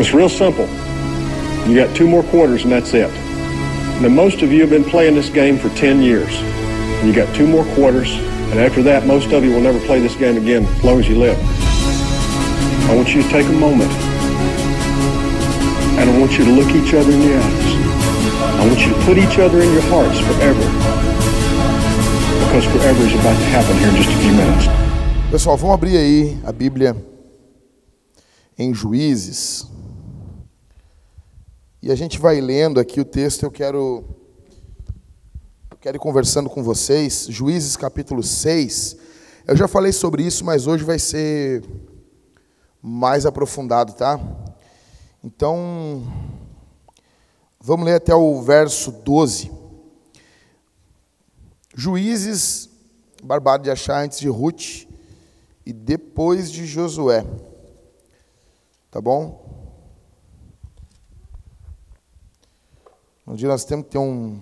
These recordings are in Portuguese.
It's real simple. You got two more quarters and that's it. Now, most of you have been playing this game for 10 years. You got two more quarters, and after that, most of you will never play this game again as long as you live. I want you to take a moment, and I want you to look each other in the eyes. I want you to put each other in your hearts forever, because forever is about to happen here in just a few minutes. Pessoal, vamos abrir aí a Bíblia em Juízes. E a gente vai lendo aqui o texto, eu quero quero ir conversando com vocês, Juízes capítulo 6. Eu já falei sobre isso, mas hoje vai ser mais aprofundado, tá? Então, vamos ler até o verso 12. Juízes, barbado de achar antes de Ruth e depois de Josué. Tá bom? Um dia nós temos que ter um.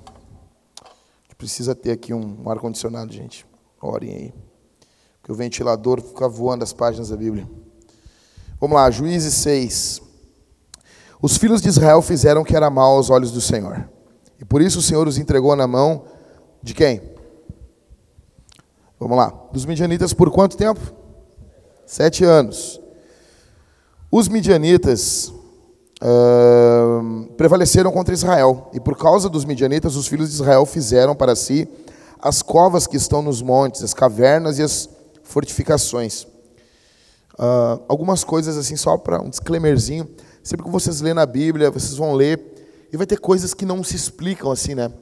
Precisa ter aqui um, ar-condicionado, gente. Orem aí. Porque o ventilador fica voando as páginas da Bíblia. Vamos lá, Juízes 6. Os filhos de Israel fizeram o que era mal aos olhos do Senhor. E por isso o Senhor os entregou na mão de quem? Vamos lá. Dos midianitas por quanto tempo? Sete anos. Os midianitas prevaleceram contra Israel. E por causa dos midianitas, os filhos de Israel fizeram para si as covas que estão nos montes, as cavernas e as fortificações. Uh, algumas coisas assim, só para um disclaimerzinho. Sempre que vocês lêem na Bíblia, vocês vão ler, e vai ter coisas que não se explicam assim, né?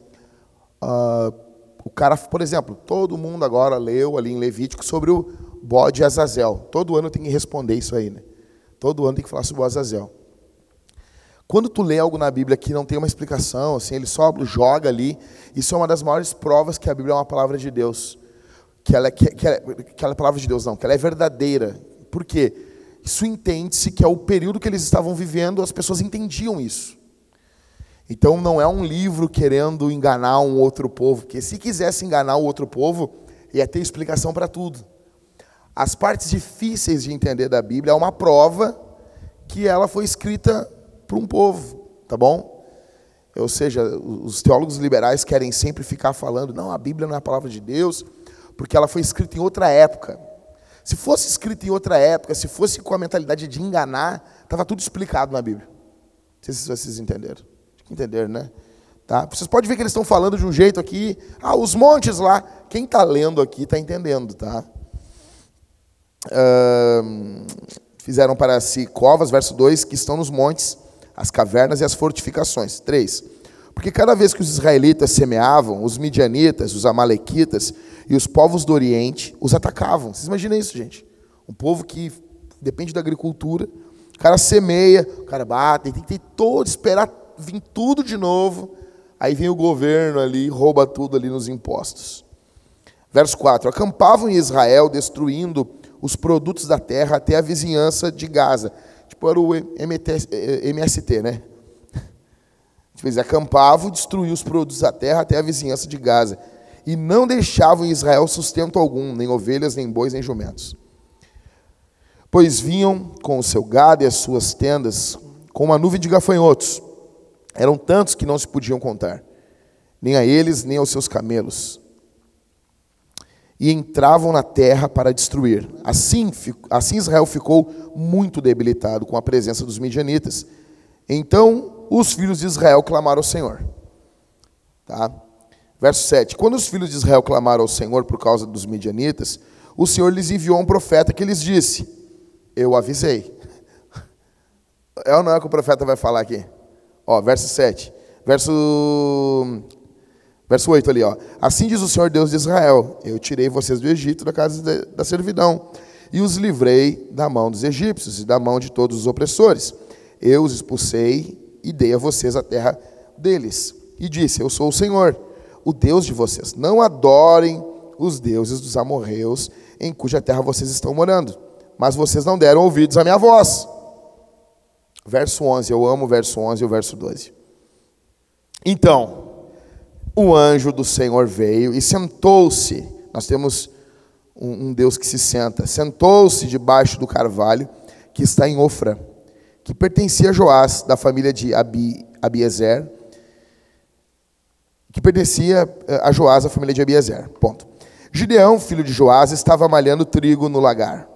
Uh, o cara, por exemplo, todo mundo agora leu ali em Levítico sobre o bode Azazel. Todo ano tem que responder isso aí, né? Todo ano tem que falar sobre o Azazel. Quando tu lê algo na Bíblia que não tem uma explicação, assim, ele só joga ali, isso é uma das maiores provas que a Bíblia é uma palavra de Deus. Que ela, é, que, que, ela, que ela é palavra de Deus, não, que ela é verdadeira. Por quê? Isso entende-se que é o período que eles estavam vivendo, as pessoas entendiam isso. Então não é um livro querendo enganar um outro povo, porque se quisesse enganar o outro povo, ia ter explicação para tudo. As partes difíceis de entender da Bíblia é uma prova que ela foi escrita para um povo, tá bom? Ou seja, os teólogos liberais querem sempre ficar falando, não, a Bíblia não é a palavra de Deus, porque ela foi escrita em outra época. Se fosse escrita em outra época, se fosse com a mentalidade de enganar, estava tudo explicado na Bíblia. Não sei se vocês entenderam. Entenderam, né? Tá? Vocês podem ver que eles estão falando de um jeito aqui. Ah, os montes lá. Quem está lendo aqui está entendendo, tá? Uh, fizeram para si covas, verso 2, que estão nos montes, as cavernas e as fortificações. 3. Porque cada vez que os israelitas semeavam, os midianitas, os amalequitas e os povos do Oriente os atacavam. Vocês imaginam isso, gente? Um povo que depende da agricultura, o cara semeia, o cara bate, tem que ter todo, esperar vir tudo de novo, aí vem o governo ali, rouba tudo ali nos impostos. Verso 4: Acampavam em Israel, destruindo os produtos da terra até a vizinhança de Gaza. Era o MST, né? Tipo, eles acampavam e destruíam os produtos da terra até a vizinhança de Gaza. E não deixavam em Israel sustento algum, nem ovelhas, nem bois, nem jumentos. Pois vinham com o seu gado e as suas tendas com uma nuvem de gafanhotos. Eram tantos que não se podiam contar, nem a eles, nem aos seus camelos e entravam na terra para destruir. Assim, assim Israel ficou muito debilitado com a presença dos midianitas. Então os filhos de Israel clamaram ao Senhor. Tá? Verso 7. Quando os filhos de Israel clamaram ao Senhor por causa dos midianitas, o Senhor lhes enviou um profeta que lhes disse: Eu avisei. É ou não é que o profeta vai falar aqui? Ó, verso 7. Verso Verso 8 ali, ó. Assim diz o Senhor Deus de Israel: Eu tirei vocês do Egito, da casa da servidão, e os livrei da mão dos egípcios e da mão de todos os opressores. Eu os expulsei e dei a vocês a terra deles. E disse: Eu sou o Senhor, o Deus de vocês. Não adorem os deuses dos amorreus em cuja terra vocês estão morando. Mas vocês não deram ouvidos à minha voz. Verso 11, eu amo o verso 11 e o verso 12. Então, o anjo do Senhor veio e sentou-se. Nós temos um, um, Deus que se senta. Sentou-se debaixo do carvalho que está em Ofra, que pertencia a Joás, da família de Abi, Abiezer, que pertencia eh, a Joás, a família de Abiezer. Ponto. Gideão, filho de Joás, estava malhando trigo no lagar,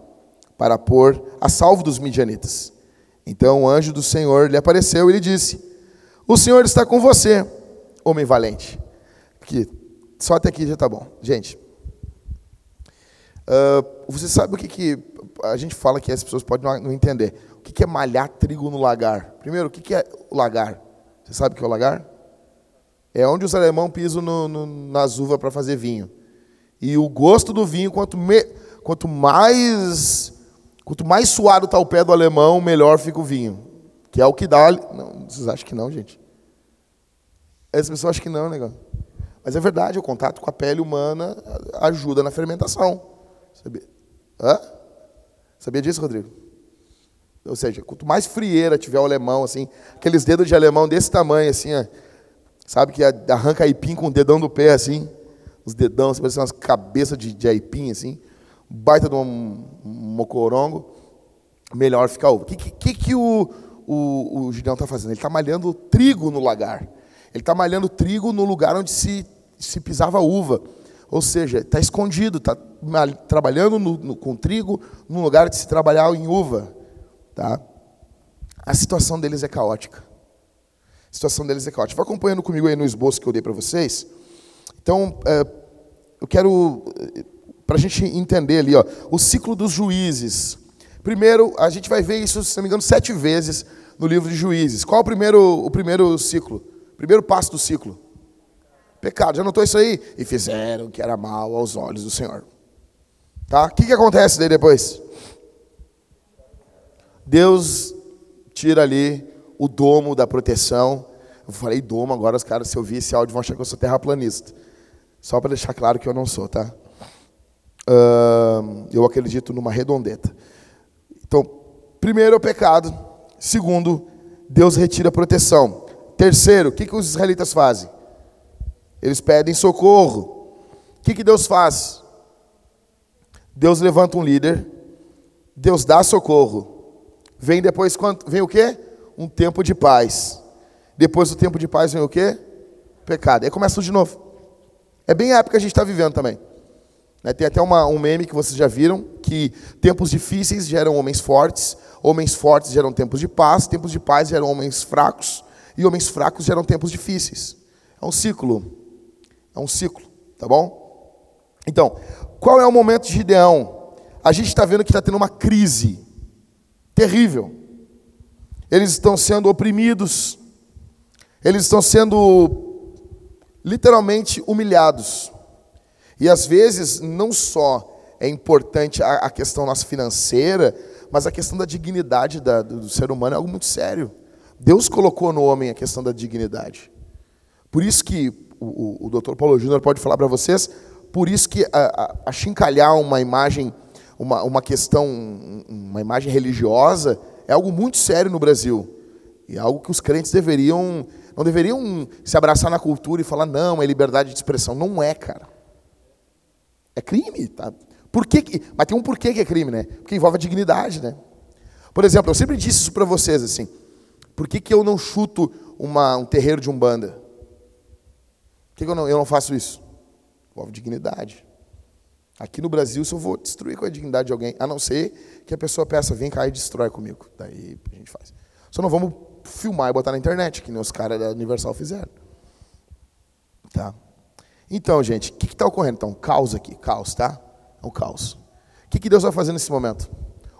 para pôr a salvo dos midianitas. Então o anjo do Senhor lhe apareceu e lhe disse: O Senhor está com você, homem valente. Aqui, só até aqui já está bom. Gente, uh, você sabe o que, que a gente fala que as pessoas podem não entender? O que, que é malhar trigo no lagar? Primeiro, o que, que é o lagar? Você sabe o que é o lagar? É onde os alemães pisam no, no, nas uvas para fazer vinho. E o gosto do vinho, quanto, me, quanto mais quanto mais suado está o pé do alemão, melhor fica o vinho. Que é o que dá. Não, vocês acham que não, gente? As pessoas acham que não, negócio. Mas é verdade, o contato com a pele humana ajuda na fermentação. Sabia? Hã? Sabia disso, Rodrigo? Ou seja, quanto mais frieira tiver o alemão, assim, aqueles dedos de alemão desse tamanho, assim, ó, Sabe que arranca aipim com o dedão do pé, assim. Os dedão, assim, parecem umas cabeças de, de aipim, assim. Baita de um, mocorongo. Melhor ficar uva. O que, que, que o, o, o Gideão está fazendo? Ele está malhando trigo no lagar. Ele está malhando trigo no lugar onde se, se pisava uva. Ou seja, está escondido, está trabalhando no, no, com trigo no lugar de se trabalhar em uva. Tá? A situação deles é caótica. A situação deles é caótica. Vai acompanhando comigo aí no esboço que eu dei para vocês. Então, é, eu quero, para a gente entender ali, ó, o ciclo dos juízes. Primeiro, a gente vai ver isso, se não me engano, sete vezes no livro de Juízes. Qual é o primeiro, o primeiro ciclo? Primeiro passo do ciclo? Pecado. Já notou isso aí? E fizeram o que era mal aos olhos do Senhor. Tá? O que, que acontece daí depois? Deus tira ali o domo da proteção. Eu falei domo, agora os caras, se eu ouvir esse áudio, vão achar que eu sou terraplanista. Só para deixar claro que eu não sou, tá? Uh, eu acredito numa redondeta. Então, primeiro é o pecado. Segundo, Deus retira a proteção. Terceiro, o que, que os israelitas fazem? Eles pedem socorro. O que, que Deus faz? Deus levanta um líder. Deus dá socorro. Vem depois, vem o quê? um tempo de paz. Depois do tempo de paz vem o quê? Pecado. Aí começa tudo de novo. É bem a época que a gente está vivendo também. Né, tem até uma, um meme que vocês já viram, que tempos difíceis geram homens fortes, homens fortes geram tempos de paz, tempos de paz geram homens fracos, e homens fracos geram tempos difíceis. É um ciclo. É um ciclo, tá bom? Então, qual é o momento de Gideão? A gente está vendo que está tendo uma crise terrível. Eles estão sendo oprimidos. Eles estão sendo literalmente humilhados. E às vezes não só é importante a, a questão nossa financeira, mas a questão da dignidade da, do, do ser humano é algo muito sério. Deus colocou no homem a questão da dignidade. Por isso que o, o, doutor Paulo Júnior pode falar para vocês, por isso que a, a, a chincalhar uma imagem, uma, uma questão, uma imagem religiosa, é algo muito sério no Brasil. E é algo que os crentes deveriam, não deveriam se abraçar na cultura e falar, não, é liberdade de expressão. Não é, cara. É crime, tá? Por que, mas tem um porquê que é crime, né? Porque envolve a dignidade, né? Por exemplo, eu sempre disse isso para vocês, assim. Por que, que eu não chuto uma, um terreiro de umbanda? Que, que eu, não, eu não faço isso? Envolve dignidade. Aqui no Brasil, se eu vou destruir com a dignidade de alguém, a não ser que a pessoa peça, vem cá e destrói comigo. Daí a gente faz. Só não vamos filmar e botar na internet, que nem os caras da Universal fizeram. Tá? Então, gente, o que está ocorrendo? Então, caos aqui, caos, tá? É um caos. O que, que Deus vai fazer nesse momento?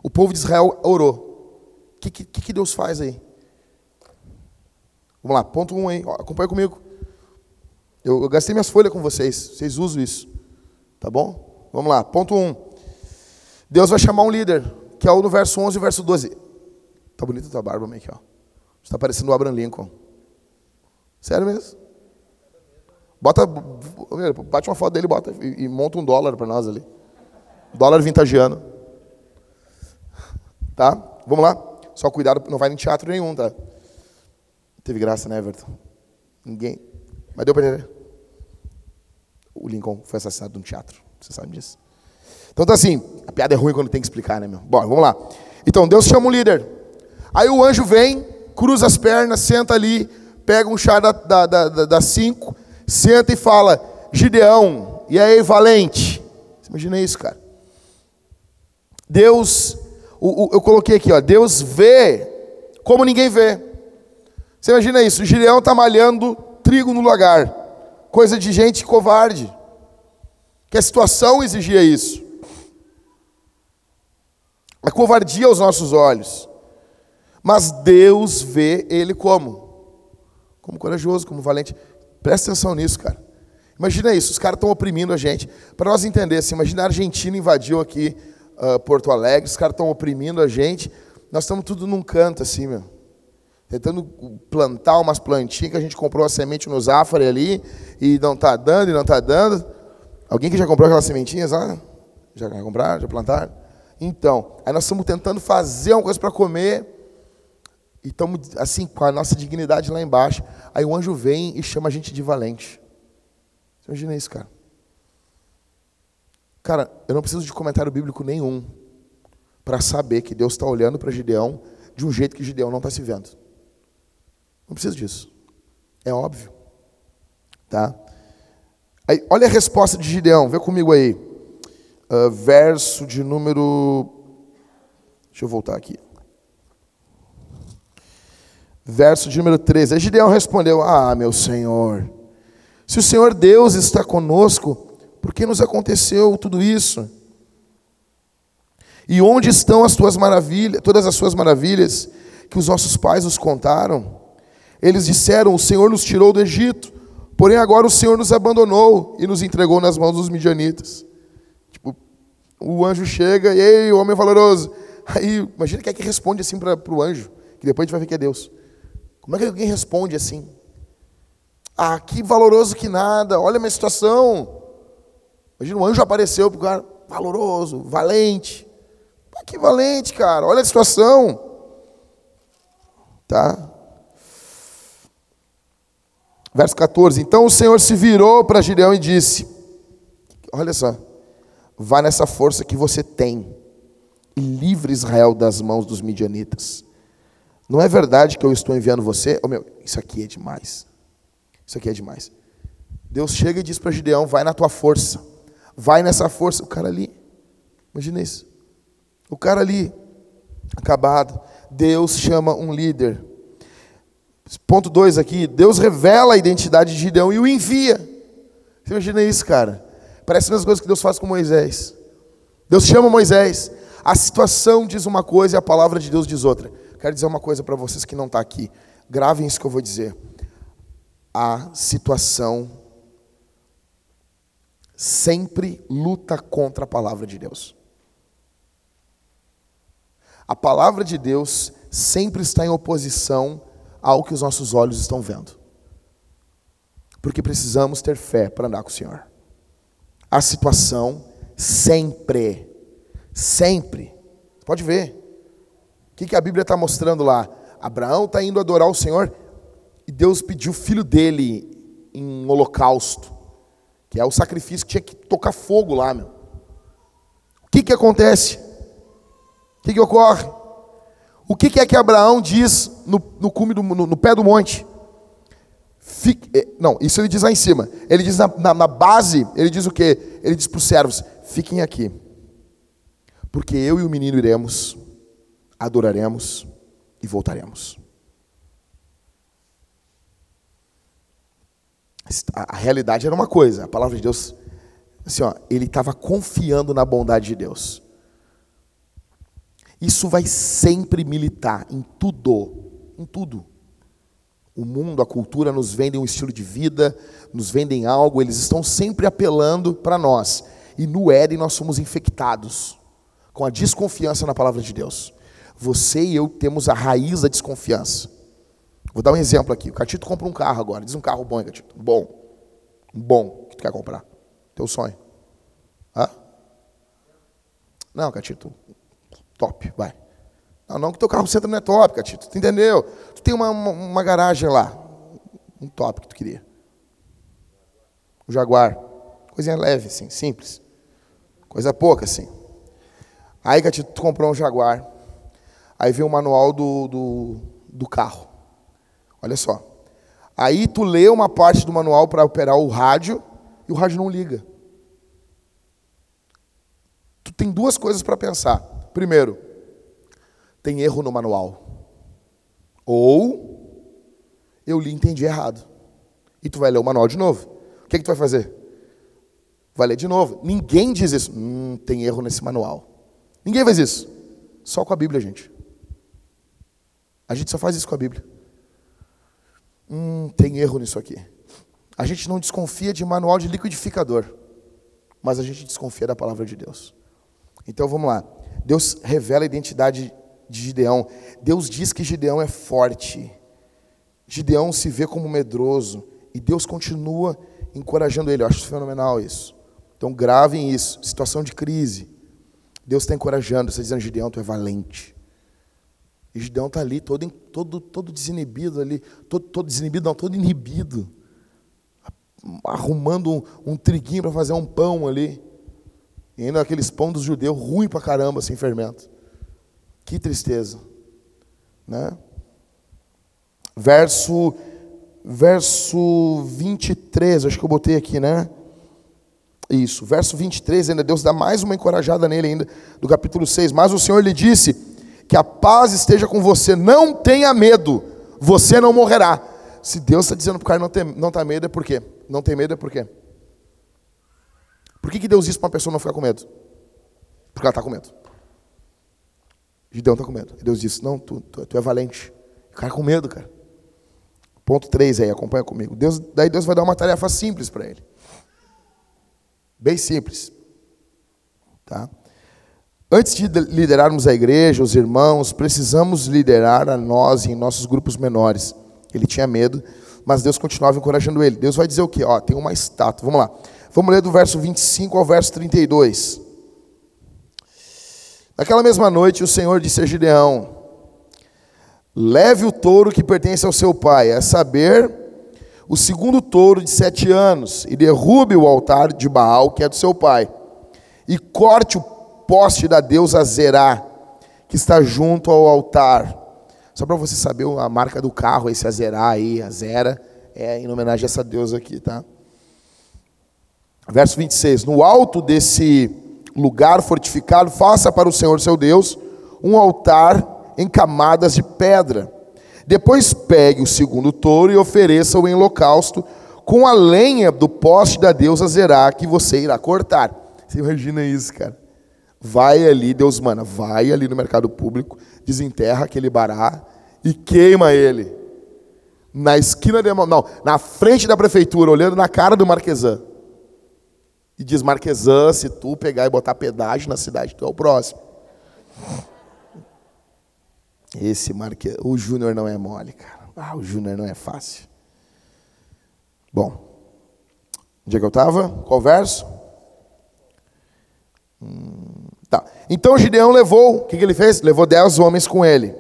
O povo de Israel orou. O que, que, que Deus faz aí? Vamos lá, ponto 1 um aí, acompanha comigo. Eu, eu gastei minhas folhas com vocês, vocês usam isso. Tá bom? Vamos lá, ponto 1. Um. Deus vai chamar um líder, que é o no verso 11 e verso 12. Tá bonita tua barba, Mike, ó. Está parecendo o Abraham Lincoln. Sério mesmo? Bota, bate uma foto dele bota, e, e monta um dólar para nós ali. Dólar vintagiano. Tá? Vamos lá? Só cuidado, não vai em teatro nenhum, tá? Teve graça, né, Everton? Ninguém. Mas deu para entender. O Lincoln foi assassinado num teatro. Você sabe disso. Então tá assim, a piada é ruim quando tem que explicar, né, meu? Bom, vamos lá. Então, Deus chama o líder. Aí o anjo vem, cruza as pernas, senta ali, pega um chá da, da, da, da cinco, senta e fala: Gideão, e aí, valente? Você imagina isso, cara? Deus, o, o, eu coloquei aqui, ó, Deus vê como ninguém vê. Você imagina isso? O Gideão está malhando trigo no lagar, coisa de gente covarde, que a situação exigia isso. A covardia aos nossos olhos. Mas Deus vê ele como? Como corajoso, como valente. Presta atenção nisso, cara. Imagina isso, os caras estão oprimindo a gente. Para nós entender, assim, imagina a Argentina invadiu aqui uh, Porto Alegre, os caras estão oprimindo a gente. Nós estamos tudo num canto, assim, meu. Tentando plantar umas plantinhas que a gente comprou a semente no Zafari ali e não está dando e não está dando. Alguém que já comprou aquelas sementinhas lá? Já compraram? Já plantaram? Então, aí nós estamos tentando fazer uma coisa para comer e estamos, assim, com a nossa dignidade lá embaixo. Aí o anjo vem e chama a gente de valente. Imagina isso, cara. Cara, eu não preciso de comentário bíblico nenhum para saber que Deus está olhando para Gideão de um jeito que Gideão não está se vendo. Não preciso disso. É óbvio. Tá? Aí, olha a resposta de Gideão, vê comigo aí. Uh, verso de número. Deixa eu voltar aqui. Verso de número 13. Aí Gideão respondeu: Ah, meu senhor, se o Senhor Deus está conosco, por que nos aconteceu tudo isso? E onde estão as tuas maravilhas, todas as suas maravilhas que os nossos pais nos contaram? Eles disseram: O Senhor nos tirou do Egito, porém agora o Senhor nos abandonou e nos entregou nas mãos dos midianitas. Tipo, o anjo chega e ei, o homem valoroso. Aí, imagina quem é que responde assim para o anjo, que depois a gente vai ver que é Deus. Como é que alguém responde assim? Ah, que valoroso que nada, olha a minha situação. Imagina, o anjo apareceu para o cara, valoroso, valente. Que valente, cara, olha a situação. Tá? Verso 14: Então o Senhor se virou para Gideão e disse: Olha só, vá nessa força que você tem e livre Israel das mãos dos midianitas. Não é verdade que eu estou enviando você? Oh, meu, isso aqui é demais. Isso aqui é demais. Deus chega e diz para Gideão: vai na tua força. Vai nessa força. O cara ali, imagina isso. O cara ali, acabado. Deus chama um líder. Ponto 2 aqui: Deus revela a identidade de Gideão e o envia. Você imagina isso, cara? Parece a mesma coisa que Deus faz com Moisés. Deus chama Moisés. A situação diz uma coisa e a palavra de Deus diz outra. Quero dizer uma coisa para vocês que não estão tá aqui. Gravem isso que eu vou dizer a situação sempre luta contra a palavra de Deus. A palavra de Deus sempre está em oposição ao que os nossos olhos estão vendo. Porque precisamos ter fé para andar com o Senhor. A situação sempre, sempre, pode ver. O que, que a Bíblia está mostrando lá? Abraão está indo adorar o Senhor e Deus pediu o filho dele em holocausto, que é o sacrifício que tinha que tocar fogo lá, meu. O que que acontece? O que que ocorre? O que, é que Abraão diz no, no cume do, no, no pé do monte? Fique, eh, não, isso ele diz lá em cima. Ele diz na, na, na base, ele diz o quê? Ele diz para os servos: fiquem aqui, porque eu e o menino iremos, adoraremos e voltaremos. A, realidade era uma coisa, a palavra de Deus, assim, ó, ele estava confiando na bondade de Deus. Isso vai sempre militar em tudo, em tudo. O mundo, a cultura nos vendem um estilo de vida, nos vendem algo, eles estão sempre apelando para nós. E no Éden nós somos infectados com a desconfiança na palavra de Deus. Você e eu temos a raiz da desconfiança. Vou dar um exemplo aqui. O Catito compra um carro agora. Diz um carro bom, hein, Catito? Bom. Bom que tu quer comprar. Teu sonho. Hã? Não, Catito. Top, vai. Não, não que teu carro centro não é top, Catito. Tu entendeu? Tu tem uma, uma, uma garagem lá. Um top que tu queria. Um Jaguar. Coisinha leve, assim, simples. Coisa pouca, assim. Aí, Catito, tu comprou um Jaguar. Aí vem o manual do, do, do carro. Olha só. Aí tu lê uma parte do manual para operar o rádio e o rádio não liga. Tu tem duas coisas para pensar. Primeiro, tem erro no manual. Ou eu li entendi errado. E tu vai ler o manual de novo. O que, é que tu vai fazer? Vai ler de novo. Ninguém diz isso. Hum, tem erro nesse manual. Ninguém faz isso. Só com a Bíblia, gente. A gente só faz isso com a Bíblia. Hum, tem erro nisso aqui. A gente não desconfia de manual de liquidificador, mas a gente desconfia da palavra de Deus. Então vamos lá. Deus revela a identidade de Gideão. Deus diz que Gideão é forte. Gideão se vê como medroso. E Deus continua encorajando ele. Eu acho fenomenal isso. Então gravem isso. Situação de crise. Deus está encorajando, está dizendo, Gideão, tu é valente. E Gideão está ali, todo, todo, todo desinibido ali, todo, todo desinibido, não, todo inibido. Arrumando um, um triguinho para fazer um pão ali. E ainda aqueles pão dos judeus, ruim para caramba, sem fermento. Que tristeza. Né? Verso, verso 23, acho que eu botei aqui, né? Isso, verso 23, ainda Deus dá mais uma encorajada nele ainda, do capítulo 6. Mas o Senhor lhe disse, que a paz esteja com você, não tenha medo, você não morrerá. Se Deus está dizendo para o cara não ter, não ter medo, é por quê? Não tem medo é por quê? Por que, que Deus diz para uma pessoa não ficar com medo? Porque ela está com medo. Gideão está com medo. E Deus disse, não, tu, tu, tu é valente. Cara com medo, cara. Ponto 3 aí, acompanha comigo. Deus, daí Deus vai dar uma tarefa simples para ele. Bem simples. Tá? Antes de liderarmos a igreja, os irmãos, precisamos liderar a nós em nossos grupos menores. Ele tinha medo, mas Deus continuava encorajando ele. Deus vai dizer o quê? Ó, tem uma estátua. Vamos lá. Vamos ler do verso 25 ao verso 32. Naquela mesma noite, o Senhor disse a Gideão: Leve o touro que pertence ao seu pai, a saber, o segundo touro de sete anos, e derrube o altar de Baal, que é do seu pai, e corte o poste da deusa Zerá, que está junto ao altar. Só para você saber a marca do carro, esse Azerá aí, a Zera, é em homenagem a essa deusa aqui, tá? Verso 26: No alto desse lugar fortificado, faça para o Senhor seu Deus um altar em camadas de pedra depois pegue o segundo touro e ofereça-o em holocausto com a lenha do poste da deusa Zerá que você irá cortar. Você imagina isso, cara? Vai ali, Deus manda, vai ali no mercado público, desenterra aquele bará e queima ele. Na esquina de não, na frente da prefeitura, olhando na cara do marquesã. E diz: Marquesã, se tu pegar e botar pedágio na cidade, tu é o próximo. Esse Marque... o Júnior não é mole, cara. Ah, o Júnior não é fácil. Bom, onde é que eu estava? Qual verso? Hum, tá. Então Gideão levou, o que, que ele fez? Levou dez homens com ele,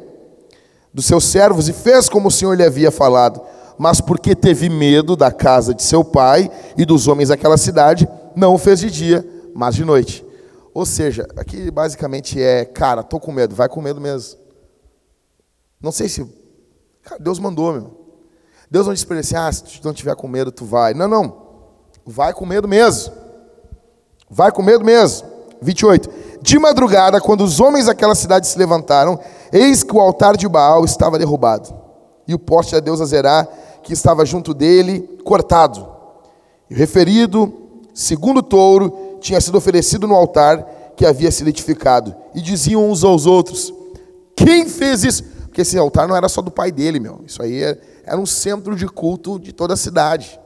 dos seus servos, e fez como o Senhor lhe havia falado. Mas porque teve medo da casa de seu pai e dos homens daquela cidade, não o fez de dia, mas de noite. Ou seja, aqui basicamente é, cara, tô com medo, vai com medo mesmo. Não sei se. Cara, Deus mandou, meu. Deus não disse para ele assim: ah, se tu não tiver com medo, tu vai. Não, não. Vai com medo mesmo. Vai com medo mesmo. 28. De madrugada, quando os homens daquela cidade se levantaram, eis que o altar de Baal estava derrubado, e o poste da deusa Zerá, que estava junto dele, cortado. E referido, segundo touro, tinha sido oferecido no altar que havia sido edificado. E diziam uns aos outros: Quem fez isso? Porque esse altar não era só do pai dele, meu. Isso aí era um centro de culto de toda a cidade.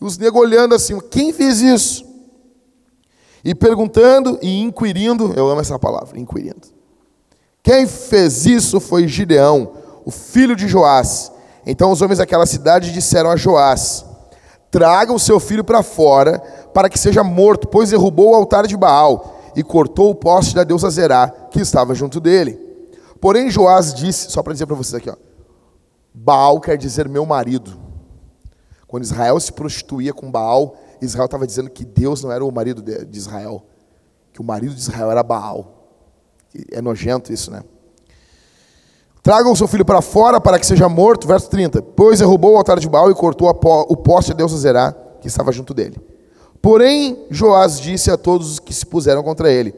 E os negros olhando assim, quem fez isso? E perguntando e inquirindo, eu amo essa palavra, inquirindo. Quem fez isso foi Gideão, o filho de Joás. Então os homens daquela cidade disseram a Joás: Traga o seu filho para fora, para que seja morto, pois derrubou o altar de Baal e cortou o poste da deusa Zerá, que estava junto dele. Porém, Joás disse, só para dizer para vocês aqui, ó, Baal quer dizer meu marido. Quando Israel se prostituía com Baal, Israel estava dizendo que Deus não era o marido de Israel, que o marido de Israel era Baal. É nojento isso, né? Tragam o seu filho para fora para que seja morto. Verso 30. Pois derrubou o altar de Baal e cortou o poste de Deus Zerá, que estava junto dele. Porém, Joás disse a todos os que se puseram contra ele: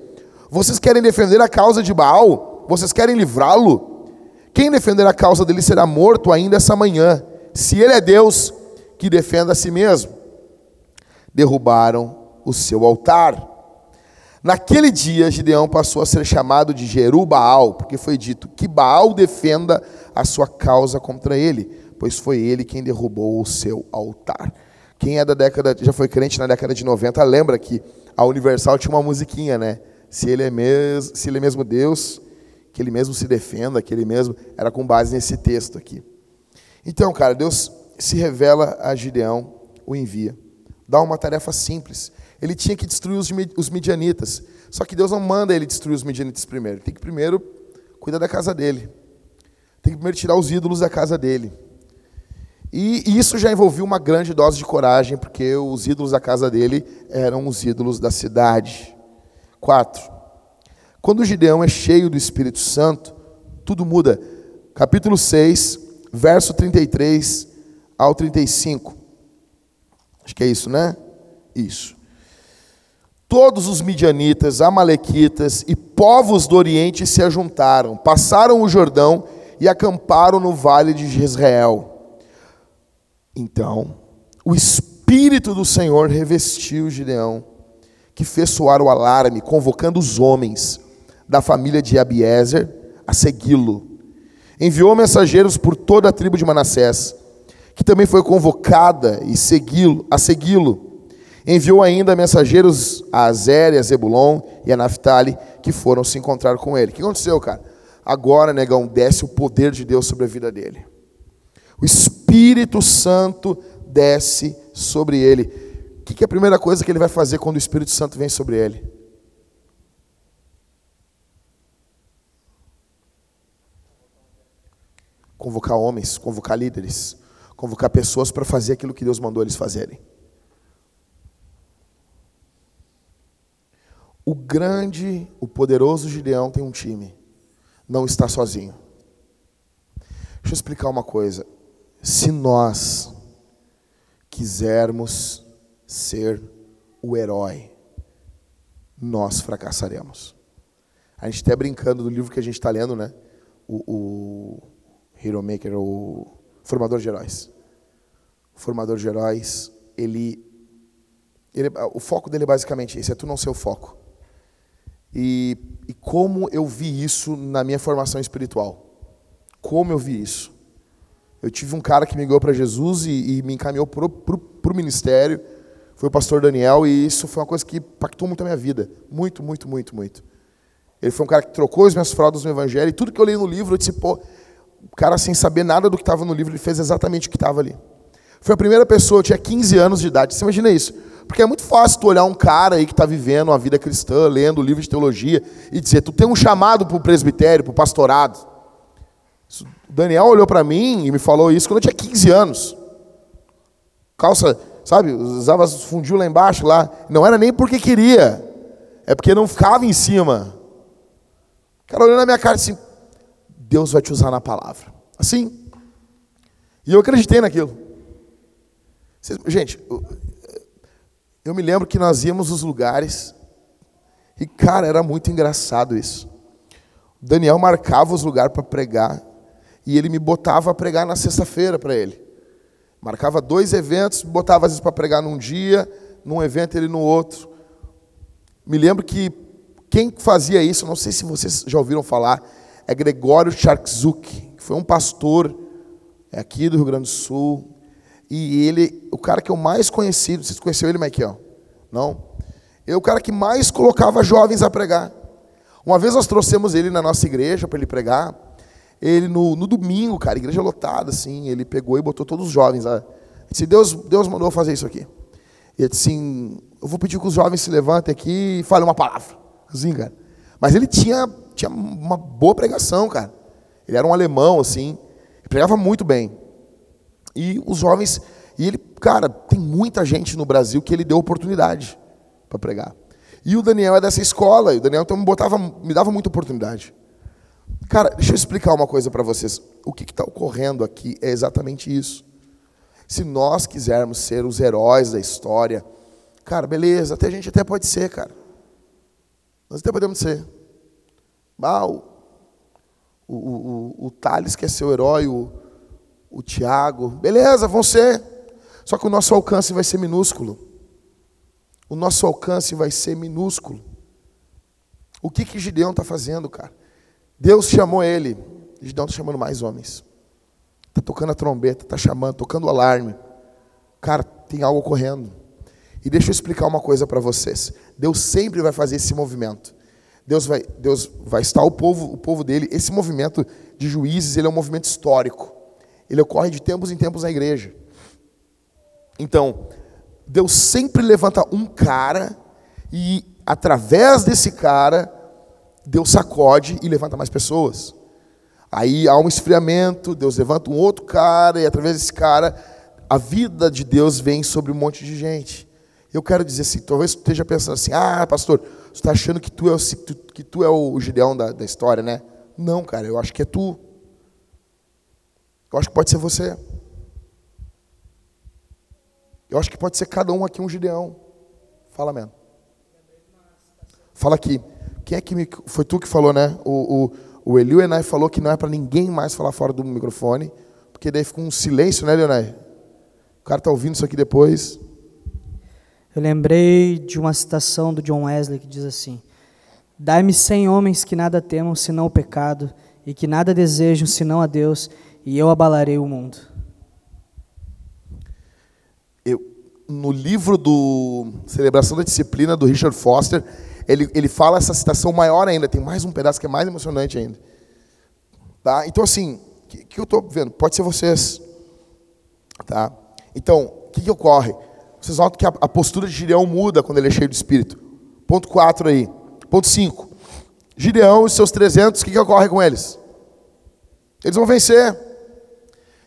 Vocês querem defender a causa de Baal? Vocês querem livrá-lo? Quem defender a causa dele será morto ainda essa manhã. Se ele é Deus, que defenda a si mesmo. Derrubaram o seu altar. Naquele dia, Gideão passou a ser chamado de Jerubaal, porque foi dito que Baal defenda a sua causa contra ele, pois foi ele quem derrubou o seu altar. Quem é da década, já foi crente na década de 90, lembra que a Universal tinha uma musiquinha, né? Se ele é mesmo, se ele é mesmo Deus, que ele mesmo se defenda, que ele mesmo era com base nesse texto aqui. Então, cara, Deus se revela a Gideão, o envia. Dá uma tarefa simples ele tinha que destruir os midianitas. Só que Deus não manda ele destruir os midianitas primeiro. Ele tem que primeiro cuidar da casa dele. Tem que primeiro tirar os ídolos da casa dele. E isso já envolvia uma grande dose de coragem, porque os ídolos da casa dele eram os ídolos da cidade. 4. Quando Gideão é cheio do Espírito Santo, tudo muda. Capítulo 6, verso 33 ao 35. Acho que é isso, né? Isso todos os midianitas, amalequitas e povos do Oriente se ajuntaram, passaram o Jordão e acamparam no vale de Jezreel. Então, o Espírito do Senhor revestiu Gideão, que fez soar o alarme, convocando os homens da família de Abiezer a segui-lo. Enviou mensageiros por toda a tribo de Manassés, que também foi convocada e segui-lo, a segui-lo. Enviou ainda mensageiros a Azer, a Zebulon e a Naphtali, que foram se encontrar com ele. O que aconteceu, cara? Agora, negão, desce o poder de Deus sobre a vida dele. O Espírito Santo desce sobre ele. O que é a primeira coisa que ele vai fazer quando o Espírito Santo vem sobre ele? Convocar homens, convocar líderes, convocar pessoas para fazer aquilo que Deus mandou eles fazerem. O grande, o poderoso Gideão tem um time. Não está sozinho. Deixa eu explicar uma coisa. Se nós quisermos ser o herói, nós fracassaremos. A gente até brincando do livro que a gente está lendo, né? O, o Hero Maker, o Formador de Heróis. O Formador de Heróis, ele, ele, o foco dele é basicamente esse, é tu não ser o foco. E, e como eu vi isso na minha formação espiritual. Como eu vi isso. Eu tive um cara que me guiou para Jesus e, e, me encaminhou para o ministério. Foi o pastor Daniel e isso foi uma coisa que impactou muito a minha vida. Muito, muito, muito, muito. Ele foi um cara que trocou as minhas fraldas no evangelho e tudo que eu li no livro, eu disse, pô, o cara sem saber nada do que estava no livro, ele fez exatamente o que estava ali. Foi a primeira pessoa, eu tinha 15 anos de idade. Você imagina isso? Porque é muito fácil tu olhar um cara aí que está vivendo uma vida cristã, lendo livro de teologia, e dizer, tu tem um chamado para o presbitério, para o pastorado. O Daniel olhou para mim e me falou isso quando eu tinha 15 anos. Calça, sabe, usava fundiu lá embaixo, lá. Não era nem porque queria, é porque não ficava em cima. O cara olhou na minha cara assim, Deus vai te usar na palavra. Assim. E eu acreditei naquilo. Gente, eu me lembro que nós íamos nos lugares e, cara, era muito engraçado isso. O Daniel marcava os lugares para pregar e ele me botava a pregar na sexta-feira para ele. Marcava dois eventos, botava às vezes para pregar num dia, num evento ele no outro. Me lembro que quem fazia isso, não sei se vocês já ouviram falar, é Gregório Charczuk, que foi um pastor aqui do Rio Grande do Sul, e ele, o cara que eu mais conheci, vocês conheceu ele, Michael? Não? Ele é o cara que mais colocava jovens a pregar. Uma vez nós trouxemos ele na nossa igreja para ele pregar. Ele no, no, domingo, cara, igreja lotada, assim, ele pegou e botou todos os jovens lá. Disse, Deus, Deus mandou fazer isso aqui. E ele disse assim, eu vou pedir que os jovens se levantem aqui e falem uma palavra. Assim, cara. Mas ele tinha, tinha uma boa pregação, cara. Ele era um alemão, assim, pregava muito bem. E os jovens, e ele, cara, tem muita gente no Brasil que ele deu oportunidade para pregar. E o Daniel é dessa escola, e o Daniel então me, botava, me dava muita oportunidade. Cara, deixa eu explicar uma coisa para vocês. O que está ocorrendo aqui é exatamente isso. Se nós quisermos ser os heróis da história, cara, beleza, até a gente até pode ser, cara. Nós até podemos ser. Ah, o, o, o, o Thales quer ser o herói, o, o Tiago. Beleza, vão ser. Só que o nosso alcance vai ser minúsculo. O nosso alcance vai ser minúsculo. O que que Gideão está fazendo, cara? Deus chamou ele. Gideão está chamando mais homens. Está tocando a trombeta, está chamando, tocando o alarme. Cara, tem algo ocorrendo. E deixa eu explicar uma coisa para vocês. Deus sempre vai fazer esse movimento. Deus vai, Deus vai estar o povo, o povo dele. Esse movimento de juízes, ele é um movimento histórico. Ele ocorre de tempos em tempos na igreja. Então, Deus sempre levanta um cara e através desse cara Deus sacode e levanta mais pessoas. Aí há um esfriamento, Deus levanta um outro cara e através desse cara a vida de Deus vem sobre um monte de gente. Eu quero dizer assim, talvez tu esteja pensando assim, ah, pastor, você está achando que tu é o, que tu é o Gideão da, da história, né? Não, cara, eu acho que é tu. Eu acho que pode ser você. Eu acho que pode ser cada um aqui um Gideão. Fala, mesmo. Fala aqui. Quem é que me, foi tu que falou, né? O, o, o Eliu Enai falou que não é para ninguém mais falar fora do microfone, porque daí fica um silêncio, né, Leonai? O cara tá ouvindo isso aqui depois. Eu lembrei de uma citação do John Wesley que diz assim: Dai-me cem homens que nada temam senão o pecado, e que nada desejam senão a Deus, e eu abalarei o mundo. Eu, no livro do Celebração da Disciplina, do Richard Foster, ele, ele fala essa citação maior ainda, tem mais um pedaço que é mais emocionante ainda. Tá? Então, assim, o que, que eu estou vendo? Pode ser vocês. Tá? Então, o que, que ocorre? Vocês notam que a, a postura de Gideão muda quando ele é cheio do Espírito. Ponto 4 aí. Ponto 5. Gideão e seus 300, o que, que ocorre com eles? Eles vão vencer.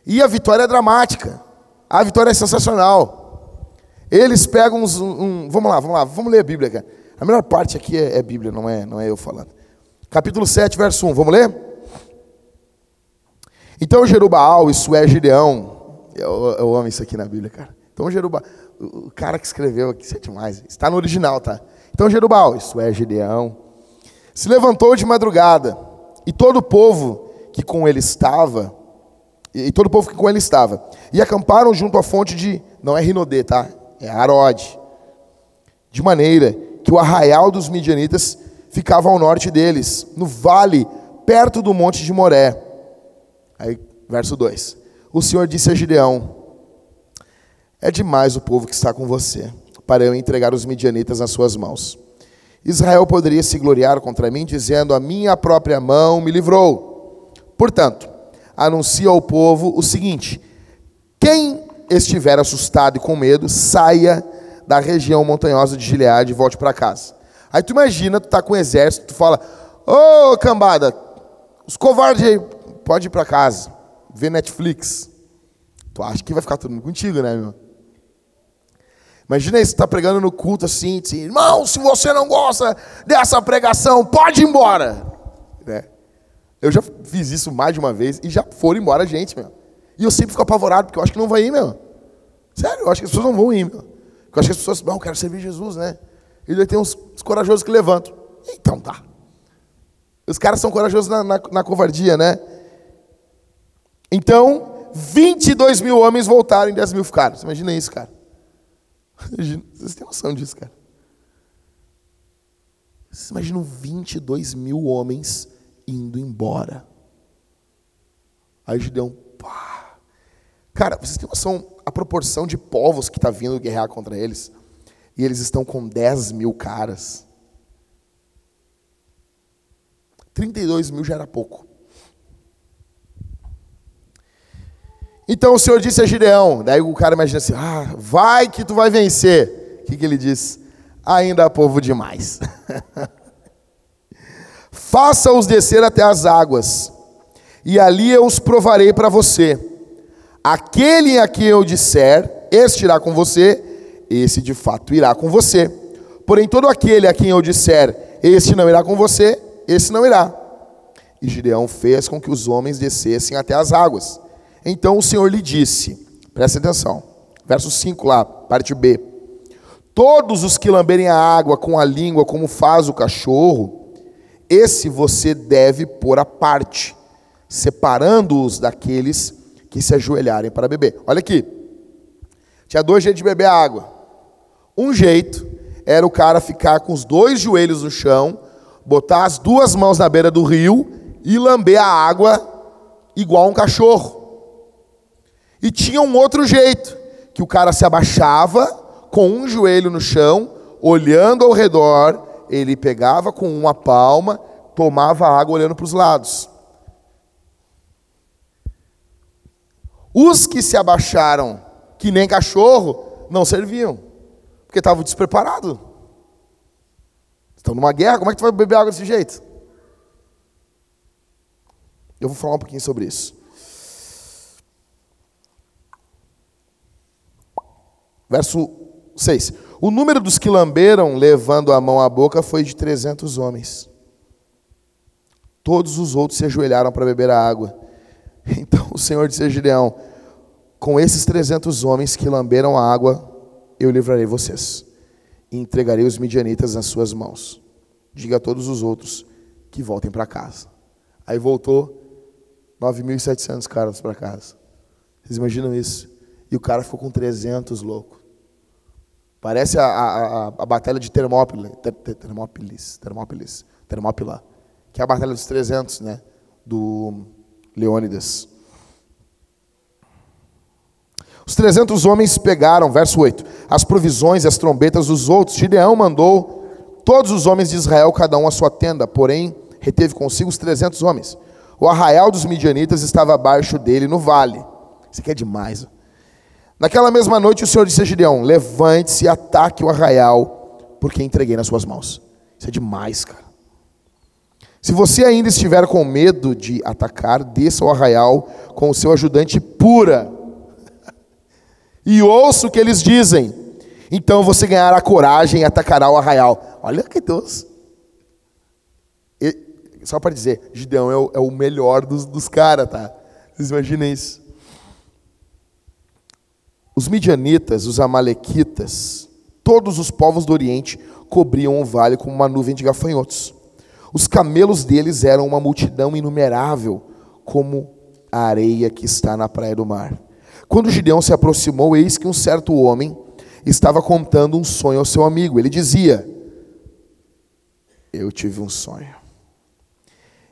E a vitória é dramática. A vitória é sensacional. Eles pegam uns. Um, vamos lá, vamos lá, vamos ler a Bíblia, cara. A melhor parte aqui é, é Bíblia, não é, não é eu falando. Capítulo 7, verso 1. Vamos ler? Então Jerubaal, isso é Gideão. Eu, eu amo isso aqui na Bíblia, cara. Então Jerubaal o cara que escreveu aqui, isso é demais. Está no original, tá? Então Jerubal, isso é Gideão, se levantou de madrugada, e todo o povo que com ele estava, e todo o povo que com ele estava, e acamparam junto à fonte de, não é Rinodê, tá? É Arode. De maneira que o arraial dos midianitas ficava ao norte deles, no vale, perto do monte de Moré. Aí, verso 2. O Senhor disse a Gideão: é demais o povo que está com você, para eu entregar os midianitas nas suas mãos. Israel poderia se gloriar contra mim, dizendo: A minha própria mão me livrou. Portanto, anuncia ao povo o seguinte: quem estiver assustado e com medo, saia da região montanhosa de Gileade e volte para casa. Aí tu imagina, tu tá com o exército, tu fala: Ô oh, cambada, os covardes aí, pode ir para casa, ver Netflix. Tu acha que vai ficar mundo contigo, né, meu? Imagina isso, está pregando no culto assim, assim, irmão, se você não gosta dessa pregação, pode ir embora. É. Eu já fiz isso mais de uma vez e já foram embora gente, meu. E eu sempre fico apavorado, porque eu acho que não vai ir, meu. Sério, eu acho que as pessoas não vão ir, meu. Eu acho que as pessoas, não, eu quero servir Jesus, né? E daí tem uns, corajosos que levantam. Então tá. Os caras são corajosos na, na, na covardia, né? Então, 22 mil homens voltaram e 10 mil ficaram. Você imagina isso, cara. Vocês têm noção disso, cara? Vocês imaginam 22 mil homens indo embora. Aí Gideão, pá. Cara, vocês têm noção a proporção de povos que está vindo guerrear contra eles? E eles estão com 10 mil caras. 32 mil já era pouco. Então o Senhor disse a Gideão, daí o cara imagina assim, ah, vai que tu vai vencer. O que, que ele diz? Ainda há povo demais. Faça-os descer até as águas, e ali eu os provarei para você. Aquele a quem eu disser, este irá com você, esse de fato irá com você. Porém, todo aquele a quem eu disser, este não irá com você, esse não irá. E Gideão fez com que os homens descessem até as águas. Então o Senhor lhe disse: presta atenção, verso 5 lá, parte B. Todos os que lamberem a água com a língua, como faz o cachorro, esse você deve pôr à parte, separando-os daqueles que se ajoelharem para beber. Olha aqui. Tinha dois jeitos de beber a água. Um jeito era o cara ficar com os dois joelhos no chão, botar as duas mãos na beira do rio e lamber a água igual um cachorro. E tinha um outro jeito, que o cara se abaixava com um joelho no chão, olhando ao redor, ele pegava com uma palma, tomava água olhando para os lados. Os que se abaixaram, que nem cachorro, não serviam, porque estavam despreparados. Estão numa guerra, como é que tu vai beber água desse jeito? Eu vou falar um pouquinho sobre isso. Verso 6. O número dos que lamberam, levando a mão à boca, foi de 300 homens. Todos os outros se ajoelharam para beber a água. Então o Senhor disse a Gideão: Com esses 300 homens que lamberam a água, eu livrarei vocês e entregarei os midianitas nas suas mãos. Diga a todos os outros que voltem para casa. Aí voltou 9.700 caras para casa. Vocês imaginam isso? E o cara ficou com 300 louco. Parece a, a, a, batalha de Termópilas, Termópilis, Termópilis, Termópila, que é a batalha dos 300, né, do Leônidas. Os 300 homens pegaram, verso 8, as provisões e as trombetas dos outros. Gideão mandou todos os homens de Israel, cada um a sua tenda, porém reteve consigo os 300 homens. O arraial dos midianitas estava abaixo dele no vale. Isso aqui é demais. Naquela mesma noite o Senhor disse a Gideão: Levante-se e ataque o arraial, porque entreguei nas suas mãos. Isso é demais, cara. Se você ainda estiver com medo de atacar, desça o arraial com o seu ajudante pura. E ouça o que eles dizem. Então você ganhará coragem e atacará o arraial. Olha que Deus. E, só para dizer, Gideão é o, é o melhor dos, dos caras, tá? Vocês imaginem isso. Os midianitas, os amalequitas, todos os povos do Oriente cobriam o vale com uma nuvem de gafanhotos. Os camelos deles eram uma multidão inumerável, como a areia que está na praia do mar. Quando Gideão se aproximou, eis que um certo homem estava contando um sonho ao seu amigo. Ele dizia: Eu tive um sonho.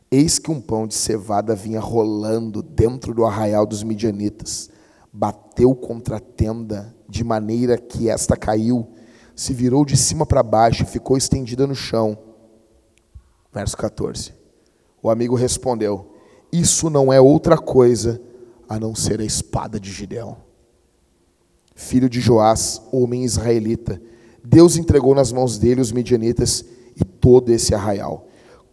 Eis que um pão de cevada vinha rolando dentro do arraial dos midianitas, bateu contra a tenda, de maneira que esta caiu, se virou de cima para baixo e ficou estendida no chão. Verso 14. O amigo respondeu: Isso não é outra coisa a não ser a espada de Gideão. Filho de Joás, homem israelita, Deus entregou nas mãos dele os medianitas e todo esse arraial.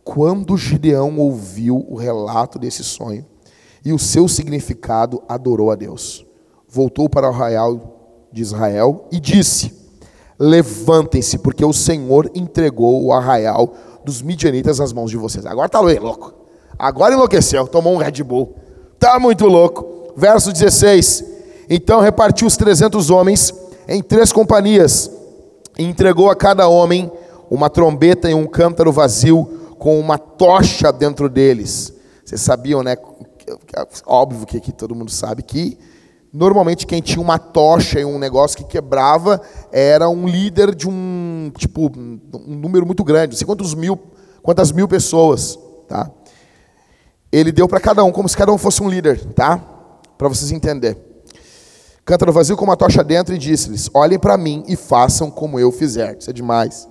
Quando Gideão ouviu o relato desse sonho e o seu significado, adorou a Deus. Voltou para o arraial de Israel e disse: Levantem-se, porque o Senhor entregou o arraial dos midianitas nas mãos de vocês. Agora está louco. Agora enlouqueceu, tomou um Red Bull. Está muito louco. Verso 16. Então repartiu os 300 homens em três companhias e entregou a cada homem uma trombeta e um cântaro vazio com uma tocha dentro deles. Vocês sabiam, né? Óbvio que aqui todo mundo sabe que Normalmente quem tinha uma tocha e um negócio que quebrava era um líder de um tipo um número muito grande, não sei quantos mil, quantas mil pessoas, tá? Ele deu para cada um como se cada um fosse um líder, tá? Para vocês entenderem. Cântaro vazio com uma tocha dentro e disse-lhes: Olhem para mim e façam como eu fizer. Isso é demais.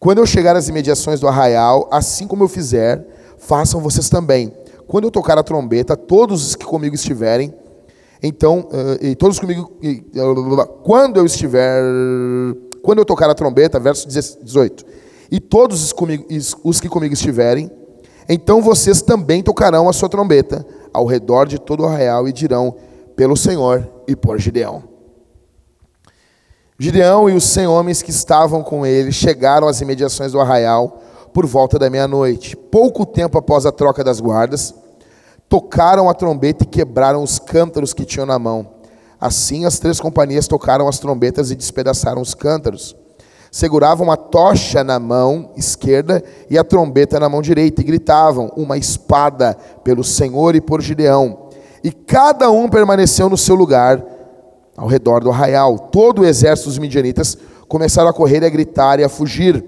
Quando eu chegar às imediações do arraial, assim como eu fizer, façam vocês também. Quando eu tocar a trombeta, todos os que comigo estiverem então, uh, e todos comigo, quando eu estiver, quando eu tocar a trombeta, verso 18, e todos os, comigo, os que comigo estiverem, então vocês também tocarão a sua trombeta ao redor de todo o arraial e dirão, pelo Senhor e por Gideão. Gideão e os cem homens que estavam com ele chegaram às imediações do arraial, por volta da meia-noite. Pouco tempo após a troca das guardas, tocaram a trombeta e quebraram os cântaros que tinham na mão. Assim, as três companhias tocaram as trombetas e despedaçaram os cântaros. Seguravam a tocha na mão esquerda e a trombeta na mão direita, e gritavam: Uma espada pelo Senhor e por Gideão. E cada um permaneceu no seu lugar, ao redor do arraial. Todo o exército dos midianitas começaram a correr a gritar e a fugir.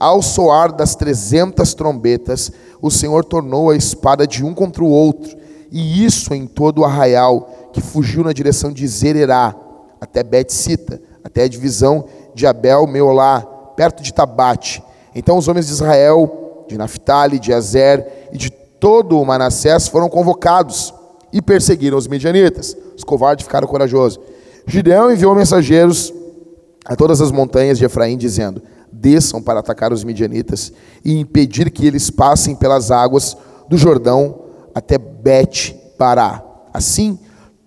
Ao soar das trezentas trombetas, o Senhor tornou a espada de um contra o outro, e isso em todo o arraial, que fugiu na direção de Zererá, até Bet-Sita, até a divisão de Abel Meolá, perto de Tabate. Então os homens de Israel, de Naphtali, de Azer e de todo o Manassés foram convocados e perseguiram os midianitas. Os covardes ficaram corajosos. Gideão enviou mensageiros a todas as montanhas de Efraim, dizendo: Desçam para atacar os midianitas e impedir que eles passem pelas águas do Jordão até Bet-Pará. Assim,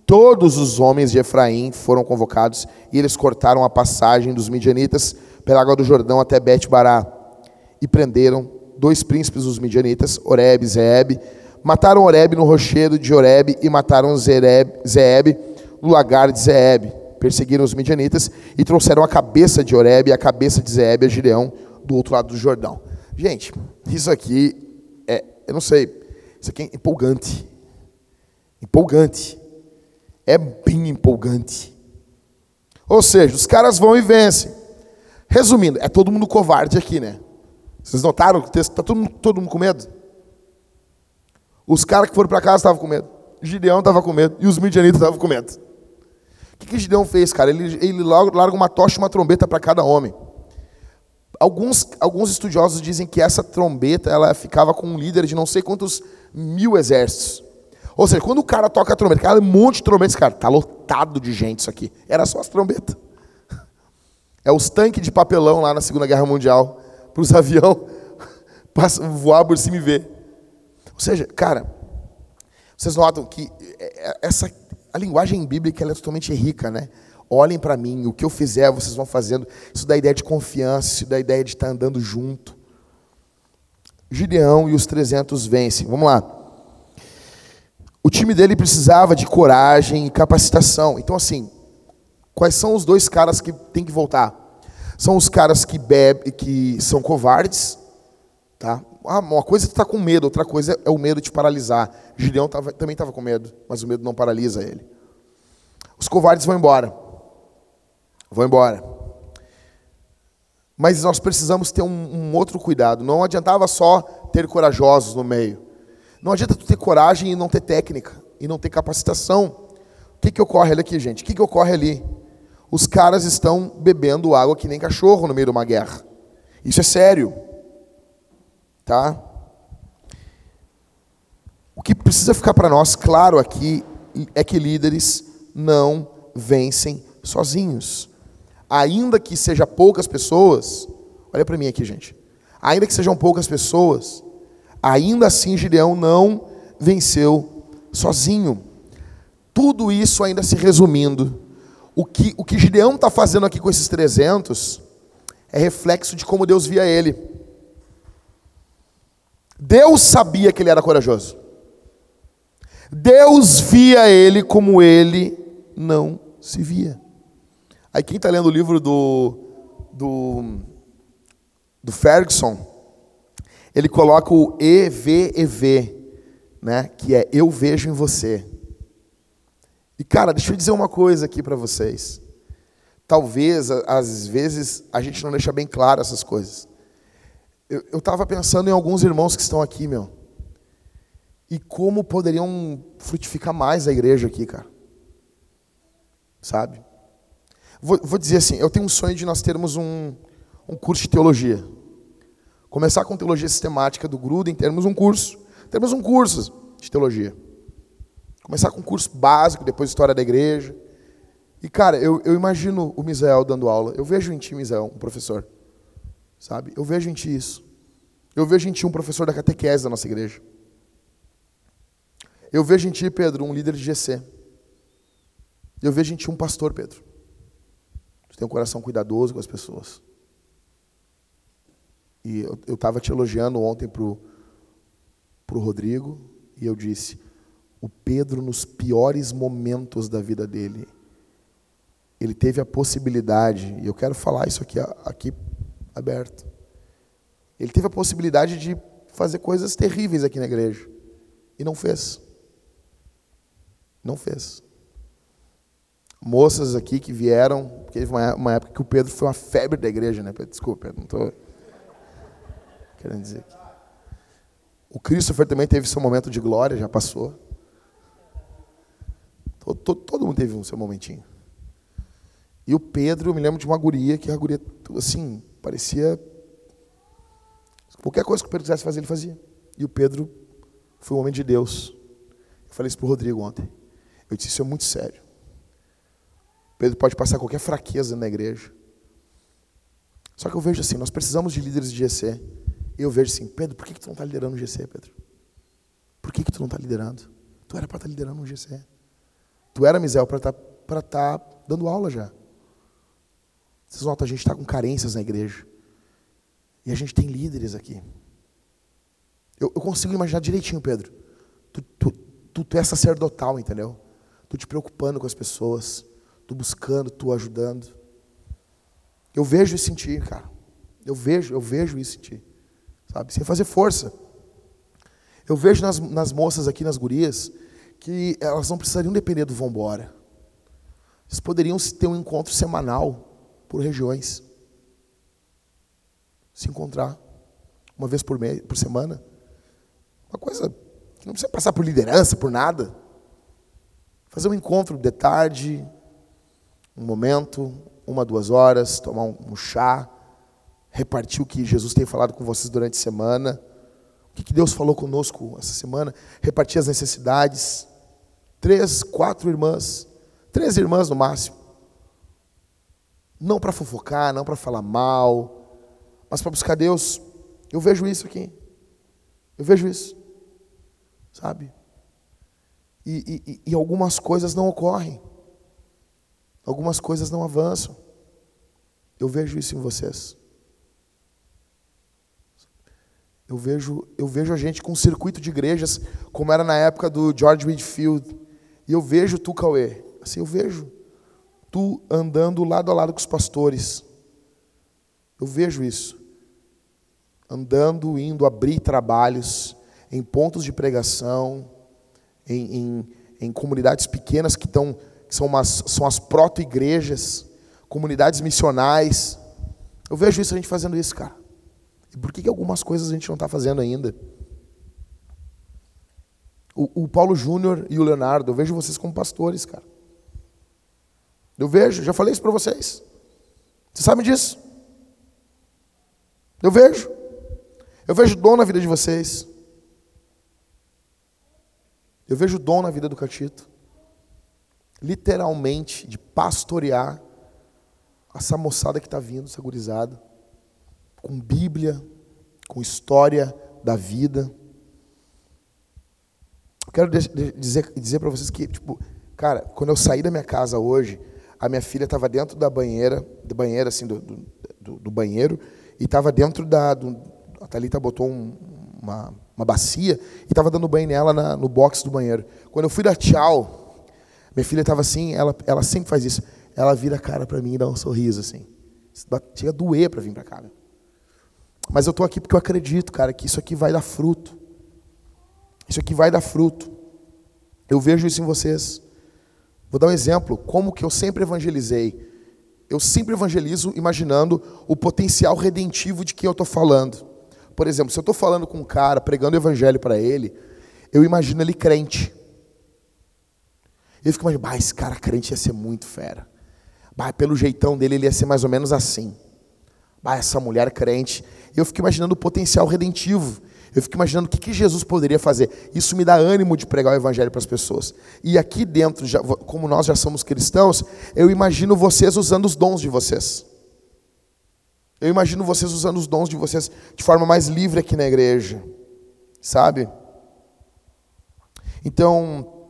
todos os homens de Efraim foram convocados e eles cortaram a passagem dos midianitas pela água do Jordão até Bet-Bará e prenderam dois príncipes dos midianitas, Oreb e Zeeb. Mataram Oreb no rochedo de Oreb e mataram Zeeb no lagar de Zeeb perseguiram os midianitas e trouxeram a cabeça de Oreb e a cabeça de Zeeb a Gideão do outro lado do Jordão. Gente, isso aqui é, eu não sei, isso aqui é empolgante. Empolgante. É bem empolgante. Ou seja, os caras vão e vencem. Resumindo, é todo mundo covarde aqui, né? Vocês notaram que está todo, todo mundo com medo? Os caras que foram para casa estavam com medo. Gideão estava com medo. E os midianitas estavam com medo. O que, que Gideão fez, cara? Ele, ele larga uma tocha e uma trombeta para cada homem. Alguns, alguns estudiosos dizem que essa trombeta ela ficava com um líder de não sei quantos mil exércitos. Ou seja, quando o cara toca a trombeta, cara, um monte de trombetas, cara, tá lotado de gente isso aqui. Era só as trombetas. É os tanques de papelão lá na Segunda Guerra Mundial, para os aviões voar por cima e ver. Ou seja, cara, vocês notam que é, é, essa a linguagem bíblica é totalmente rica, né? Olhem para mim, o que eu fizer, vocês vão fazendo. Isso dá ideia de confiança, isso dá ideia de estar andando junto. Gideão e os 300 vencem. Vamos lá. O time dele precisava de coragem e capacitação. Então, assim, quais são os dois caras que tem que voltar? São os caras que bebem, que são covardes, tá? Ah, uma coisa é tu tá com medo, outra coisa é o medo de paralisar. Gideão tava, também estava com medo, mas o medo não paralisa ele. Os covardes vão embora. Vão embora. Mas nós precisamos ter um, um, outro cuidado. Não adiantava só ter corajosos no meio. Não adianta tu ter coragem e não ter técnica, e não ter capacitação. O que, que ocorre ali aqui, gente? O que, que ocorre ali? Os caras estão bebendo água que nem cachorro no meio de uma guerra. Isso é sério. Tá? O que precisa ficar para nós claro aqui é que líderes não vencem sozinhos. Ainda que seja poucas pessoas, olha para mim aqui, gente. Ainda que sejam poucas pessoas, ainda assim Gideão não venceu sozinho. Tudo isso ainda se resumindo, o que, o que Gideão está fazendo aqui com esses 300 é reflexo de como Deus via ele. Deus sabia que ele era corajoso. Deus via ele como ele não se via. Aí quem está lendo o livro do, do, do Ferguson, ele coloca o EVEV, né, que é eu vejo em você. E cara, deixa eu dizer uma coisa aqui para vocês. Talvez, às vezes, a gente não deixa bem claro essas coisas. Eu estava pensando em alguns irmãos que estão aqui, meu. E como poderiam frutificar mais a igreja aqui, cara. Sabe? Vou, vou dizer assim, eu tenho um sonho de nós termos um, um curso de teologia. Começar com teologia sistemática do Gruden, termos um curso. Termos um curso de teologia. Começar com um curso básico, depois história da igreja. E, cara, eu, eu imagino o Misael dando aula. Eu vejo em ti, Misael, um professor. Sabe? Eu vejo em ti isso. Eu vejo em ti um professor da catequese da nossa igreja. Eu vejo em ti, Pedro, um líder de GC. Eu vejo em ti um pastor, Pedro. Tu tem um coração cuidadoso com as pessoas. E eu estava te elogiando ontem para o Rodrigo, e eu disse: o Pedro, nos piores momentos da vida dele, ele teve a possibilidade, e eu quero falar isso aqui, aqui aberto. Ele teve a possibilidade de fazer coisas terríveis aqui na igreja. E não fez. Não fez. Moças aqui que vieram, porque teve uma, época que o Pedro foi uma febre da igreja, né? Desculpa, não estou querendo dizer. O Christopher também teve seu momento de glória, já passou. Todo, todo, todo mundo teve um seu momentinho. E o Pedro, eu me lembro de uma guria, que a guria, assim, parecia. Qualquer coisa que o Pedro quisesse fazer, ele fazia. E o Pedro foi um homem de Deus. Eu falei isso para o Rodrigo ontem. Eu disse: Isso é muito sério. Pedro pode passar qualquer fraqueza na igreja. Só que eu vejo assim: nós precisamos de líderes de GC. Eu vejo assim: Pedro, por que, que tu não está liderando o GC, Pedro? Por que, que tu não está liderando? Tu era para estar tá liderando um GC. Tu era, Misel, para estar tá, tá dando aula já. Vocês notam, a gente está com carências na igreja. E a gente tem líderes aqui. Eu, eu consigo imaginar direitinho, Pedro. Tu, tu, tu, tu é sacerdotal, entendeu? Tu te preocupando com as pessoas. Tu buscando, tu ajudando. Eu vejo isso em ti, cara. Eu vejo, eu vejo isso em ti. Sabe? Sem fazer força. Eu vejo nas, nas moças aqui, nas gurias, que elas não precisariam depender do vambora. Eles poderiam ter um encontro semanal por regiões. Se encontrar uma vez por, mês, por semana. Uma coisa que não precisa passar por liderança, por nada. Fazer um encontro de tarde, um momento, uma, duas horas, tomar um, um chá, repartir o que Jesus tem falado com vocês durante a semana, o que Deus falou conosco essa semana, repartir as necessidades. Três, quatro irmãs, três irmãs no máximo. Não para fofocar, não para falar mal, mas para buscar Deus. Eu vejo isso aqui. Eu vejo isso. Sabe? E, e, e algumas coisas não ocorrem. Algumas coisas não avançam. Eu vejo isso em vocês. Eu vejo, eu vejo a gente com um circuito de igrejas, como era na época do George Whitfield. E eu vejo tu, Cauê. Assim, eu vejo tu andando lado a lado com os pastores. Eu vejo isso. Andando, indo abrir trabalhos em pontos de pregação, em, em, em comunidades pequenas que, estão, que são, umas, são as proto-igrejas, comunidades missionais. Eu vejo isso, a gente fazendo isso, cara. E por que, que algumas coisas a gente não está fazendo ainda? O, o Paulo Júnior e o Leonardo, eu vejo vocês como pastores, cara. Eu vejo, já falei isso para vocês. Vocês sabem disso? Eu vejo. Eu vejo dom na vida de vocês. Eu vejo dom na vida do Catito. Literalmente, de pastorear essa moçada que está vindo, essa gurizada, com Bíblia, com história da vida. Eu quero dizer, dizer para vocês que, tipo, cara, quando eu saí da minha casa hoje, a minha filha estava dentro da banheira, da banheira assim, do, do, do banheiro, e estava dentro da. Do, a Thalita botou um, uma, uma bacia e estava dando banho nela na, no box do banheiro. Quando eu fui dar tchau, minha filha estava assim, ela, ela sempre faz isso. Ela vira a cara para mim e dá um sorriso assim. Chega a doer para vir para cá. Meu. Mas eu estou aqui porque eu acredito, cara, que isso aqui vai dar fruto. Isso aqui vai dar fruto. Eu vejo isso em vocês. Vou dar um exemplo, como que eu sempre evangelizei. Eu sempre evangelizo imaginando o potencial redentivo de quem eu estou falando. Por exemplo, se eu estou falando com um cara, pregando o evangelho para ele, eu imagino ele crente. Eu fico imaginando, bah, esse cara crente ia ser muito fera. Bah, pelo jeitão dele, ele ia ser mais ou menos assim. Bah, essa mulher crente. Eu fico imaginando o potencial redentivo. Eu fico imaginando o que, que Jesus poderia fazer. Isso me dá ânimo de pregar o evangelho para as pessoas. E aqui dentro, já, como nós já somos cristãos, eu imagino vocês usando os dons de vocês. Eu imagino vocês usando os dons de vocês de forma mais livre aqui na igreja. Sabe? Então,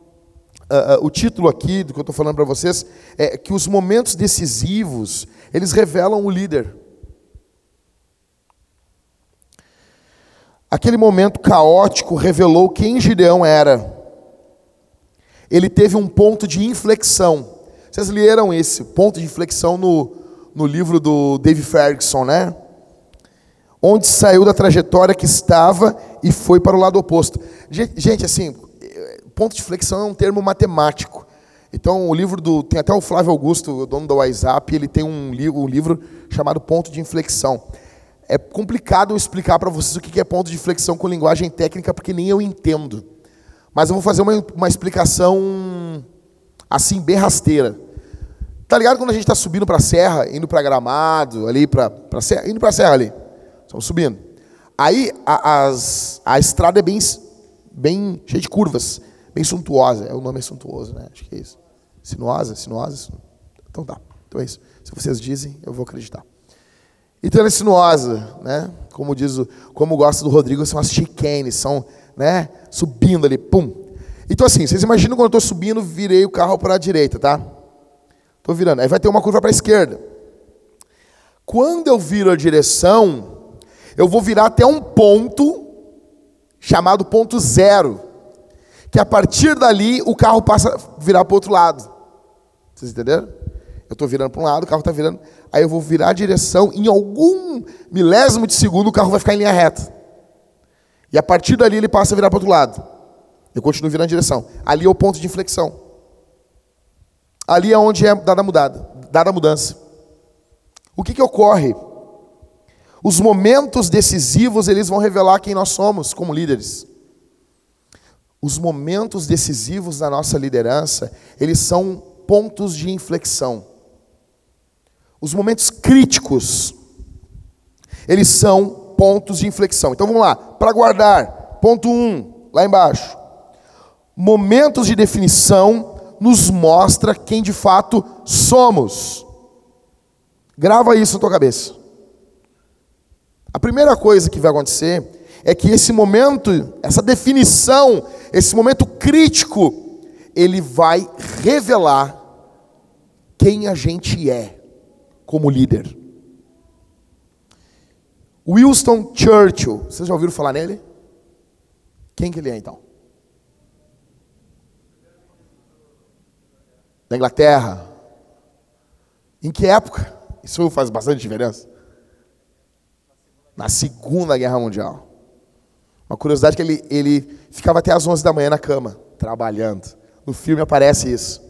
uh, uh, o título aqui do que eu estou falando para vocês é que os momentos decisivos, eles revelam o líder. Aquele momento caótico revelou quem Gideão era. Ele teve um ponto de inflexão. Vocês leram esse ponto de inflexão no, no livro do Dave Ferguson, né? Onde saiu da trajetória que estava e foi para o lado oposto. Gente, assim, ponto de inflexão é um termo matemático. Então, o livro do. Tem até o Flávio Augusto, o dono da WhatsApp, ele tem um, li, um livro chamado Ponto de Inflexão. É complicado explicar para vocês o que é ponto de inflexão com linguagem técnica, porque nem eu entendo. Mas eu vou fazer uma, uma explicação assim, bem rasteira. Tá ligado quando a gente está subindo para a serra, indo para Gramado, ali para serra, indo para a serra ali. Estamos subindo. Aí a, as, a estrada é bem, bem cheia de curvas, bem suntuosa. É, o nome é suntuoso, né? Acho que é isso. Sinuosa, sinuosa. Então tá. Então é isso. Se vocês dizem, eu vou acreditar. Então ela é sinuosa, né? Como diz o, como gosta do Rodrigo, são as chicanes, são, né? Subindo ali, pum. Então assim, vocês imaginam quando eu estou subindo, virei o carro para a direita, tá? Estou virando. Aí vai ter uma curva para a esquerda. Quando eu viro a direção, eu vou virar até um ponto chamado ponto zero, que a partir dali o carro passa a virar para o outro lado. Vocês entenderam? Eu estou virando para um lado, o carro está virando. Aí eu vou virar a direção, em algum milésimo de segundo o carro vai ficar em linha reta. E a partir dali ele passa a virar para o outro lado. Eu continuo virando a direção. Ali é o ponto de inflexão. Ali é onde é dada a mudada, dada a mudança. O que, que ocorre? Os momentos decisivos, eles vão revelar quem nós somos como líderes. Os momentos decisivos da nossa liderança, eles são pontos de inflexão. Os momentos críticos, eles são pontos de inflexão. Então vamos lá, para guardar, ponto 1, um, lá embaixo. Momentos de definição nos mostra quem de fato somos. Grava isso na tua cabeça. A primeira coisa que vai acontecer é que esse momento, essa definição, esse momento crítico, ele vai revelar quem a gente é como líder. Winston Churchill, vocês já ouviram falar nele? Quem que ele é então? Da Inglaterra. Em que época? Isso faz bastante diferença. Na Segunda Guerra Mundial. Uma curiosidade que ele, ele ficava até às 11 da manhã na cama, trabalhando. No filme aparece isso.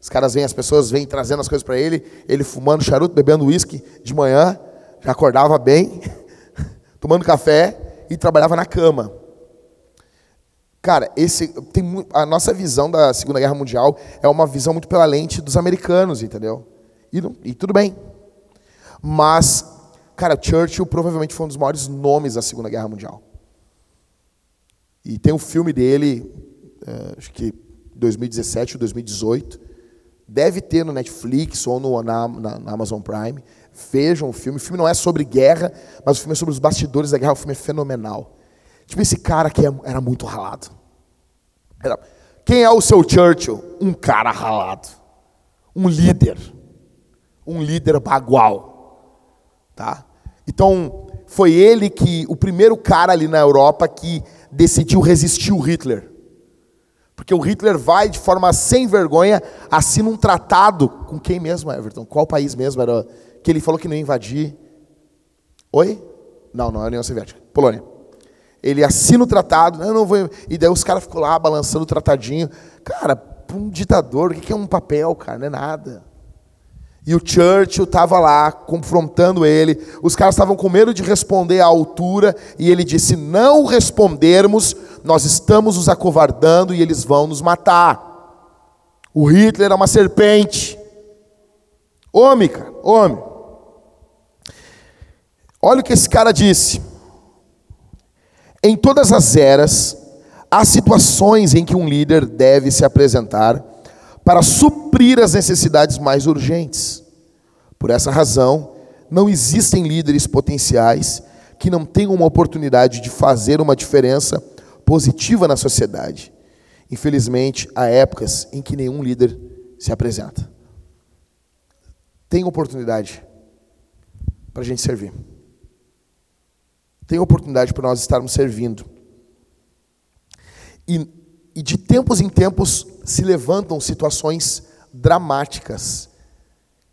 Os caras vêm, as pessoas vêm trazendo as coisas para ele, ele fumando charuto, bebendo uísque de manhã, já acordava bem, tomando café e trabalhava na cama. Cara, esse tem a nossa visão da Segunda Guerra Mundial é uma visão muito pela lente dos americanos, entendeu? E, e tudo bem. Mas, cara, Churchill provavelmente foi um dos maiores nomes da Segunda Guerra Mundial. E tem um filme dele, é, acho que 2017 ou 2018, Deve ter no Netflix ou no, na, na, na, Amazon Prime. Vejam o filme. O filme não é sobre guerra, mas o filme é sobre os bastidores da guerra. O filme é fenomenal. Tipo, esse cara que é, era muito ralado. Era... Quem é o seu Churchill? Um cara ralado. Um líder. Um líder bagual. Tá? Então, foi ele que, o primeiro cara ali na Europa que decidiu resistir o Hitler. Porque o Hitler vai de forma sem vergonha, assina um tratado com quem mesmo, Everton? Qual país mesmo era que ele falou que não ia invadir? Oi? Não, não é a União Soviética. Polônia. Ele assina o tratado, eu não vou. E daí os caras ficam lá balançando o tratadinho. Cara, um ditador, o que é um papel, cara? Não é nada. E o Churchill estava lá confrontando ele. Os caras estavam com medo de responder à altura. E ele disse: Não respondermos, nós estamos nos acovardando e eles vão nos matar. O Hitler é uma serpente. Homem, cara, homem. Olha o que esse cara disse. Em todas as eras, há situações em que um líder deve se apresentar para suprir as necessidades mais urgentes. Por essa razão, não existem líderes potenciais que não tenham uma oportunidade de fazer uma diferença positiva na sociedade. Infelizmente, há épocas em que nenhum líder se apresenta. Tem oportunidade para a gente servir. tem oportunidade para nós estarmos servindo. E, e de tempos em tempos se levantam situações dramáticas,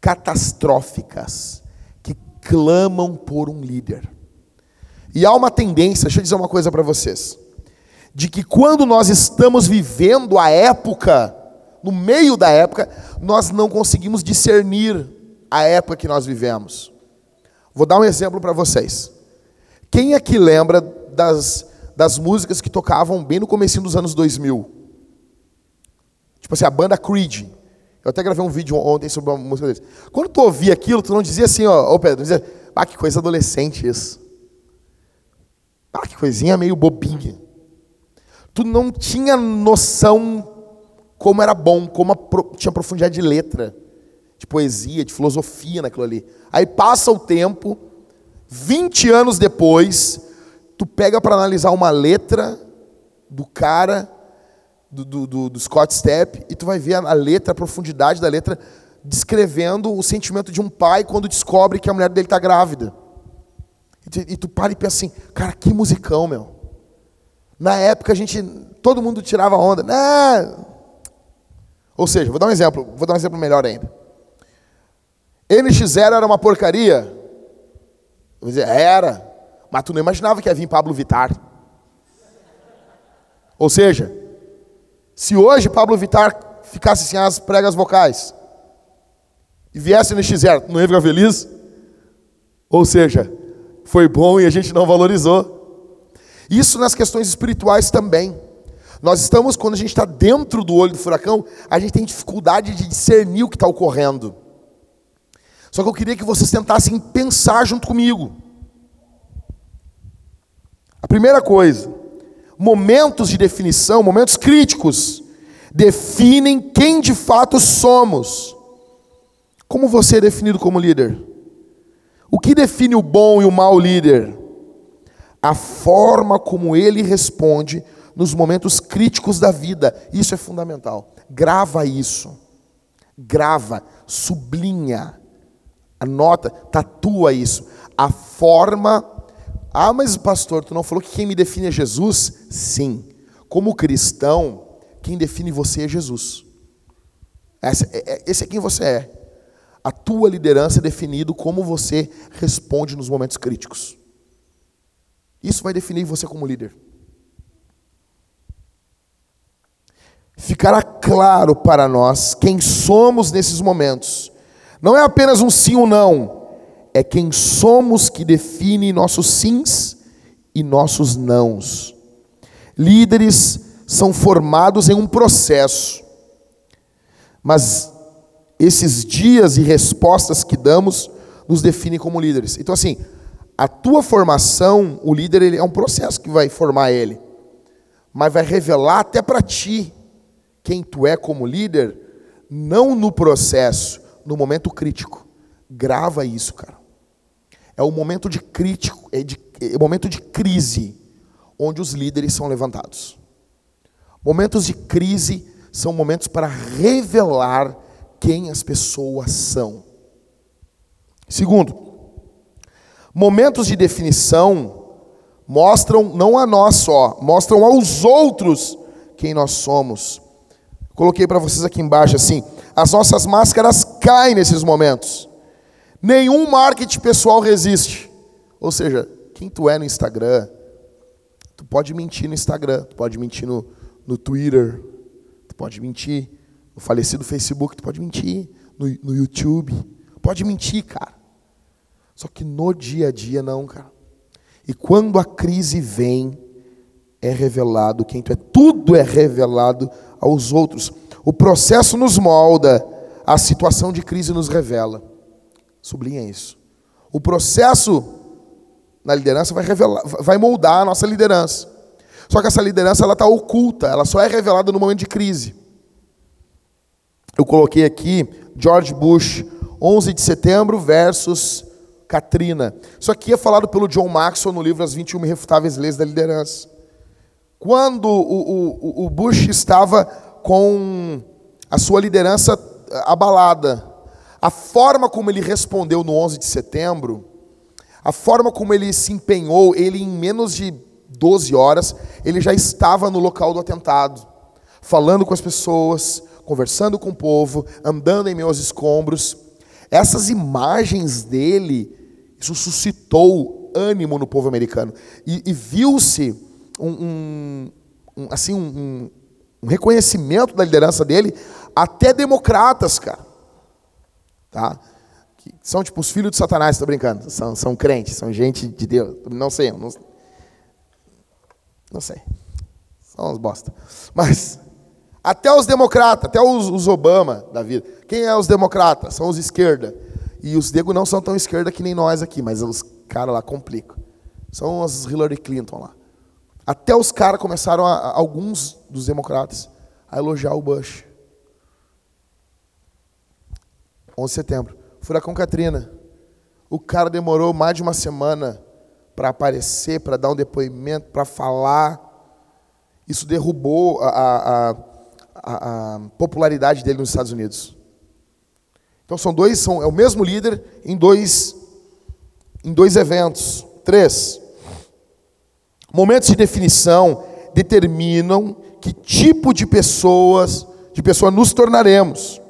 catastróficas, que clamam por um líder. E há uma tendência, deixa eu dizer uma coisa para vocês, de que quando nós estamos vivendo a época, no meio da época, nós não conseguimos discernir a época que nós vivemos. Vou dar um exemplo para vocês. Quem aqui lembra das, das músicas que tocavam bem no começo dos anos 2000? Tipo assim, a banda Creed. Eu até gravei um vídeo ontem sobre uma música deles. Quando tu ouvia aquilo, tu não dizia assim, ó, ô Pedro, dizia, ah, que coisa adolescente isso. Ah, que coisinha meio bobinha. Tu não tinha noção como era bom, como tinha profundidade de letra, de poesia, de filosofia naquilo ali. Aí passa o tempo, 20 anos depois, tu pega para analisar uma letra do cara, do, do, do, Scott Stepp, e tu vai ver a, a letra, a profundidade da letra, descrevendo o sentimento de um pai quando descobre que a mulher dele está grávida. E tu, e tu para e pensa assim, cara, que musicão, meu. Na época a gente, todo mundo tirava onda. Né? Ou seja, vou dar um exemplo, vou dar um exemplo melhor ainda. NX0 era uma porcaria? Dizer, era. Mas tu não imaginava que ia vir Pablo Vittar. Ou seja, se hoje Pablo Vittar ficasse sem as pregas vocais e viesse no X0, não ia ficar feliz? Ou seja, foi bom e a gente não valorizou. Isso nas questões espirituais também. Nós estamos, quando a gente está dentro do olho do furacão, a gente tem dificuldade de discernir o que está ocorrendo. Só que eu queria que vocês tentassem pensar junto comigo. A primeira coisa, momentos de definição, momentos críticos, definem quem de fato somos. Como você é definido como líder? O que define o bom e o mau líder? A forma como ele responde nos momentos críticos da vida. Isso é fundamental. Grava isso. Grava, sublinha, anota, tatua isso. A forma. Ah, mas pastor, tu não falou que quem me define é Jesus? Sim. Como cristão, quem define você é Jesus. Esse é, é, esse é quem você é. A tua liderança é definido como você responde nos momentos críticos. Isso vai definir você como líder. ficará claro para nós quem somos nesses momentos. Não é apenas um sim ou não, é quem somos que define nossos sims e nossos nãos. Líderes são formados em um processo, mas esses dias e respostas que damos nos definem como líderes. Então, assim, a tua formação, o líder, ele é um processo que vai formar ele, mas vai revelar até para ti quem tu é como líder, não no processo, no momento crítico. Grava isso, cara. É o momento de crítico, é, de, é momento de crise onde os líderes são levantados. Momentos de crise são momentos para revelar quem as pessoas são. Segundo, momentos de definição mostram não a nós só, mostram aos outros quem nós somos. Coloquei para vocês aqui embaixo assim: as nossas máscaras caem nesses momentos. Nenhum marketing pessoal resiste. Ou seja, quem tu é no Instagram, tu pode mentir no Instagram, tu pode mentir no, no Twitter, tu pode mentir no falecido Facebook, tu pode mentir no, no YouTube, pode mentir, cara. Só que no dia a dia não, cara. E quando a crise vem, é revelado quem tu é. Tudo é revelado aos outros. O processo nos molda, a situação de crise nos revela. Sublinha isso. O processo na liderança vai, revelar, vai moldar a nossa liderança. Só que essa liderança ela está oculta, ela só é revelada no momento de crise. Eu coloquei aqui George Bush, 11 de setembro versus Katrina. Isso aqui é falado pelo John Maxwell no livro As 21 Irrefutáveis Leis da Liderança. Quando o, o, o Bush estava com a sua liderança abalada, a forma como ele respondeu no 11 de setembro, A forma como ele se empenhou, ele em menos de 12 horas, ele já estava no local do atentado, falando com as pessoas, conversando com o povo, andando em meus escombros. Essas imagens dele, isso suscitou ânimo no povo americano. E, e viu-se um, um, um, assim, um, um reconhecimento da liderança dele, até democratas, cara. Tá? Que são tipo os filhos de Satanás, estou brincando. São, são crentes, são gente de Deus. Não sei, não, não sei. São uns bosta. Mas até os democratas, até os, os, Obama da vida. Quem é os democratas? São os esquerda. E os Diego não são tão esquerda que nem nós aqui, mas os caras lá complicam. São os Hillary Clinton lá. Até os caras começaram, a, alguns dos democratas, a elogiar o Bush. 11 de setembro. Furacão Katrina. O cara demorou mais de uma semana para aparecer, para dar um depoimento, para falar. Isso derrubou a, a, a, a, popularidade dele nos Estados Unidos. Então são dois, são, é o mesmo líder em dois, em dois eventos. Três. Momentos de definição determinam que tipo de pessoas, de pessoa nos tornaremos.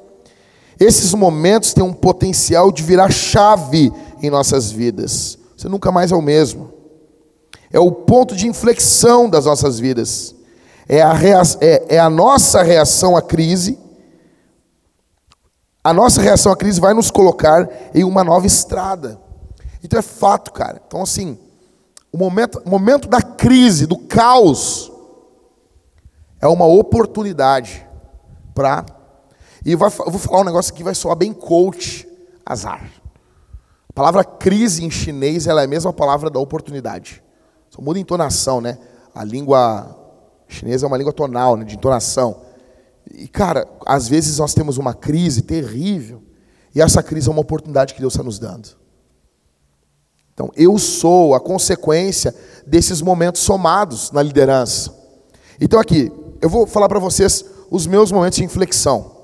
Esses momentos têm um potencial de virar chave em nossas vidas. Você nunca mais é o mesmo. É o ponto de inflexão das nossas vidas. É a, é, é a nossa reação à crise. A nossa reação à crise vai nos colocar em uma nova estrada. Então é fato, cara. Então, assim, o momento, momento da crise, do caos, é uma oportunidade para. E eu vou falar um negócio que vai soar bem coach, azar. A palavra crise em chinês ela é a mesma palavra da oportunidade. Só muda a entonação, né? A língua chinesa é uma língua tonal, né? de entonação. E, cara, às vezes nós temos uma crise terrível, e essa crise é uma oportunidade que Deus está nos dando. Então, eu sou a consequência desses momentos somados na liderança. Então, aqui, eu vou falar para vocês os meus momentos de inflexão.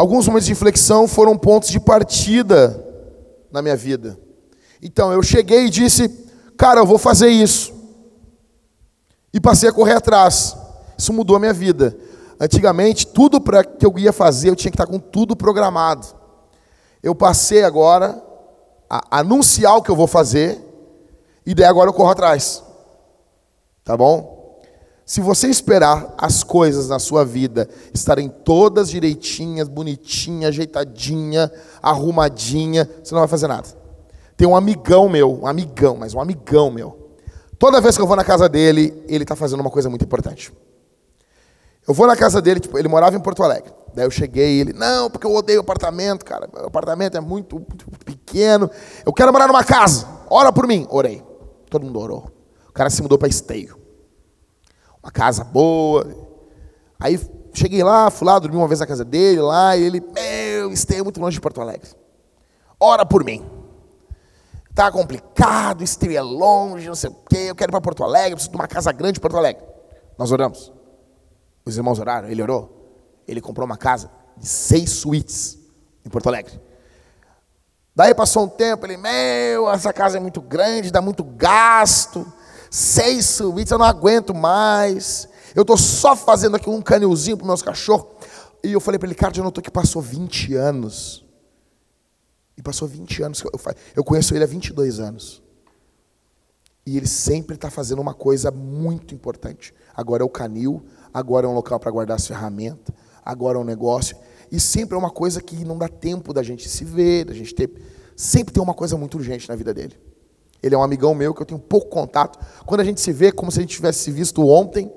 Alguns momentos de inflexão foram pontos de partida na minha vida. Então eu cheguei e disse, cara, eu vou fazer isso. E passei a correr atrás. Isso mudou a minha vida. Antigamente, tudo para que eu ia fazer, eu tinha que estar com tudo programado. Eu passei agora a anunciar o que eu vou fazer, e daí agora eu corro atrás. Tá bom? Se você esperar as coisas na sua vida estarem todas direitinhas, bonitinha, ajeitadinha, arrumadinha, você não vai fazer nada. Tem um amigão meu, um amigão, mas um amigão meu. Toda vez que eu vou na casa dele, ele está fazendo uma coisa muito importante. Eu vou na casa dele, tipo, ele morava em Porto Alegre. Daí eu cheguei e ele, não, porque eu odeio apartamento, cara. O apartamento é muito, muito pequeno. Eu quero morar numa casa. Ora por mim. Orei. Todo mundo orou. O cara se mudou para Esteio uma casa boa. Aí cheguei lá, fui lá, dormi uma vez na casa dele lá, e ele, meu, esteja muito longe de Porto Alegre. Ora por mim. Tá complicado, esteja é longe, não sei o quê, eu quero ir para Porto Alegre, preciso de uma casa grande em Porto Alegre. Nós oramos. Os irmãos oraram, ele orou. Ele comprou uma casa de seis suítes em Porto Alegre. Daí passou um tempo, ele, meu, essa casa é muito grande, dá muito gasto seis suítes, eu não aguento mais. Eu estou só fazendo aqui um canilzinho para meus cachorros. E eu falei para ele, cara, eu notou que passou 20 anos. E passou 20 anos. Eu, eu conheço ele há 22 anos. E ele sempre está fazendo uma coisa muito importante. Agora é o canil, agora é um local para guardar as ferramentas, agora é um negócio. E sempre é uma coisa que não dá tempo da gente se ver, da gente ter. Sempre tem uma coisa muito urgente na vida dele. Ele é um amigão meu que eu tenho pouco contato. Quando a gente se vê, é como se a gente tivesse se visto ontem.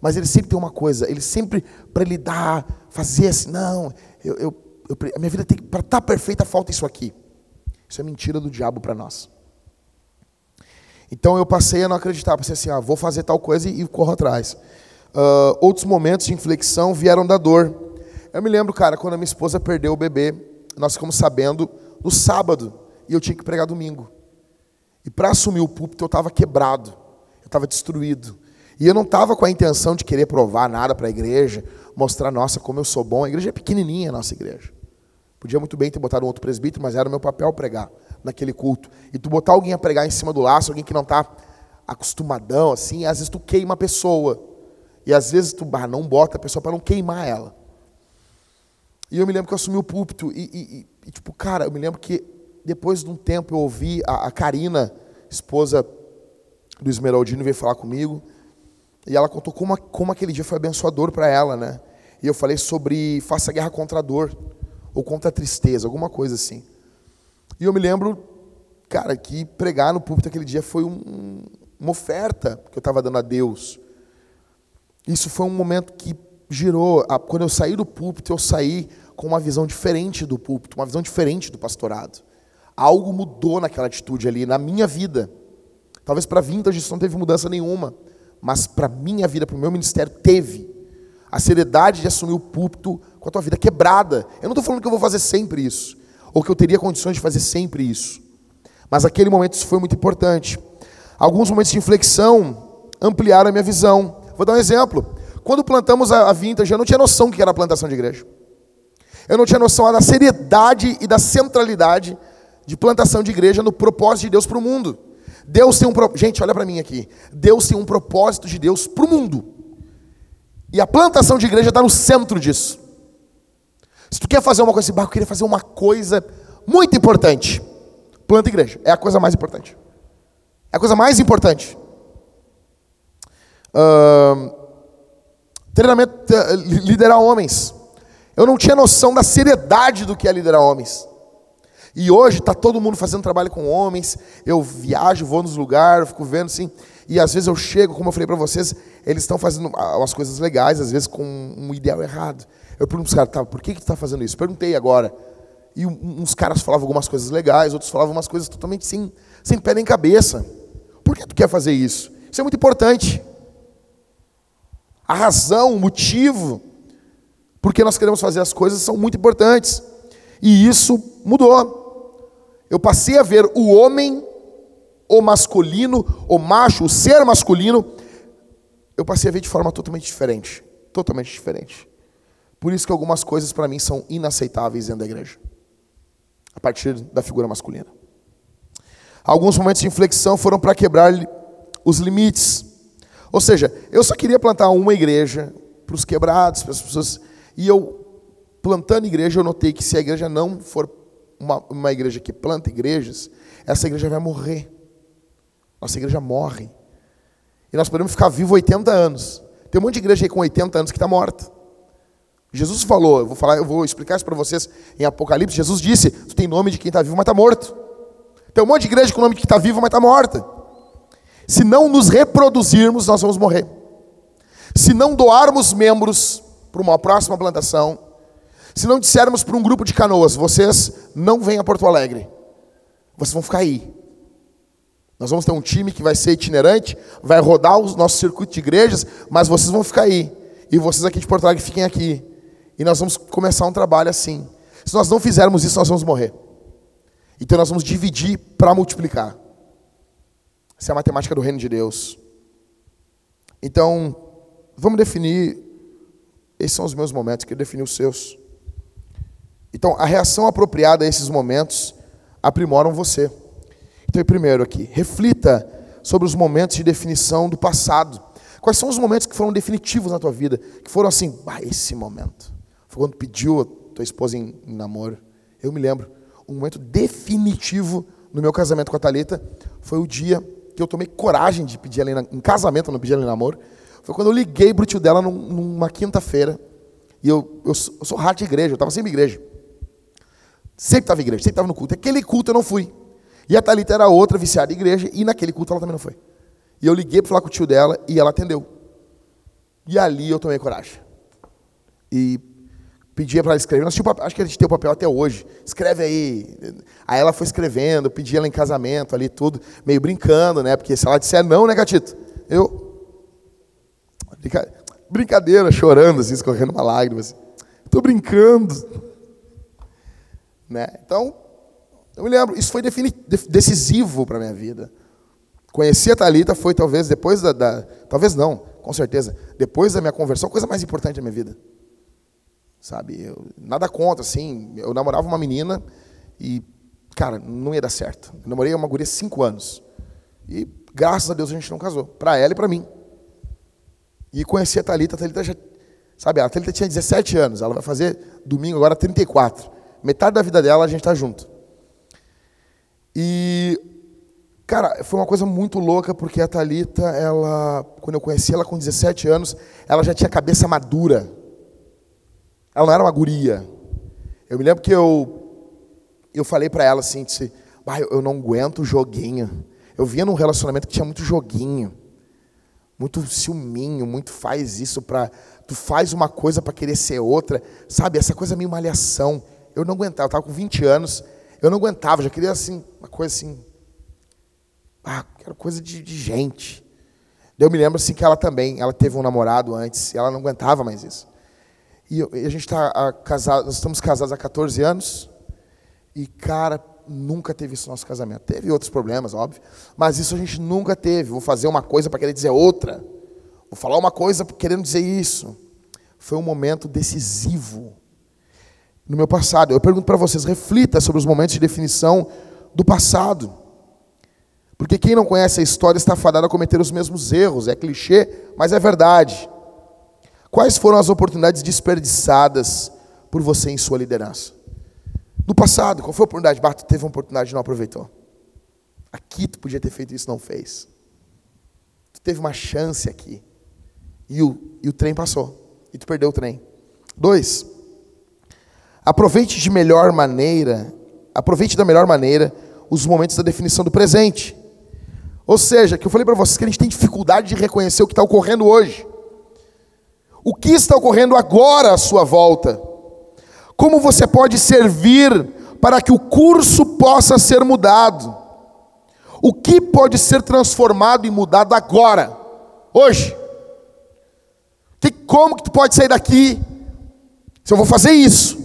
Mas ele sempre tem uma coisa, ele sempre, para ele dar, fazer assim, não, eu, eu, eu a minha vida tem para estar tá perfeita, falta isso aqui. Isso é mentira do diabo para nós. Então eu passei a não acreditar, passei assim, ah, vou fazer tal coisa e, e corro atrás. Uh, outros momentos de inflexão vieram da dor. Eu me lembro, cara, quando a minha esposa perdeu o bebê, nós ficamos sabendo no sábado e eu tinha que pregar domingo. E para assumir o púlpito eu estava quebrado, eu estava destruído. E eu não estava com a intenção de querer provar nada para a igreja, mostrar, nossa, como eu sou bom. A igreja é pequenininha, a nossa igreja. Podia muito bem ter botado um outro presbítero, mas era o meu papel pregar. naquele culto. E tu botar alguém a pregar em cima do laço, alguém que não está acostumadão, assim, às vezes tu queima a pessoa. E às vezes tu não bota a pessoa para não queimar ela. E eu me lembro que eu assumi o púlpito e, e, e, tipo, cara, eu me lembro que depois de um tempo eu ouvi a, a Karina, esposa do Esmeraldino, veio falar comigo. E ela contou como, como aquele dia foi abençoador para ela, né? E eu falei sobre faça guerra contra a dor, ou contra a tristeza, alguma coisa assim. E eu me lembro, cara, que pregar no púlpito aquele dia foi um, uma oferta que eu estava dando a Deus. Isso foi um momento que girou. Quando eu saí do púlpito, eu saí com uma visão diferente do púlpito, uma visão diferente do pastorado. Algo mudou naquela atitude ali, na minha vida. Talvez para a Vintage isso não teve mudança nenhuma, mas para a minha vida, para o meu ministério, teve. A seriedade de assumir o púlpito com a tua vida quebrada. Eu não estou falando que eu vou fazer sempre isso, ou que eu teria condições de fazer sempre isso. Mas aquele momento isso foi muito importante. Alguns momentos de inflexão ampliaram a minha visão. Vou dar um exemplo. Quando plantamos a Vintage, eu não tinha noção do que era plantação de igreja. Eu não tinha noção da seriedade e da centralidade de plantação de igreja no propósito de Deus para o mundo. Deus tem um pro... gente, olha para mim aqui. Deus tem um propósito de Deus para o mundo. E a plantação de igreja está no centro disso. Se tu quer fazer uma coisa assim, eu queria fazer uma coisa muito importante. Planta igreja. É a coisa mais importante. É a coisa mais importante. Uh, treinamento, uh, liderar homens. Eu não tinha noção da seriedade do que é liderar homens. E hoje está todo mundo fazendo trabalho com homens. Eu viajo, vou nos lugares, fico vendo assim. E às vezes eu chego, como eu falei para vocês, eles estão fazendo umas coisas legais, às vezes com um ideal errado. Eu pergunto para os caras, tá, por que, que tu está fazendo isso? Perguntei agora. E uns caras falavam algumas coisas legais, outros falavam umas coisas totalmente sem, sem pé nem cabeça. Por que tu quer fazer isso? Isso é muito importante. A razão, o motivo, porque nós queremos fazer as coisas são muito importantes. E isso mudou. Eu passei a ver o homem, o masculino, o macho, o ser masculino, eu passei a ver de forma totalmente diferente. Totalmente diferente. Por isso que algumas coisas para mim são inaceitáveis dentro da igreja. A partir da figura masculina. Alguns momentos de inflexão foram para quebrar os limites. Ou seja, eu só queria plantar uma igreja para os quebrados, para as pessoas. E eu, plantando igreja, eu notei que se a igreja não for uma, uma igreja que planta igrejas, essa igreja vai morrer. Nossa igreja morre. E nós podemos ficar vivos 80 anos. Tem um monte de igreja aí com 80 anos que está morta. Jesus falou, eu vou falar, eu vou explicar isso para vocês em Apocalipse. Jesus disse: Tu tem nome de quem está vivo, mas está morto. Tem um monte de igreja com nome de quem está vivo, mas está morta. Se não nos reproduzirmos, nós vamos morrer. Se não doarmos membros para uma próxima plantação, se não dissermos para um grupo de canoas, vocês não vêm a Porto Alegre, vocês vão ficar aí. Nós vamos ter um time que vai ser itinerante, vai rodar o nosso circuito de igrejas, mas vocês vão ficar aí. E vocês aqui de Porto Alegre fiquem aqui. E nós vamos começar um trabalho assim. Se nós não fizermos isso, nós vamos morrer. Então nós vamos dividir para multiplicar. Essa é a matemática do reino de Deus. Então, vamos definir. Esses são os meus momentos, quero definir os seus. Então, a reação apropriada a esses momentos aprimoram você. Então, primeiro aqui, reflita sobre os momentos de definição do passado. Quais são os momentos que foram definitivos na tua vida? Que foram assim, ah, esse momento. Foi quando pediu a tua esposa em, em namoro. Eu me lembro. Um momento definitivo no meu casamento com a Thalita foi o dia que eu tomei coragem de pedir ela em, em casamento, não pedi ela em namoro. Foi quando eu liguei pro tio dela num, numa quinta-feira. E eu, eu, eu sou rato de igreja, eu estava sem igreja. Sempre estava em igreja, sempre estava no culto. Aquele culto eu não fui. E a Thalita era outra viciada em igreja, e naquele culto ela também não foi. E eu liguei para falar com o tio dela, e ela atendeu. E ali eu tomei coragem. E pedia para ela escrever. Nós tínhamos, acho que a gente tem o papel até hoje. Escreve aí. Aí ela foi escrevendo, pedi ela em casamento ali, tudo, meio brincando, né? Porque se ela disser não, né, Gatito? Eu. Brincadeira, chorando, assim, escorrendo uma lágrima. Assim. Estou brincando. Né? Então, eu me lembro, isso foi decisivo para a minha vida. Conhecer a Thalita foi talvez depois da, da, Talvez não, com certeza. Depois da minha conversão, a coisa mais importante da minha vida. Sabe? Eu, nada contra, assim. Eu namorava uma menina e cara, não ia dar certo. Eu namorei uma guria cinco anos. E graças a Deus a gente não casou. Para ela e para mim. E conheci a Thalita. A Thalita já. Sabe, a Thalita tinha 17 anos. Ela vai fazer domingo agora 34. Metade da vida dela a gente está junto. E. Cara, foi uma coisa muito louca, porque a Thalita, ela. Quando eu conheci ela com 17 anos, ela já tinha cabeça madura. Ela não era uma guria. Eu me lembro que eu. Eu falei para ela assim: disse, eu não aguento joguinho. Eu via num relacionamento que tinha muito joguinho, muito ciúminho, muito faz isso para tu faz uma coisa para querer ser outra, sabe? Essa coisa meio malhação. Eu não aguentava, eu estava com 20 anos, eu não aguentava, já queria assim, uma coisa assim, ah, era coisa de, de gente. Eu me lembro assim que ela também, ela teve um namorado antes, e ela não aguentava mais isso. E, e a gente está casado, nós estamos casados há 14 anos, e cara, nunca teve isso no nosso casamento. Teve outros problemas, óbvio, mas isso a gente nunca teve. Vou fazer uma coisa para querer dizer outra. Vou falar uma coisa querendo dizer isso. Foi um momento decisivo no meu passado. Eu pergunto para vocês, reflita sobre os momentos de definição do passado. Porque quem não conhece a história está fadado a cometer os mesmos erros. É clichê, mas é verdade. Quais foram as oportunidades desperdiçadas por você em sua liderança? No passado, qual foi a oportunidade? Bah, tu teve uma oportunidade e não aproveitou. Aqui tu podia ter feito isso, não fez. Tu teve uma chance aqui. E o, e o trem passou. E tu perdeu o trem. Dois, aproveite de melhor maneira, aproveite da melhor maneira os momentos da definição do presente. Ou seja, que eu falei para vocês que a gente tem dificuldade de reconhecer o que está ocorrendo hoje. O que está ocorrendo agora à sua volta? Como você pode servir para que o curso possa ser mudado? O que pode ser transformado e mudado agora, hoje? Que, como que tu pode sair daqui se eu vou fazer isso?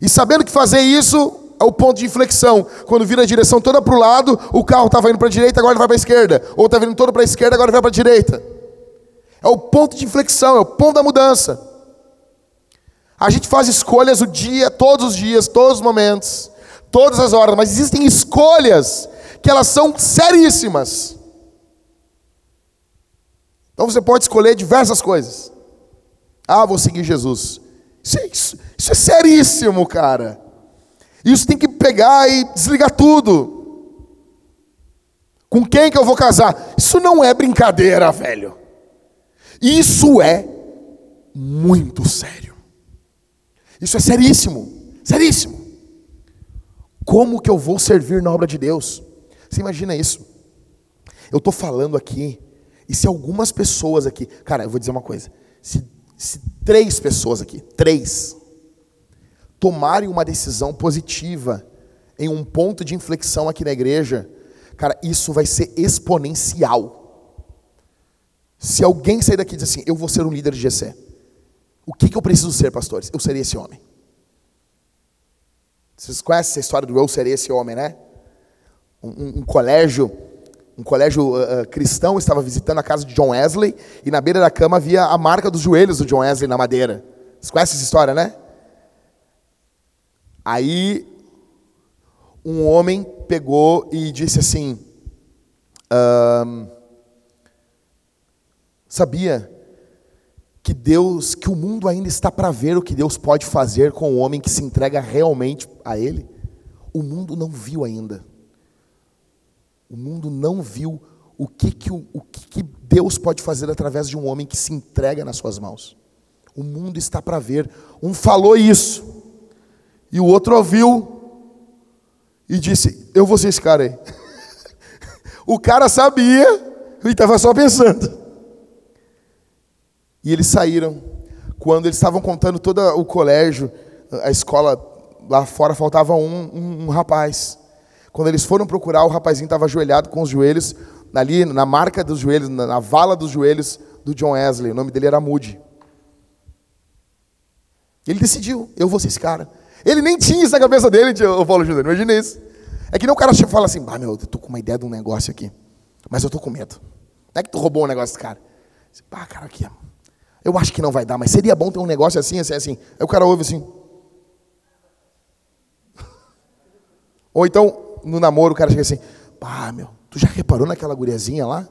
E sabendo que fazer isso é o ponto de inflexão. Quando vira a direção toda para o lado, o carro estava indo para a direita, agora vai para a esquerda. Ou está vindo todo para a esquerda, agora vai para a direita. É o ponto de inflexão, é o ponto da mudança. A gente faz escolhas o dia, todos os dias, todos os momentos, todas as horas, mas existem escolhas que elas são seríssimas. Então você pode escolher diversas coisas. Ah, vou seguir Jesus. Isso isso, isso é seríssimo, cara. Isso tem que pegar e desligar tudo. Com quem que eu vou casar? Isso não é brincadeira, velho. Isso é muito sério. Isso é seríssimo, seríssimo. Como que eu vou servir na obra de Deus? Você imagina isso? Eu estou falando aqui, e se algumas pessoas aqui, cara, eu vou dizer uma coisa: se, se três pessoas aqui, três, tomarem uma decisão positiva em um ponto de inflexão aqui na igreja, cara, isso vai ser exponencial. Se alguém sair daqui e dizer assim, eu vou ser um líder de GC, o que, que eu preciso ser, pastores? Eu serei esse homem. Vocês conhecem essa história do eu serei esse homem, né? Um, um, um colégio, um colégio uh, uh, cristão estava visitando a casa de John Wesley e na beira da cama havia a marca dos joelhos do John Wesley na madeira. Vocês conhecem essa história, né? Aí um homem pegou e disse assim: sabia que Deus, que o mundo ainda está para ver o que Deus pode fazer com o homem que se entrega realmente a Ele. O mundo não viu ainda. O mundo não viu o que, que, o, o que, que Deus pode fazer através de um homem que se entrega nas suas mãos. O mundo está para ver. Um falou isso, e o outro ouviu e disse: Eu vou ser esse cara aí. o cara sabia e estava só pensando. E eles saíram. Quando eles estavam contando todo o colégio, a escola lá fora, faltava um, um, um rapaz. Quando eles foram procurar, o rapazinho estava ajoelhado com os joelhos, ali na marca dos joelhos, na, na vala dos joelhos do John Wesley. O nome dele era Moody. Ele decidiu, eu vou ser esse cara. Ele nem tinha isso na cabeça dele, o Paulo Júnior, imagina isso. É que nem o cara fala assim, ah, meu, eu tô com uma ideia de um negócio aqui, mas eu tô com medo. Não é que tu roubou um negócio desse cara. Ah, cara, aqui, eu acho que não vai dar, mas seria bom ter um negócio assim, assim, assim. Aí o cara ouve assim. Ou então, no namoro, o cara chega assim, pá, meu, tu já reparou naquela guriazinha lá?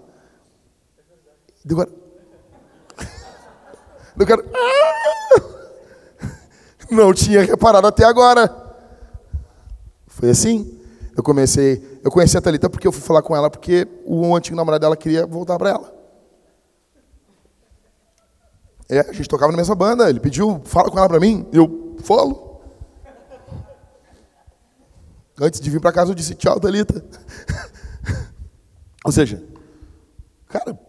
Do cara, do cara, ah! não tinha reparado até agora. Foi assim. Eu comecei, eu conheci a Thalita porque eu fui falar com ela porque o antigo namorado dela queria voltar para ela. É, a gente tocava na mesma banda, ele pediu, fala com ela para mim, eu falo. Antes de vir para casa eu disse tchau, Thalita. Ou seja, cara,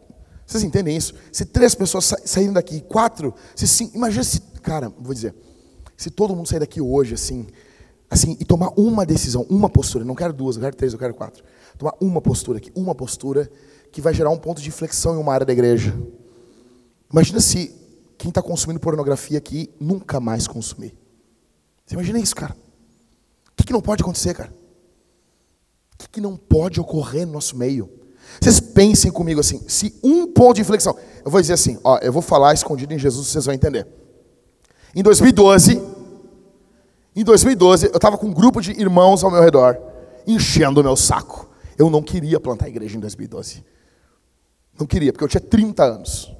vocês entendem isso? Se três pessoas sa saírem daqui, quatro, se cinco, imagina se, cara, vou dizer, se todo mundo sair daqui hoje assim, assim e tomar uma decisão, uma postura, não quero duas, eu quero três, eu quero quatro, tomar uma postura aqui, uma postura que vai gerar um ponto de inflexão em uma área da igreja. Imagina se quem está consumindo pornografia aqui nunca mais consumir. Você imagina isso, cara? O que, que não pode acontecer, cara? O que, que não pode ocorrer no nosso meio? Vocês pensem comigo assim, se um ponto de inflexão, eu vou dizer assim, ó, eu vou falar escondido em Jesus, vocês vão entender. Em 2012, em 2012, eu estava com um grupo de irmãos ao meu redor, enchendo o meu saco. Eu não queria plantar igreja em 2012. Não queria, porque eu tinha 30 anos.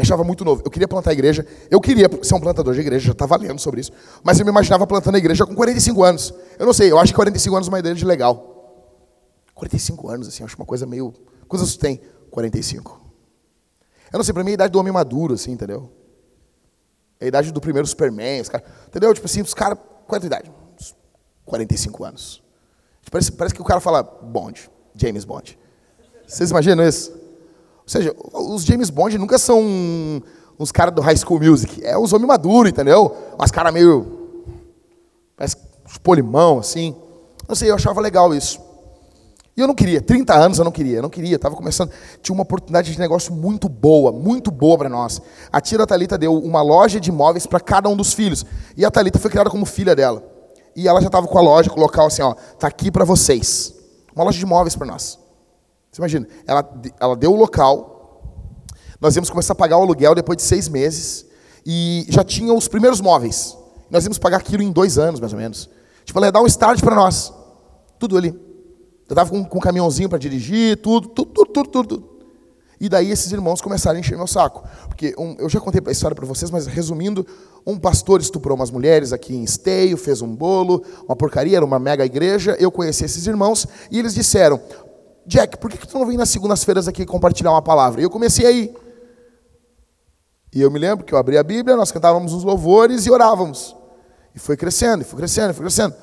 Me achava muito novo. Eu queria plantar igreja. Eu queria ser um plantador de igreja, já estava lendo sobre isso. Mas eu me imaginava plantando a igreja com 45 anos. Eu não sei, eu acho que 45 anos é uma ideia legal. 45 anos, assim, acho uma coisa meio. Quantos você tem? 45. Eu não sei, pra mim é a idade do homem maduro, assim, entendeu? É a idade do primeiro Superman, os cara, entendeu? Tipo assim, os caras. Qual é a idade? 45 anos. Parece, parece que o cara fala Bond, James Bond. Vocês imaginam isso? Ou seja, os James Bond nunca são uns caras do High School Music. É os homens maduros, entendeu? Umas caras meio. Parece polimão, assim. Não sei, eu achava legal isso. E eu não queria, 30 anos eu não queria, eu não queria, estava começando, tinha uma oportunidade de negócio muito boa, muito boa para nós. A tia da Thalita deu uma loja de imóveis para cada um dos filhos. E a Thalita foi criada como filha dela. E ela já estava com a loja, com o local assim, ó, tá aqui para vocês. Uma loja de imóveis para nós. Você imagina, ela, ela deu o local, nós íamos começar a pagar o aluguel depois de seis meses, e já tinha os primeiros móveis. Nós íamos pagar aquilo em dois anos, mais ou menos. Tipo, ela ia dar um start para nós. Tudo ali. Eu estava com, com um caminhãozinho para dirigir, tudo, tudo, tudo, tudo, tudo. E daí esses irmãos começaram a encher meu saco. Porque um, eu já contei a história para vocês, mas resumindo, um pastor estuprou umas mulheres aqui em Esteio, fez um bolo, uma porcaria, era uma mega igreja. Eu conheci esses irmãos e eles disseram: Jack, por que, tu não vem nas segundas-feiras aqui compartilhar uma palavra? E eu comecei aí. E eu me lembro que eu abri a Bíblia, nós cantávamos uns louvores e orávamos. E foi crescendo, e foi crescendo, e foi crescendo.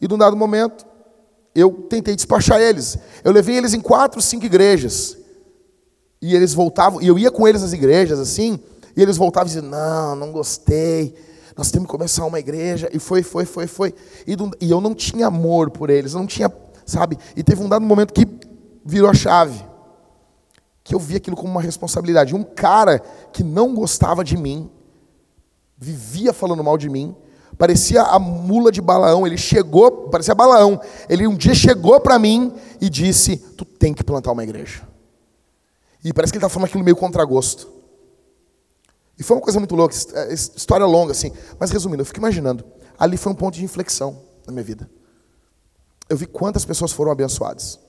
E de um dado momento, eu tentei despachar eles. Eu levei eles em quatro, cinco igrejas. E eles voltavam, e eu ia com eles nas igrejas assim, e eles voltavam e diziam: Não, não gostei, nós temos que começar uma igreja. E foi, foi, foi, foi. E, e eu não tinha amor por eles, não tinha, sabe? E teve um dado momento que virou a chave, que eu vi aquilo como uma responsabilidade. Um cara que não gostava de mim, vivia falando mal de mim, Parecia a mula de Balaão. Ele chegou, parecia Balaão. Ele um dia chegou para mim e disse: Tu tem que plantar uma igreja. E parece que ele estava falando aquilo meio contragosto. E foi uma coisa muito louca, é, história longa assim. Mas resumindo, eu fico imaginando. Ali foi um ponto de inflexão na minha vida. Eu vi quantas pessoas foram abençoadas.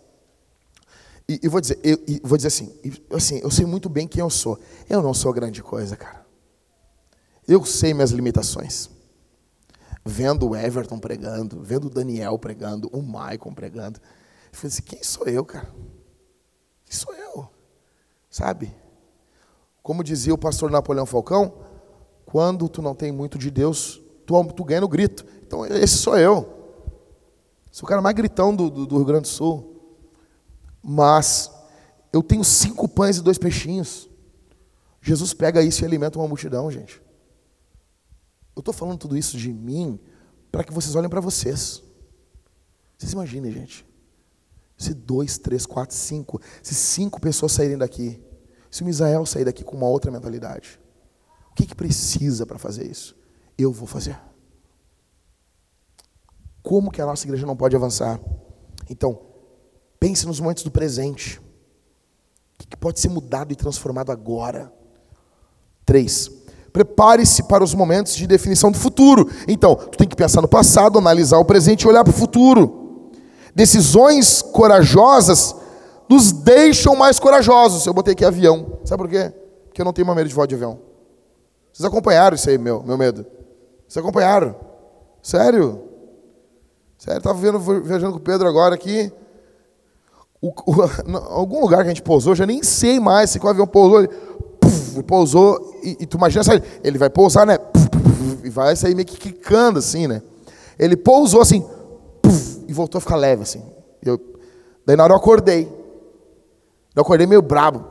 E, e vou dizer, eu, e vou dizer assim, assim, eu sei muito bem quem eu sou. Eu não sou grande coisa, cara. Eu sei minhas limitações vendo o Everton pregando, vendo o Daniel pregando, o Maicon pregando. Eu falei assim, quem sou eu, cara? Quem sou eu? Sabe? Como dizia o pastor Napoleão Falcão, quando tu não tem muito de Deus, tu, tu ganha no grito. Então, esse sou eu. Sou o cara mais gritão do, do, do Rio Grande do Sul. Mas eu tenho cinco pães e dois peixinhos. Jesus pega isso e alimenta uma multidão, gente. Eu estou falando tudo isso de mim para que vocês olhem para vocês. Vocês imaginem, gente. Se dois, três, quatro, cinco, se cinco pessoas saírem daqui, se o Misael sair daqui com uma outra mentalidade, o que, que precisa para fazer isso? Eu vou fazer. Como que a nossa igreja não pode avançar? Então, pense nos momentos do presente. O que pode ser mudado e transformado agora? Três, Prepare-se para os momentos de definição do futuro. Então, tu tem que pensar no passado, analisar o presente e olhar para o futuro. Decisões corajosas nos deixam mais corajosos. Eu botei aqui avião. Sabe por quê? Porque eu não tenho mais medo de voar de avião. Vocês acompanharam isso aí, meu, meu medo? Vocês acompanharam? Sério? Sério, estava viajando com o Pedro agora aqui. O, o, algum lugar que a gente pousou, já nem sei mais se o avião pousou. Ele, puff, pousou, e, e, tu imagina, sabe, ele vai pousar, né? Puff, puff, e vai sair meio que quicando assim, né? Ele pousou assim, e voltou a ficar leve assim. Eu, daí na hora eu acordei. Eu acordei meio brabo.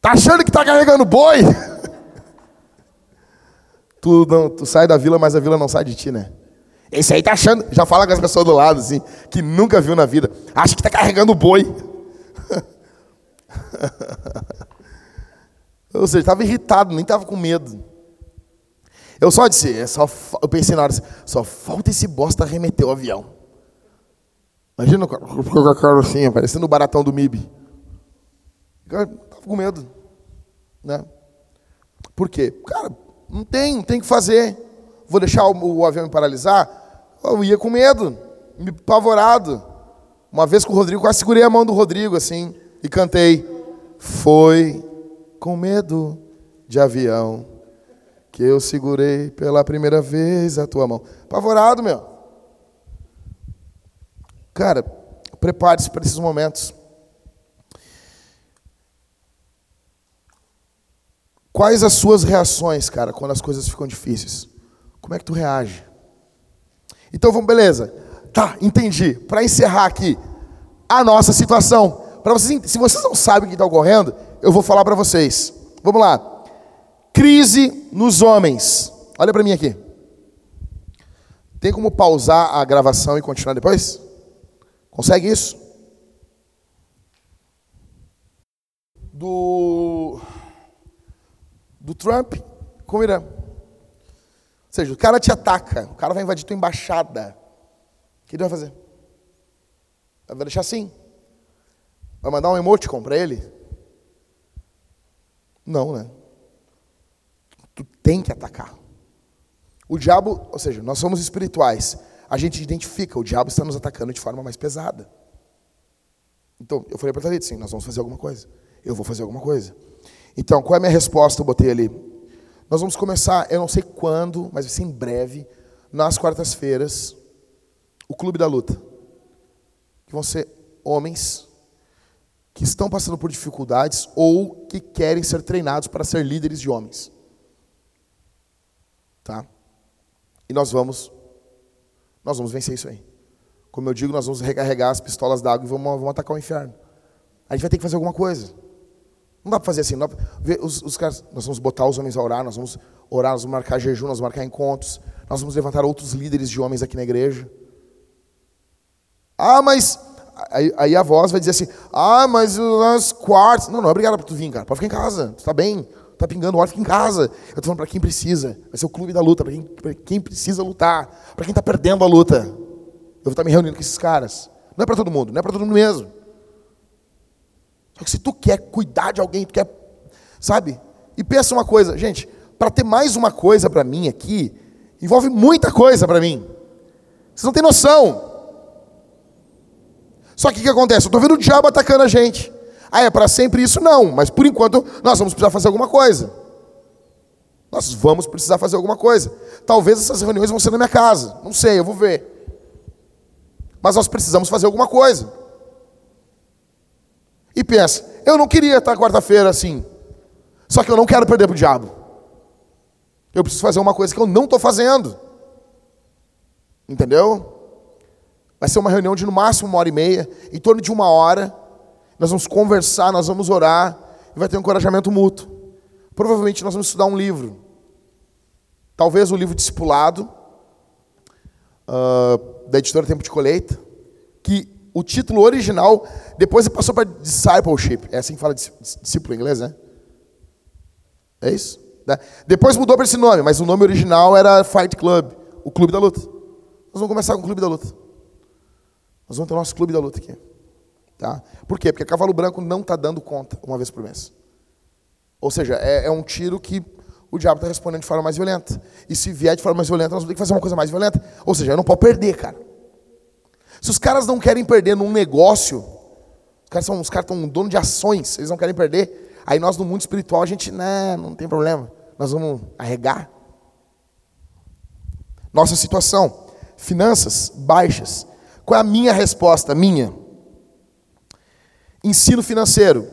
Tá achando que tá carregando boi? tu, não, tu sai da vila, mas a vila não sai de ti, né? Esse aí tá achando, já fala com as pessoas do lado, assim, que nunca viu na vida. Acha que tá carregando boi. Ou seja, estava irritado, nem estava com medo. Eu só disse, é só, eu pensei na hora, só falta esse bosta remeter o avião. Imagina o cara assim, parecendo o baratão do MIB. Tava com medo. Né? Por quê? Cara, não tem, não tem o que fazer. Vou deixar o, o, avião me paralisar? Eu ia com medo, me apavorado. Uma vez com o Rodrigo, quase segurei a mão do Rodrigo assim e cantei. Foi com medo de avião que eu segurei pela primeira vez a tua mão. Apavorado, meu. Cara, prepare-se para esses momentos. Quais as suas reações, cara, quando as coisas ficam difíceis? Como é que tu reage? Então vamos, beleza. Tá, entendi. Para encerrar aqui a nossa situação, para vocês, se vocês não sabem o que está ocorrendo, eu vou falar para vocês. Vamos lá. Crise nos homens. Olha para mim aqui. Tem como pausar a gravação e continuar depois? Consegue isso? Do do Trump com o Irã. Ou seja, o cara te ataca, o cara vai invadir tua embaixada. O que ele vai fazer? Vai deixar assim? Vai mandar um emoticon para ele? Não, né? Tu tem que atacar. O diabo, ou seja, nós somos espirituais. A gente identifica, o diabo está nos atacando de forma mais pesada. Então, eu falei para Thalita, sim, nós vamos fazer alguma coisa. Eu vou fazer alguma coisa. Então, qual é a minha resposta? Eu botei ali. Nós vamos começar, eu não sei quando, mas vai ser em breve, nas quartas-feiras, o Clube da Luta. Que vão ser homens que estão passando por dificuldades ou que querem ser treinados para ser líderes de homens. Tá? E nós vamos, nós vamos vencer isso aí. Como eu digo, nós vamos recarregar as pistolas d'água e vamos, vamos atacar o inferno. A gente vai ter que fazer alguma coisa. Não dá para fazer assim. Não ver os, os caras, nós vamos botar os homens a orar, nós vamos orar, nós vamos marcar jejum, nós vamos marcar encontros, nós vamos levantar outros líderes de homens aqui na igreja. Ah, mas aí, aí a voz vai dizer assim: Ah, mas nas quartas. Não, não obrigado para tu vir, cara. Pode ficar em casa. Tu está bem tá pingando óleo, fica em casa. Eu estou falando para quem precisa. Vai ser o clube da luta, para quem, quem precisa lutar. Para quem está perdendo a luta. Eu vou estar me reunindo com esses caras. Não é para todo mundo, não é para todo mundo mesmo. Só que se tu quer cuidar de alguém, tu quer, sabe? E pensa uma coisa, gente, para ter mais uma coisa para mim aqui, envolve muita coisa para mim. Vocês não têm noção. Só que o que acontece? Eu estou vendo o diabo atacando a gente. Ah, é para sempre isso? Não, mas por enquanto nós vamos precisar fazer alguma coisa. Nós vamos precisar fazer alguma coisa. Talvez essas reuniões vão ser na minha casa, não sei, eu vou ver. Mas nós precisamos fazer alguma coisa. E pensa, eu não queria estar quarta-feira assim. Só que eu não quero perder para o diabo. Eu preciso fazer uma coisa que eu não estou fazendo. Entendeu? Vai ser uma reunião de no máximo uma hora e meia, em torno de uma hora nós vamos conversar, nós vamos orar, e vai ter um encorajamento mútuo. Provavelmente nós vamos estudar um livro. Talvez o livro Discipulado, uh, da editora Tempo de Colheita, que o título original, depois ele passou para Discipleship. É assim que fala discípulo em inglês, né? É isso? Né? Depois mudou para esse nome, mas o nome original era Fight Club, o Clube da Luta. Nós vamos começar com o Clube da Luta. Nós vamos ter o nosso Clube da Luta aqui. Tá? Por quê? Porque cavalo branco não está dando conta uma vez por mês. Ou seja, é, é um tiro que o diabo está respondendo de forma mais violenta. E se vier de forma mais violenta, nós vamos ter que fazer uma coisa mais violenta. Ou seja, eu não posso perder, cara. Se os caras não querem perder num negócio, os caras são os caras estão dono de ações, eles não querem perder. Aí nós no mundo espiritual a gente, não, não tem problema. Nós vamos arregar. Nossa situação, finanças baixas. Qual é a minha resposta? Minha. Ensino financeiro.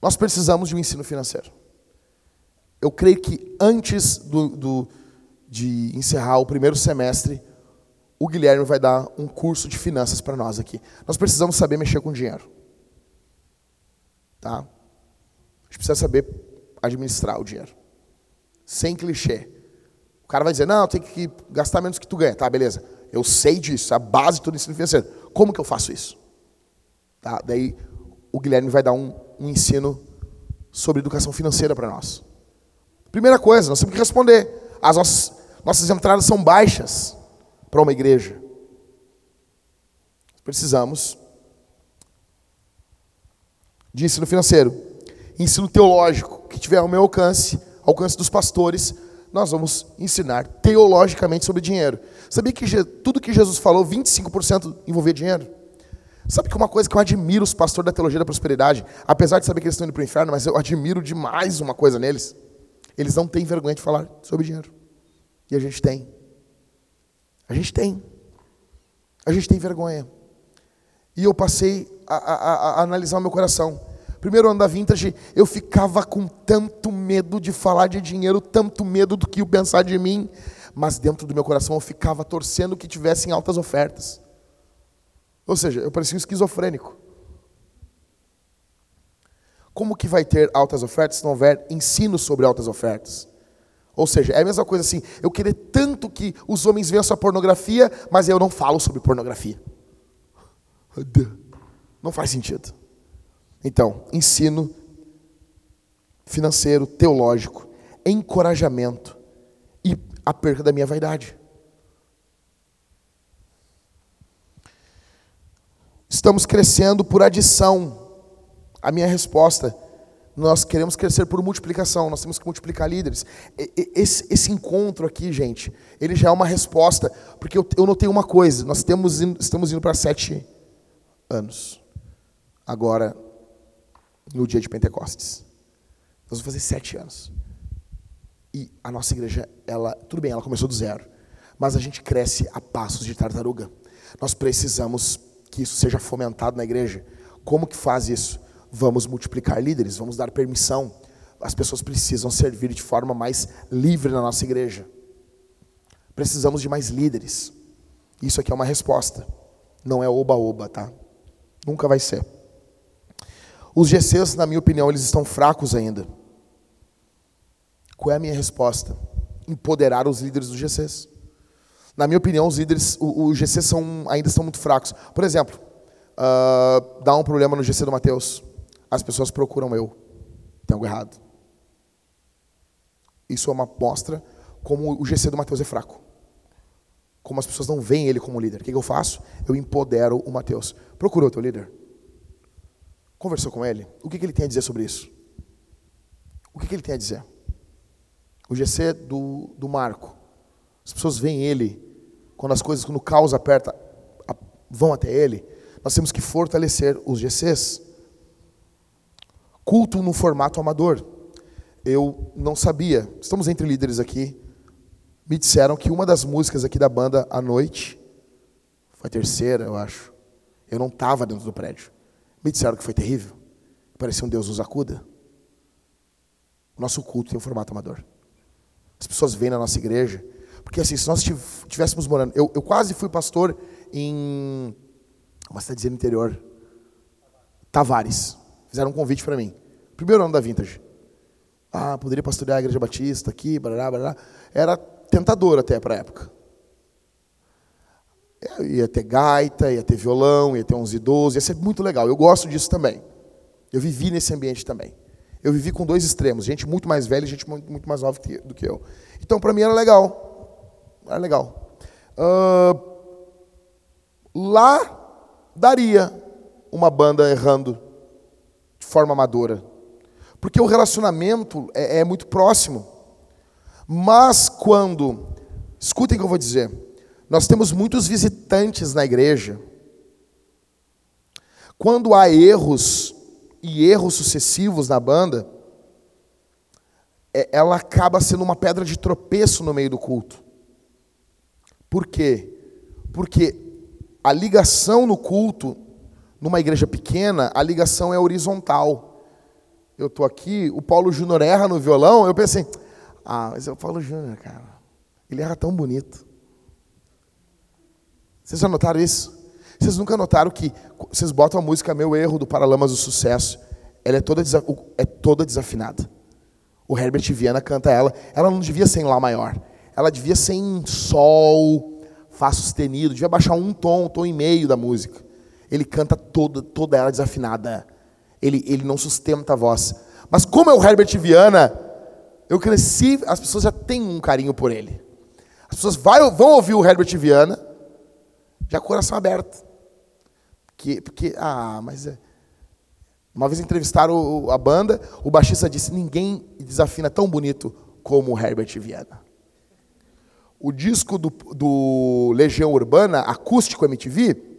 Nós precisamos de um ensino financeiro. Eu creio que antes do, do, de encerrar o primeiro semestre, o Guilherme vai dar um curso de finanças para nós aqui. Nós precisamos saber mexer com dinheiro. Tá? A gente precisa saber administrar o dinheiro. Sem clichê. O cara vai dizer, não, tem que gastar menos que tu ganha. Tá, beleza. Eu sei disso, a base de todo ensino financeiro. Como que eu faço isso? Tá? Daí o Guilherme vai dar um, um ensino sobre educação financeira para nós. Primeira coisa, nós temos que responder. As nossas, nossas entradas são baixas para uma igreja. Precisamos de ensino financeiro, ensino teológico, que tiver ao meu alcance, alcance dos pastores, nós vamos ensinar teologicamente sobre dinheiro. Sabia que tudo que Jesus falou, 25% envolvia dinheiro? Sabe que uma coisa que eu admiro os pastores da teologia da prosperidade, apesar de saber que eles estão indo para o inferno, mas eu admiro demais uma coisa neles. Eles não têm vergonha de falar sobre dinheiro. E a gente tem. A gente tem. A gente tem vergonha. E eu passei a, a, a, analisar o meu coração. Primeiro ano da Vintage, eu ficava com tanto medo de falar de dinheiro, tanto medo do que o pensar de mim, mas dentro do meu coração eu ficava torcendo que tivessem altas ofertas. Ou seja, eu parecia um esquizofrênico. Como que vai ter altas ofertas se não houver ensino sobre altas ofertas? Ou seja, é a mesma coisa assim, eu querer tanto que os homens vençam a pornografia, mas eu não falo sobre pornografia. Não faz sentido. Então, ensino financeiro, teológico, encorajamento e a perda da minha vaidade. Estamos crescendo por adição. A minha resposta nós queremos crescer por multiplicação, nós temos que multiplicar líderes. Esse, esse encontro aqui, gente, ele já é uma resposta, porque eu, eu notei uma coisa: nós temos, estamos indo para sete anos, agora, no dia de Pentecostes. Nós vamos fazer sete anos. E a nossa igreja, ela, tudo bem, ela começou do zero, mas a gente cresce a passos de tartaruga. Nós precisamos que isso seja fomentado na igreja. Como que faz isso? Vamos multiplicar líderes, vamos dar permissão. As pessoas precisam servir de forma mais livre na nossa igreja. Precisamos de mais líderes. Isso aqui é uma resposta. Não é oba-oba, tá? Nunca vai ser. Os GCs, na minha opinião, eles estão fracos ainda. Qual é a minha resposta? Empoderar os líderes dos GCs. Na minha opinião, os líderes, os GCs são, ainda estão muito fracos. Por exemplo, uh, dá um problema no GC do Mateus as pessoas procuram eu. Tem algo errado. Isso é uma mostra como o GC do Mateus é fraco. Como as pessoas não veem ele como líder. O que eu faço? Eu empodero o Mateus. Procurou o teu líder? Conversou com ele? O que ele tem a dizer sobre isso? O que ele tem a dizer? O GC do, do Marco. As pessoas veem ele, quando as coisas, quando o caos aperta, vão até ele. Nós temos que fortalecer os GCs culto no formato amador. Eu não sabia. Estamos entre líderes aqui. Me disseram que uma das músicas aqui da banda à noite foi a terceira, eu acho. Eu não estava dentro do prédio. Me disseram que foi terrível. Parecia um Deus nos acuda. O nosso culto tem um formato amador. As pessoas vêm na nossa igreja. Porque assim, se nós estivéssemos morando. Eu, eu quase fui pastor em uma cidadezinha no interior. Tavares. Fizeram um convite para mim. Primeiro ano da Vintage. Ah, poderia pastorear a igreja batista aqui, barará, barará. Era tentador até para a época. É, ia ter gaita, ia ter violão, ia ter uns idosos, ia ser muito legal. Eu gosto disso também. Eu vivi nesse ambiente também. Eu vivi com dois extremos, gente muito mais velha e gente muito mais nova do que eu. Então, para mim era legal. Era legal. Uh, lá daria uma banda errando de forma amadora. Porque o relacionamento é, é muito próximo. Mas quando, escutem o que eu vou dizer, Nós temos muitos visitantes na igreja. Quando há erros e erros sucessivos na banda, é, ela acaba sendo uma pedra de tropeço no meio do culto. Por quê? Porque a ligação no culto, numa igreja pequena, a ligação é horizontal. Eu estou aqui, o Paulo Júnior erra no violão, eu pensei, ah, mas é o Paulo Júnior, cara. Ele erra tão bonito. Vocês já notaram isso? Vocês nunca notaram que vocês botam a música Meu Erro do Paralamas do Sucesso, ela é toda, é toda desafinada. O Herbert Viana canta ela. Ela não devia ser em Lá maior. Ela devia ser em Sol, Fá sustenido. Devia baixar um tom, um tom e meio da música. Ele canta toda, toda ela desafinada. Ele, ele não sustenta a voz. Mas como é o Herbert Viana, eu cresci, as pessoas já têm um carinho por ele. As pessoas vai, vão ouvir o Herbert Viana, já coração aberto. Porque, porque ah, mas é, uma vez entrevistaram a banda, o baixista disse: ninguém desafina tão bonito como o Herbert Viana. O disco do, do Legião Urbana, acústico MTV,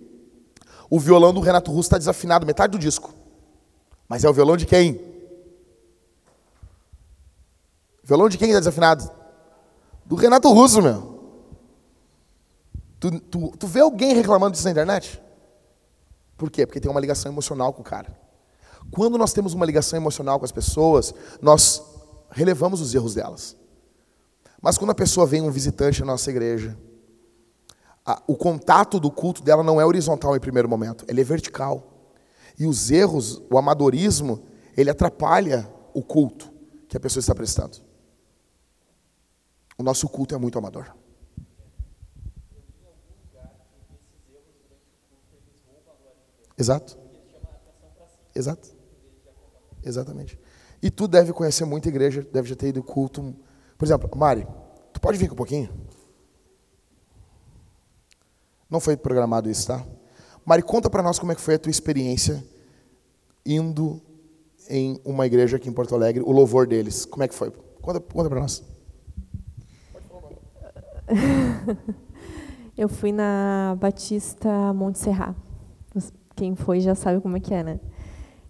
o violão do Renato Russo está desafinado, metade do disco. Mas é o violão de quem? Violão de quem está desafinado? Do Renato Russo, meu. Tu, tu, tu vê alguém reclamando disso na internet? Por quê? Porque tem uma ligação emocional com o cara. Quando nós temos uma ligação emocional com as pessoas, nós relevamos os erros delas. Mas quando a pessoa vem um visitante na nossa igreja, a, o contato do culto dela não é horizontal em primeiro momento, ele é vertical. E os erros, o amadorismo, ele atrapalha o culto que a pessoa está prestando. O nosso culto é muito amador. Exato. Exato. Exatamente. E tu deve conhecer muita igreja, deve já ter ido culto. Por exemplo, Mari, tu pode vir com um pouquinho? Não foi programado isso, tá? Mari, conta para nós como é que foi a tua experiência indo em uma igreja aqui em Porto Alegre, o louvor deles. Como é que foi? Conta, conta para nós. Eu fui na Batista Monte Serra. Quem foi já sabe como é que é, né?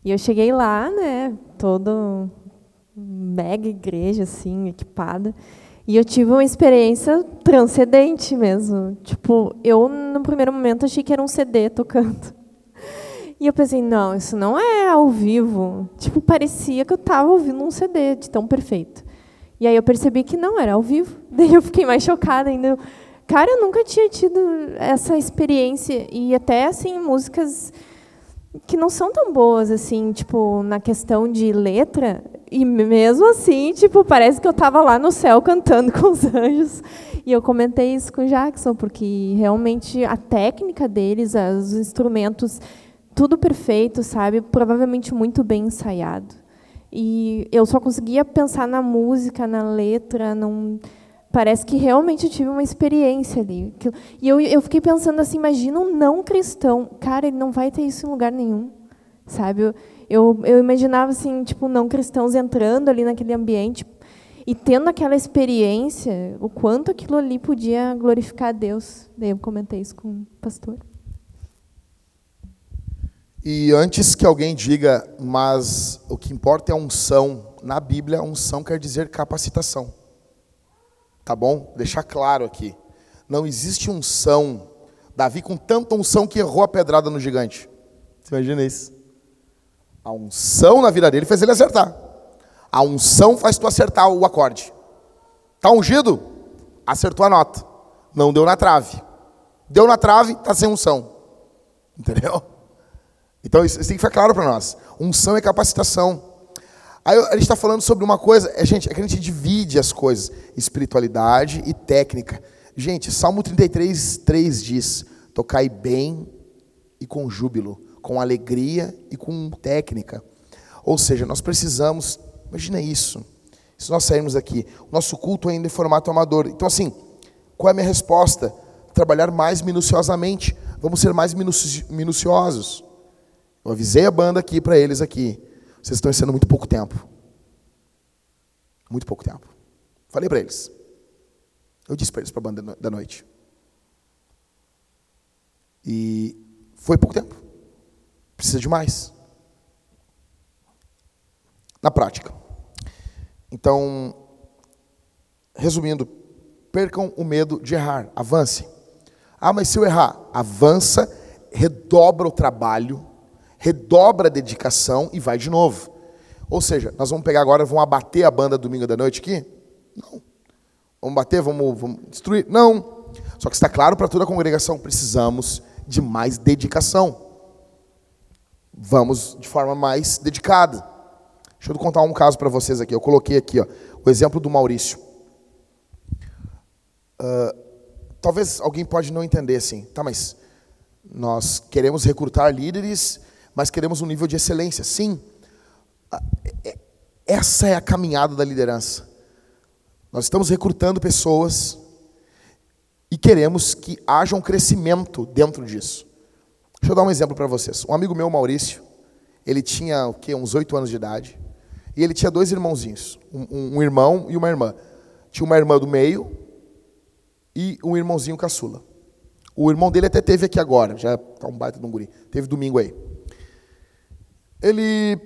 E eu cheguei lá, né, todo mega igreja assim, equipada, e eu tive uma experiência transcendente mesmo. Tipo, eu no primeiro momento achei que era um CD tocando. E eu pensei, não, isso não é ao vivo. Tipo, parecia que eu estava ouvindo um CD de tão perfeito. E aí eu percebi que não era ao vivo. Daí eu fiquei mais chocada ainda. Cara, eu nunca tinha tido essa experiência e até assim músicas que não são tão boas assim, tipo, na questão de letra, e mesmo assim, tipo, parece que eu estava lá no céu cantando com os anjos. E eu comentei isso com o Jackson, porque realmente a técnica deles, os instrumentos, tudo perfeito, sabe? Provavelmente muito bem ensaiado. E eu só conseguia pensar na música, na letra, não parece que realmente eu tive uma experiência ali. E eu, eu fiquei pensando assim, imagina um não cristão. Cara, ele não vai ter isso em lugar nenhum. Sabe? Eu, eu, imaginava assim, tipo, não cristãos entrando ali naquele ambiente e tendo aquela experiência, o quanto aquilo ali podia glorificar a Deus. Daí eu comentei isso com o pastor. E antes que alguém diga, mas o que importa é unção, na Bíblia, unção quer dizer capacitação. Tá bom? Deixar claro aqui. Não existe unção. Davi com tanta unção que errou a pedrada no gigante. Você imagina isso? A unção na vida dele fez ele acertar. A unção faz tu acertar o acorde. Tá ungido? Acertou a nota. Não deu na trave. Deu na trave, tá sem unção. Entendeu? Então isso, isso tem que ficar claro para nós. Unção é capacitação. Aí a gente está falando sobre uma coisa, é, gente, é que a gente divide as coisas, espiritualidade e técnica. Gente, Salmo 33, 3 diz: tocai bem e com júbilo, com alegria e com técnica. Ou seja, nós precisamos, imagina isso, se nós sairmos aqui, o nosso culto ainda é formato amador. Então, assim, qual é a minha resposta? Trabalhar mais minuciosamente, vamos ser mais minuciosos. Eu avisei a banda aqui para eles aqui. Vocês estão ensinando muito pouco tempo. Muito pouco tempo. Falei para eles. Eu disse para eles para a banda da noite. E foi pouco tempo. Precisa de mais. Na prática. Então, resumindo, percam o medo de errar, avance. Ah, mas se eu errar, avança, redobra o trabalho, redobra a dedicação e vai de novo. Ou seja, nós vamos pegar agora, vamos abater a banda domingo da noite aqui? Não. Vamos bater, vamos, vamos destruir? Não. Só que está claro para toda a congregação, precisamos de mais dedicação. Vamos de forma mais dedicada. Deixa eu contar um caso para vocês aqui. Eu coloquei aqui ó, o exemplo do Maurício. Uh, talvez alguém pode não entender assim, tá, mas nós queremos recrutar líderes, mas queremos um nível de excelência. Sim, é, essa é a caminhada da liderança. Nós estamos recrutando pessoas e queremos que haja um crescimento dentro disso. Deixa eu dar um exemplo para vocês. Um amigo meu, Maurício, ele tinha o quê? uns oito anos de idade. E ele tinha dois irmãozinhos, um, um, irmão e uma irmã. Tinha uma irmã do meio e um irmãozinho caçula. O irmão dele até teve aqui agora, já está um baita de um guri. Teve domingo aí. Ele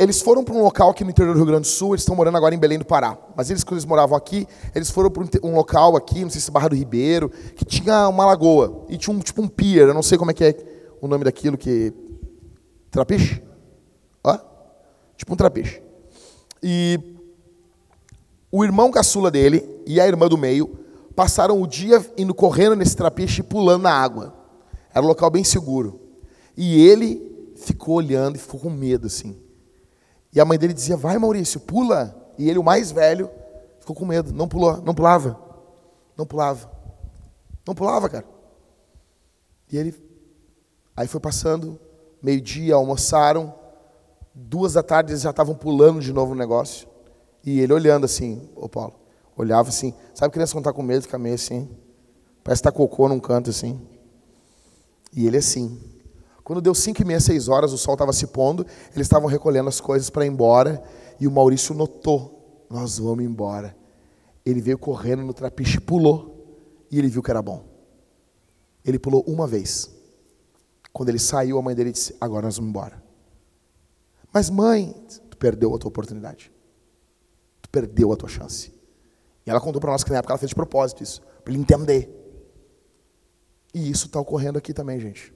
eles foram para um local aqui no interior do Rio Grande do Sul, eles estão morando agora em Belém do Pará. Mas eles, quando eles moravam aqui, eles foram para um local aqui, não sei se Barra do Ribeiro, que tinha uma lagoa. E tinha um, tipo um pier, eu não sei como é que é o nome daquilo que. Trapiche? Hã? Tipo um trapiche. E o irmão caçula dele e a irmã do meio passaram o dia indo correndo nesse trapiche pulando na água. Era um local bem seguro. E ele ficou olhando e ficou com medo, assim. E a mãe dele dizia: Vai, Maurício, pula. E ele, o mais velho, ficou com medo. Não pulou, não pulava. Não pulava. Não pulava, cara. E ele. Aí foi passando, meio-dia, almoçaram. Duas da tarde eles já estavam pulando de novo no negócio. E ele olhando assim, ô Paulo, olhava assim. Sabe criança quando está com medo, fica meio assim. Parece que está cocô num canto assim. E ele assim. Quando deu 5 e meia, 6 horas, o sol estava se pondo, eles estavam recolhendo as coisas para ir embora, e o Maurício notou, nós vamos embora. Ele veio correndo no trapiche, pulou, e ele viu que era bom. Ele pulou uma vez. Quando ele saiu, a mãe dele disse, agora nós vamos embora. Mas mãe, tu perdeu a tua oportunidade. Tu perdeu a tua chance. E ela contou para nós que na época ela fez de propósito isso, para ele entender. E isso está ocorrendo aqui também, gente.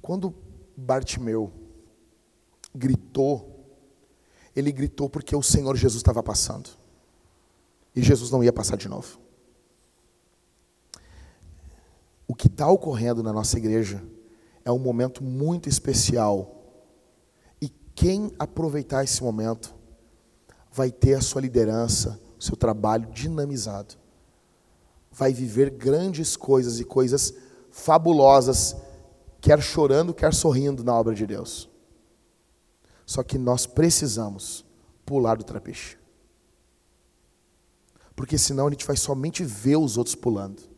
Quando Bartimeu gritou, ele gritou porque o Senhor Jesus estava passando. E Jesus não ia passar de novo. O que está ocorrendo na nossa igreja é um momento muito especial. E quem aproveitar esse momento vai ter a sua liderança, o seu trabalho dinamizado. Vai viver grandes coisas e coisas fabulosas quer chorando, quer sorrindo na obra de Deus. Só que nós precisamos pular do trapiche. Porque senão a gente vai somente ver os outros pulando.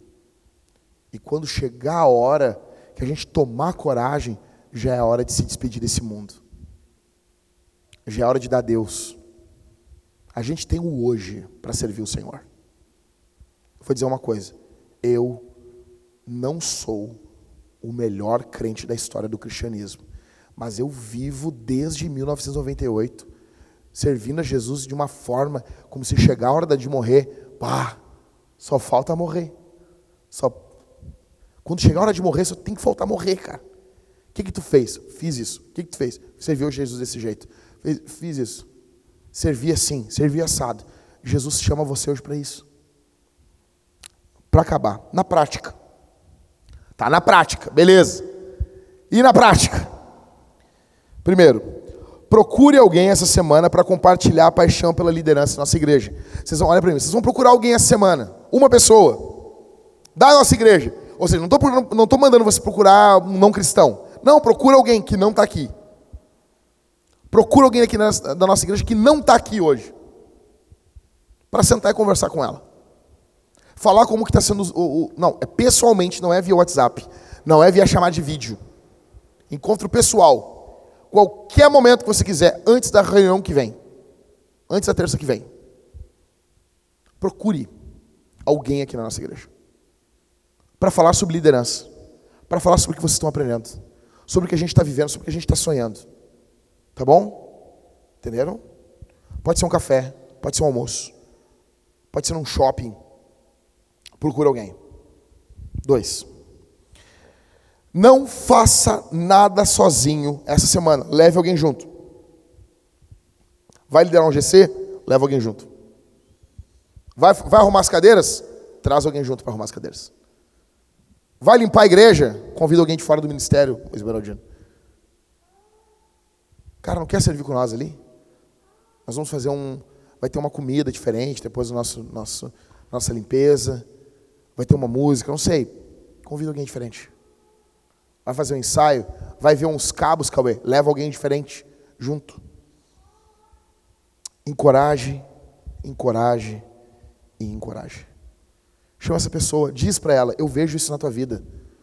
E quando chegar a hora que a gente tomar coragem, já é a hora de se despedir desse mundo. Já é hora de dar a Deus. A gente tem o hoje para servir o Senhor. Vou dizer uma coisa. Eu não sou o melhor crente da história do cristianismo. Mas eu vivo desde 1998 servindo a Jesus de uma forma como se chegar a hora de morrer, pá, só falta morrer. Só quando chegar a hora de morrer, só tem que faltar morrer, cara. O que que tu fez? Fiz isso. O que que tu fez? Serviu Jesus desse jeito. Fiz, fiz isso. Servi assim, servi assado. Jesus chama você hoje para isso. Para acabar, na prática. Tá na prática, beleza. E na prática? Primeiro, procure alguém essa semana para compartilhar a paixão pela liderança da nossa igreja. Vocês vão, olha para mim, vocês vão procurar alguém essa semana, uma pessoa, da nossa igreja. Ou seja, não estou mandando você procurar um não cristão. Não, procura alguém que não está aqui. Procura alguém aqui na, da nossa igreja que não está aqui hoje. Para sentar e conversar com ela. Falar como que está sendo. O, o, não, é pessoalmente, não é via WhatsApp. Não é via chamada de vídeo. Encontro pessoal. Qualquer momento que você quiser, antes da reunião que vem. Antes da terça que vem. Procure alguém aqui na nossa igreja. Para falar sobre liderança, para falar sobre o que vocês estão aprendendo, sobre o que a gente está vivendo, sobre o que a gente está sonhando. Tá bom? Entenderam? Pode ser um café, pode ser um almoço, pode ser um shopping. Procura alguém. Dois. Não faça nada sozinho essa semana. Leve alguém junto. Vai liderar um GC? Leva alguém junto. Vai, vai arrumar as cadeiras? Traz alguém junto para arrumar as cadeiras. Vai limpar a igreja? Convida alguém de fora do ministério, Esmeraldino. Cara, não quer servir com nós ali? Nós vamos fazer um. Vai ter uma comida diferente depois do nosso, nosso nossa limpeza. Vai ter uma música, não sei. Convida alguém diferente. Vai fazer um ensaio, vai ver uns cabos, Cauê. Leva alguém diferente junto. Encoraje, encoraje e encoraje. Chama essa pessoa, diz para ela: Eu vejo isso na tua vida.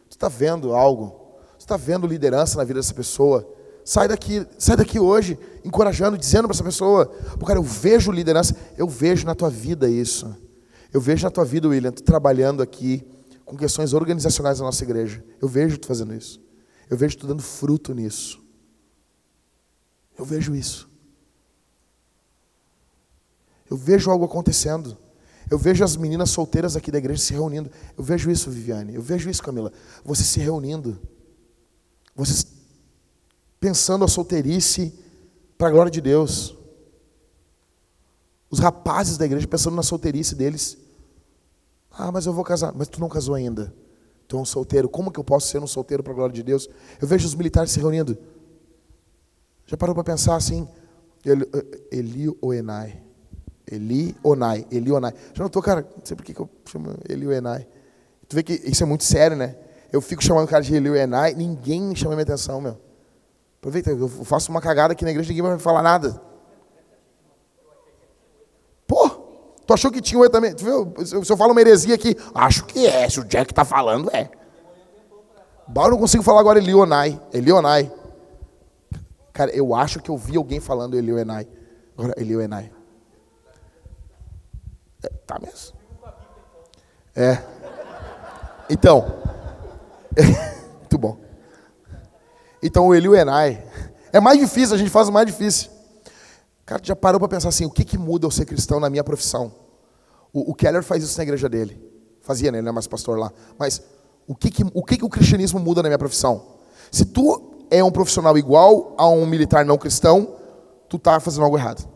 Tu está vendo algo? Tu está vendo liderança na vida dessa pessoa? Sai daqui, sai daqui hoje, encorajando, dizendo para essa pessoa: Pô, cara, eu vejo liderança, eu vejo na tua vida isso. Eu vejo na tua vida, William, tu trabalhando aqui com questões organizacionais da nossa igreja. Eu vejo tu fazendo isso. Eu vejo tu dando fruto nisso. Eu vejo isso. Eu vejo algo acontecendo. Eu vejo as meninas solteiras aqui da igreja se reunindo. Eu vejo isso, Viviane. Eu vejo isso, Camila. Vocês se reunindo. Vocês pensando a solteirice para a glória de Deus. Os rapazes da igreja pensando na solteirice deles. Ah, mas eu vou casar. Mas tu não casou ainda. Tu é um solteiro. Como que eu posso ser um solteiro para a glória de Deus? Eu vejo os militares se reunindo. Já parou para pensar assim? Eli, Eli ou Enai? Eli Onai, Eli Onai. Já notou, cara? Não sei por que eu chamo Eli Enai. Tu vê que isso é muito sério, né? Eu fico chamando o cara de Eli Enai, ninguém chama minha atenção, meu. Aproveita, eu faço uma cagada aqui na igreja, ninguém vai me falar nada. Pô, tu achou que tinha um também? Tu viu? Se eu falo uma heresia aqui, acho que é. Se o Jack tá falando, é. Eu não consigo falar agora Elionai. Elionai. Cara, eu acho que eu vi alguém falando Elionai. Agora, Elionai. É, tá mesmo? É. Então. muito bom. Então o Elionai. É mais difícil, a gente faz o mais difícil. Cara, já parou para pensar assim, o que, que muda eu ser cristão na minha profissão? O, o, Keller faz isso na igreja dele. Fazia, né? Ele não é mais pastor lá. Mas o que, que, o que, que o cristianismo muda na minha profissão? Se tu é um profissional igual a um militar não cristão, tu está fazendo algo errado.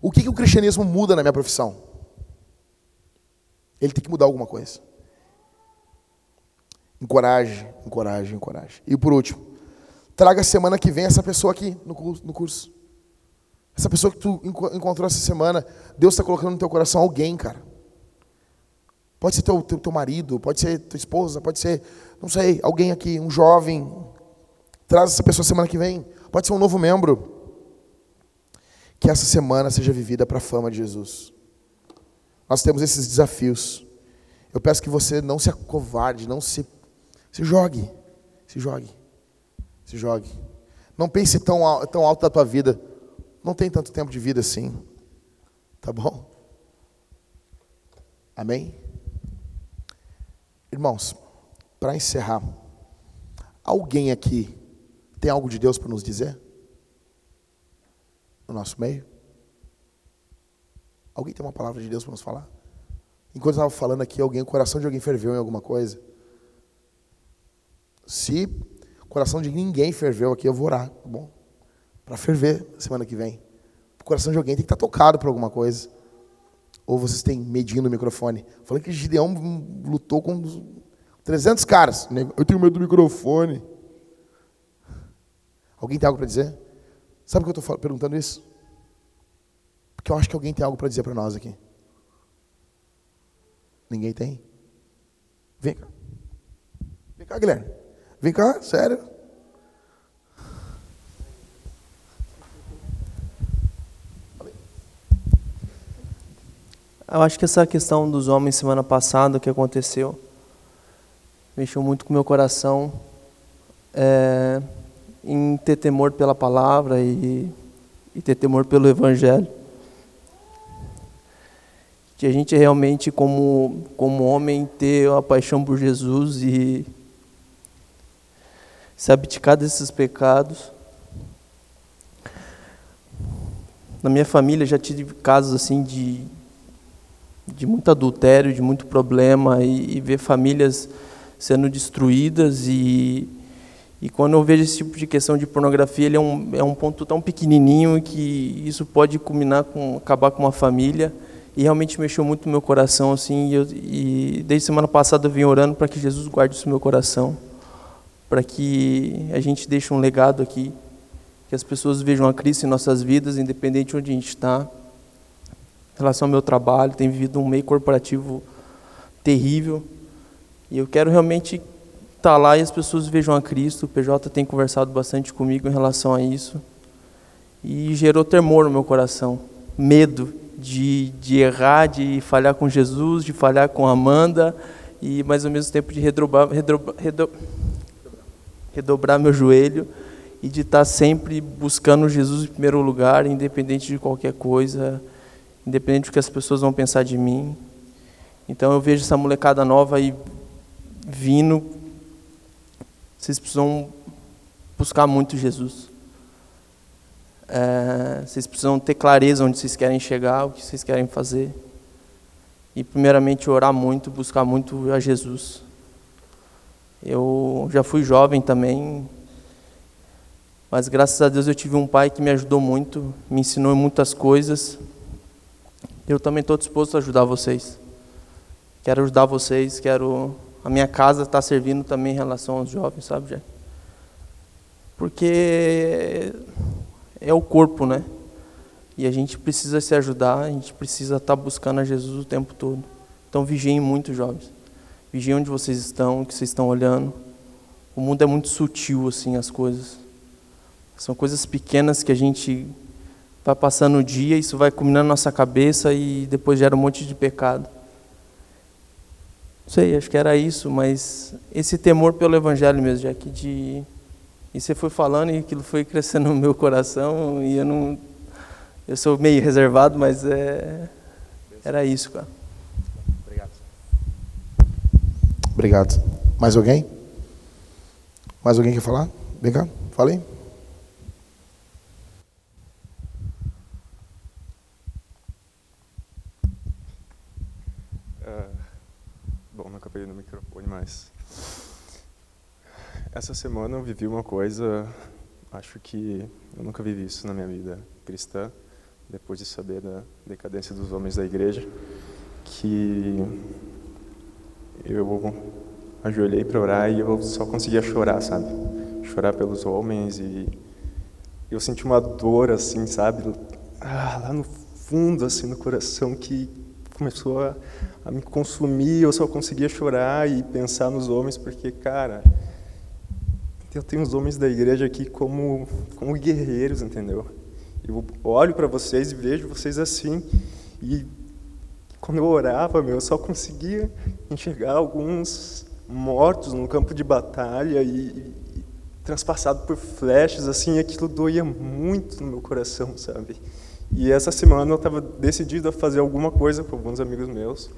O que, que o cristianismo muda na minha profissão? Ele tem que mudar alguma coisa. Encoraje, encoraje, encoraje. E por último, traga semana que vem essa pessoa aqui no curso. Essa pessoa que tu encontrou essa semana, Deus está colocando no teu coração alguém, cara. Pode ser teu, teu, teu marido, pode ser tua esposa, pode ser, não sei, alguém aqui, um jovem. Traz essa pessoa semana que vem. Pode ser um novo membro. Que essa semana seja vivida para a fama de Jesus. Nós temos esses desafios. Eu peço que você não se acovarde, não se se jogue. Se jogue. Se jogue. Não pense tão, tão alto da tua vida. Não tem tanto tempo de vida assim. Tá bom? Amém? Irmãos, para encerrar, alguém aqui tem algo de Deus para nos dizer? No nosso meio? Alguém tem uma palavra de Deus para nos falar? Enquanto eu estava falando aqui, alguém, o coração de alguém ferveu em alguma coisa? Se o coração de ninguém ferveu aqui, eu vou orar, tá bom? Para ferver semana que vem. O coração de alguém tem que estar tá tocado por alguma coisa. Ou vocês têm medinho no microfone. Falei que Gideão lutou com 300 caras. Eu tenho medo do microfone. Alguém tem algo para dizer? Sabe por que eu estou perguntando isso? Porque eu acho que alguém tem algo para dizer para nós aqui. Ninguém tem? Vem cá. Vem cá, Guilherme. Vem cá, sério. Eu acho que essa questão dos homens semana passada que aconteceu mexeu muito com o meu coração é, em ter temor pela palavra e, e ter temor pelo evangelho. De a gente realmente, como, como homem, ter a paixão por Jesus e se abdicar desses pecados. Na minha família já tive casos assim de, de muito adultério, de muito problema e, e ver famílias sendo destruídas e e quando eu vejo esse tipo de questão de pornografia, ele é um, é um ponto tão pequenininho que isso pode culminar com acabar com uma família. E realmente mexeu muito no meu coração, assim. E, eu, e desde semana passada eu vim orando para que Jesus guarde isso no meu coração, para que a gente deixe um legado aqui, que as pessoas vejam a Cristo em nossas vidas, independente de onde a gente está. Em relação ao meu trabalho, tenho vivido um meio corporativo terrível. E eu quero realmente estar tá lá e as pessoas vejam a Cristo. O PJ tem conversado bastante comigo em relação a isso. E gerou temor no meu coração, medo de, de errar, de falhar com Jesus, de falhar com Amanda, e mas ao mesmo tempo de redobrar, redobrar, redobrar meu joelho e de estar sempre buscando Jesus em primeiro lugar, independente de qualquer coisa, independente do que as pessoas vão pensar de mim. Então eu vejo essa molecada nova aí vindo vocês precisam buscar muito Jesus. É, vocês precisam ter clareza onde vocês querem chegar, o que vocês querem fazer. E, primeiramente, orar muito, buscar muito a Jesus. Eu já fui jovem também, mas graças a Deus eu tive um pai que me ajudou muito, me ensinou muitas coisas. Eu também estou disposto a ajudar vocês. Quero ajudar vocês, quero a minha casa está servindo também em relação aos jovens, sabe, Jack? Porque é o corpo, né? E a gente precisa se ajudar, a gente precisa estar tá buscando a Jesus o tempo todo. Então vigiem muito, jovens. Vigiem onde vocês estão, o que vocês estão olhando. O mundo é muito sutil, assim, as coisas. São coisas pequenas que a gente vai passando o dia, isso vai culminando na nossa cabeça e depois gera um monte de pecado sei, acho que era isso, mas esse temor pelo Evangelho mesmo, que de. E você foi falando e aquilo foi crescendo no meu coração e eu não. Eu sou meio reservado, mas é. Era isso, cara. Obrigado. Obrigado. Mais alguém? Mais alguém quer falar? Vem cá, falei. acabei no microfone, mas essa semana eu vivi uma coisa, acho que eu nunca vivi isso na minha vida cristã, depois de saber da decadência dos homens da igreja, que eu ajoelhei para orar e eu só conseguia chorar, sabe? Chorar pelos homens e eu senti uma dor assim, sabe? Ah, lá no fundo assim no coração que começou a, a me consumir, eu só conseguia chorar e pensar nos homens, porque, cara, eu tenho os homens da igreja aqui como, como guerreiros, entendeu? Eu olho para vocês e vejo vocês assim, e quando eu orava, meu, eu só conseguia enxergar alguns mortos no campo de batalha e, e transpassado por flechas, assim, aquilo doía muito no meu coração, sabe? E essa semana eu estava decidido a fazer alguma coisa com alguns amigos meus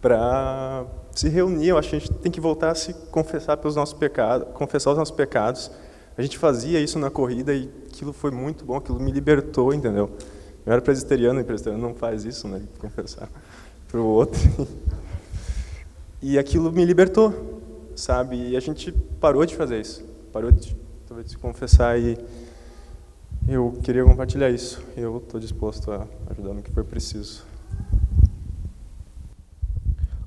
para se reunir. Eu acho que a gente tem que voltar a se confessar pelos nossos pecados, confessar os nossos pecados. A gente fazia isso na corrida e aquilo foi muito bom, aquilo me libertou, entendeu? Eu era presbiteriano e presbiteriano não faz isso, né? Confessar para o outro. E aquilo me libertou, sabe? E a gente parou de fazer isso, parou de, de se confessar e eu queria compartilhar isso. Eu estou disposto a ajudar no que for preciso.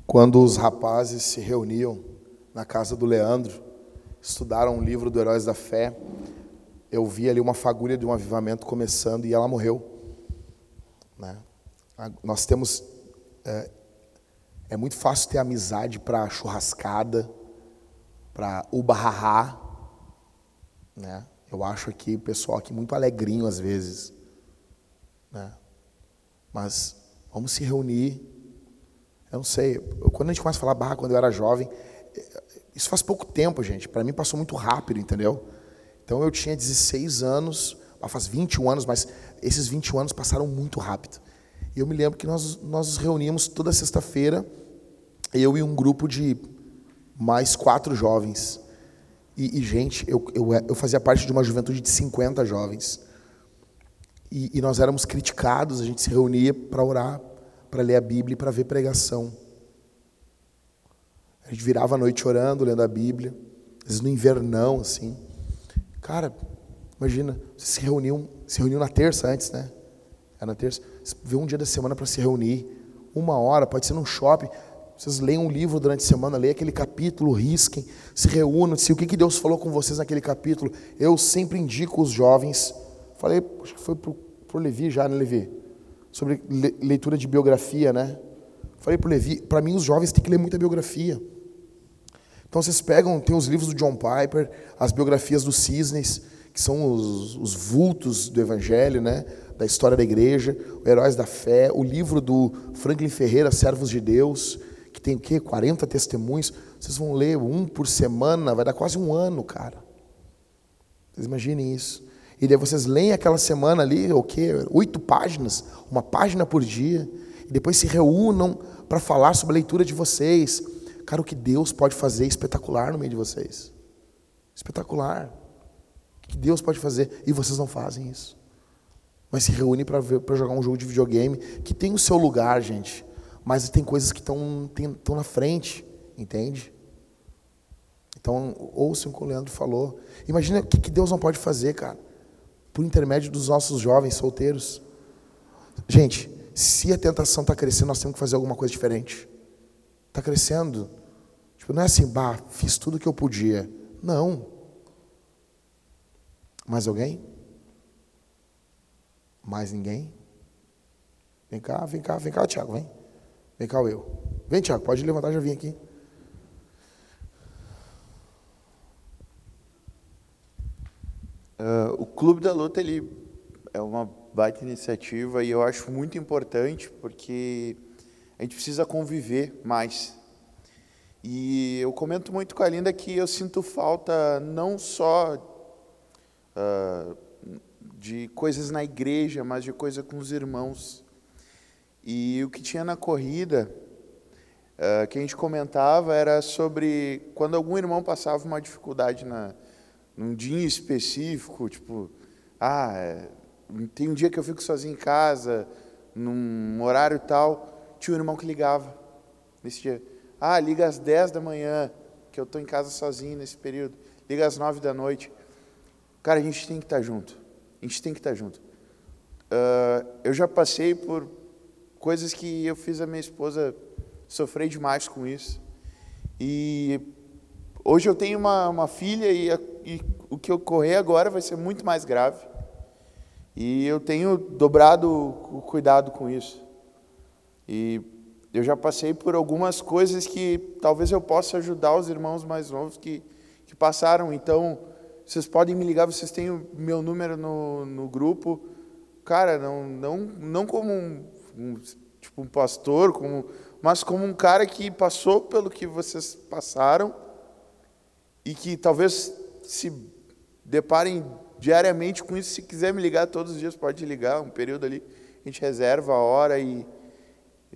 Quando os rapazes se reuniam na casa do Leandro, estudaram um livro do Heróis da Fé, eu vi ali uma fagulha de um avivamento começando e ela morreu. Né? Nós temos. É, é muito fácil ter amizade para churrascada, para ubarrahá, né? Eu acho aqui o pessoal aqui muito alegrinho às vezes. Né? Mas vamos se reunir. Eu não sei, quando a gente começa a falar barra quando eu era jovem, isso faz pouco tempo, gente. Para mim passou muito rápido, entendeu? Então eu tinha 16 anos, faz 21 anos, mas esses 21 anos passaram muito rápido. E eu me lembro que nós, nós nos reuníamos toda sexta-feira, eu e um grupo de mais quatro jovens. E, e gente, eu, eu, eu, fazia parte de uma juventude de 50 jovens. E, e nós éramos criticados, a gente se reunia para orar, para ler a Bíblia e para ver pregação. A gente virava a noite orando, lendo a Bíblia, às vezes no invernão, assim. Cara, imagina, vocês se reuniam, se reuniam na terça antes, né? Era na terça. Vê um dia da semana para se reunir, uma hora, pode ser num shopping. Vocês leiam um livro durante a semana, leiam aquele capítulo, risquem, se reúnam, se o que Deus falou com vocês naquele capítulo. Eu sempre indico os jovens, falei, acho que foi para o Levi já, né, Levi? Sobre leitura de biografia, né? Falei para Levi, para mim os jovens têm que ler muita biografia. Então vocês pegam, tem os livros do John Piper, as biografias dos cisnes, que são os, os vultos do Evangelho, né? da história da igreja, o Heróis da Fé, o livro do Franklin Ferreira, Servos de Deus, que tem o quê? 40 testemunhos. Vocês vão ler um por semana, vai dar quase um ano, cara. Vocês imaginem isso. E daí vocês leem aquela semana ali, o quê? Oito páginas, uma página por dia, e depois se reúnam para falar sobre a leitura de vocês. Cara, o que Deus pode fazer espetacular no meio de vocês. Espetacular. O que Deus pode fazer? E vocês não fazem isso. Mas se reúnem para jogar um jogo de videogame que tem o seu lugar, gente. Mas tem coisas que estão na frente, entende? Então, ouçam o que o Leandro falou. Imagina o que Deus não pode fazer, cara, por intermédio dos nossos jovens solteiros. Gente, se a tentação está crescendo, nós temos que fazer alguma coisa diferente. Está crescendo. Tipo, não é assim, bah, fiz tudo o que eu podia. Não. Mais alguém? Mais ninguém? Vem cá, vem cá, vem cá, Tiago, vem. Vem cá, eu. Vem, Tiago, pode levantar, já vim aqui. Uh, o Clube da Luta ele é uma baita iniciativa e eu acho muito importante porque a gente precisa conviver mais. E eu comento muito com a Linda que eu sinto falta não só uh, de coisas na igreja, mas de coisa com os irmãos. E o que tinha na corrida, uh, que a gente comentava, era sobre quando algum irmão passava uma dificuldade na, num dia específico, tipo, ah, é, tem um dia que eu fico sozinho em casa, num horário tal, tinha um irmão que ligava nesse dia. Ah, liga às 10 da manhã, que eu estou em casa sozinho nesse período. Liga às 9 da noite. Cara, a gente tem que estar tá junto. A gente tem que estar tá junto. Uh, eu já passei por coisas que eu fiz a minha esposa sofrer demais com isso. E hoje eu tenho uma, uma filha e, e o que ocorrer agora vai ser muito mais grave. E eu tenho dobrado o cuidado com isso. E eu já passei por algumas coisas que talvez eu possa ajudar os irmãos mais novos que, que passaram. Então, vocês podem me ligar, vocês têm o meu número no, no grupo. Cara, não, não, não como um, um, tipo um pastor, como, mas como um cara que passou pelo que vocês passaram e que talvez se deparem diariamente com isso. Se quiser me ligar todos os dias, pode ligar, um período ali, a gente reserva a hora e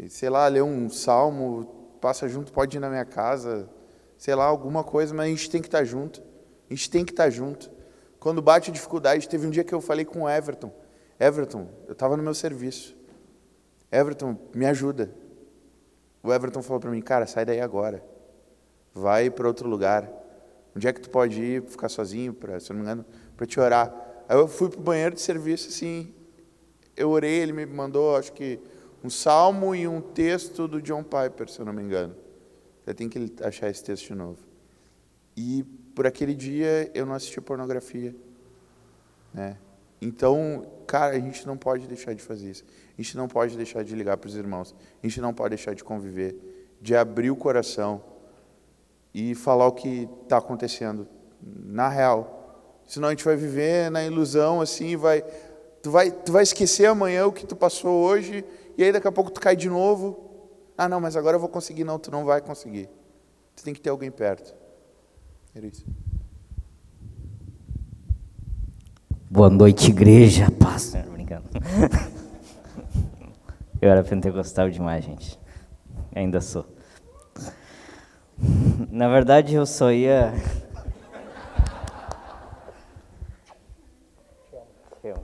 sei lá, ler um salmo, passa junto, pode ir na minha casa, sei lá, alguma coisa, mas a gente tem que estar junto. A gente tem que estar junto. Quando bate a dificuldade, teve um dia que eu falei com o Everton. Everton, eu estava no meu serviço. Everton, me ajuda. O Everton falou para mim, cara, sai daí agora. Vai para outro lugar. Onde é que tu pode ir, ficar sozinho, pra, se não me engano, para te orar? Aí eu fui para o banheiro de serviço, assim, eu orei, ele me mandou, acho que um salmo e um texto do John Piper, se eu não me engano. Eu tenho que achar esse texto de novo. E por aquele dia eu não assisti pornografia, né? Então, cara, a gente não pode deixar de fazer isso. A gente não pode deixar de ligar para os irmãos. A gente não pode deixar de conviver, de abrir o coração e falar o que está acontecendo na real. Senão a gente vai viver na ilusão assim, vai tu vai tu vai esquecer amanhã o que tu passou hoje e aí daqui a pouco tu cai de novo. Ah, não, mas agora eu vou conseguir. Não, tu não vai conseguir. Tu tem que ter alguém perto. Era isso. Boa noite, igreja. Paz. Brincando. Eu era pentecostal demais, gente. Ainda sou. Na verdade, eu só ia. Eu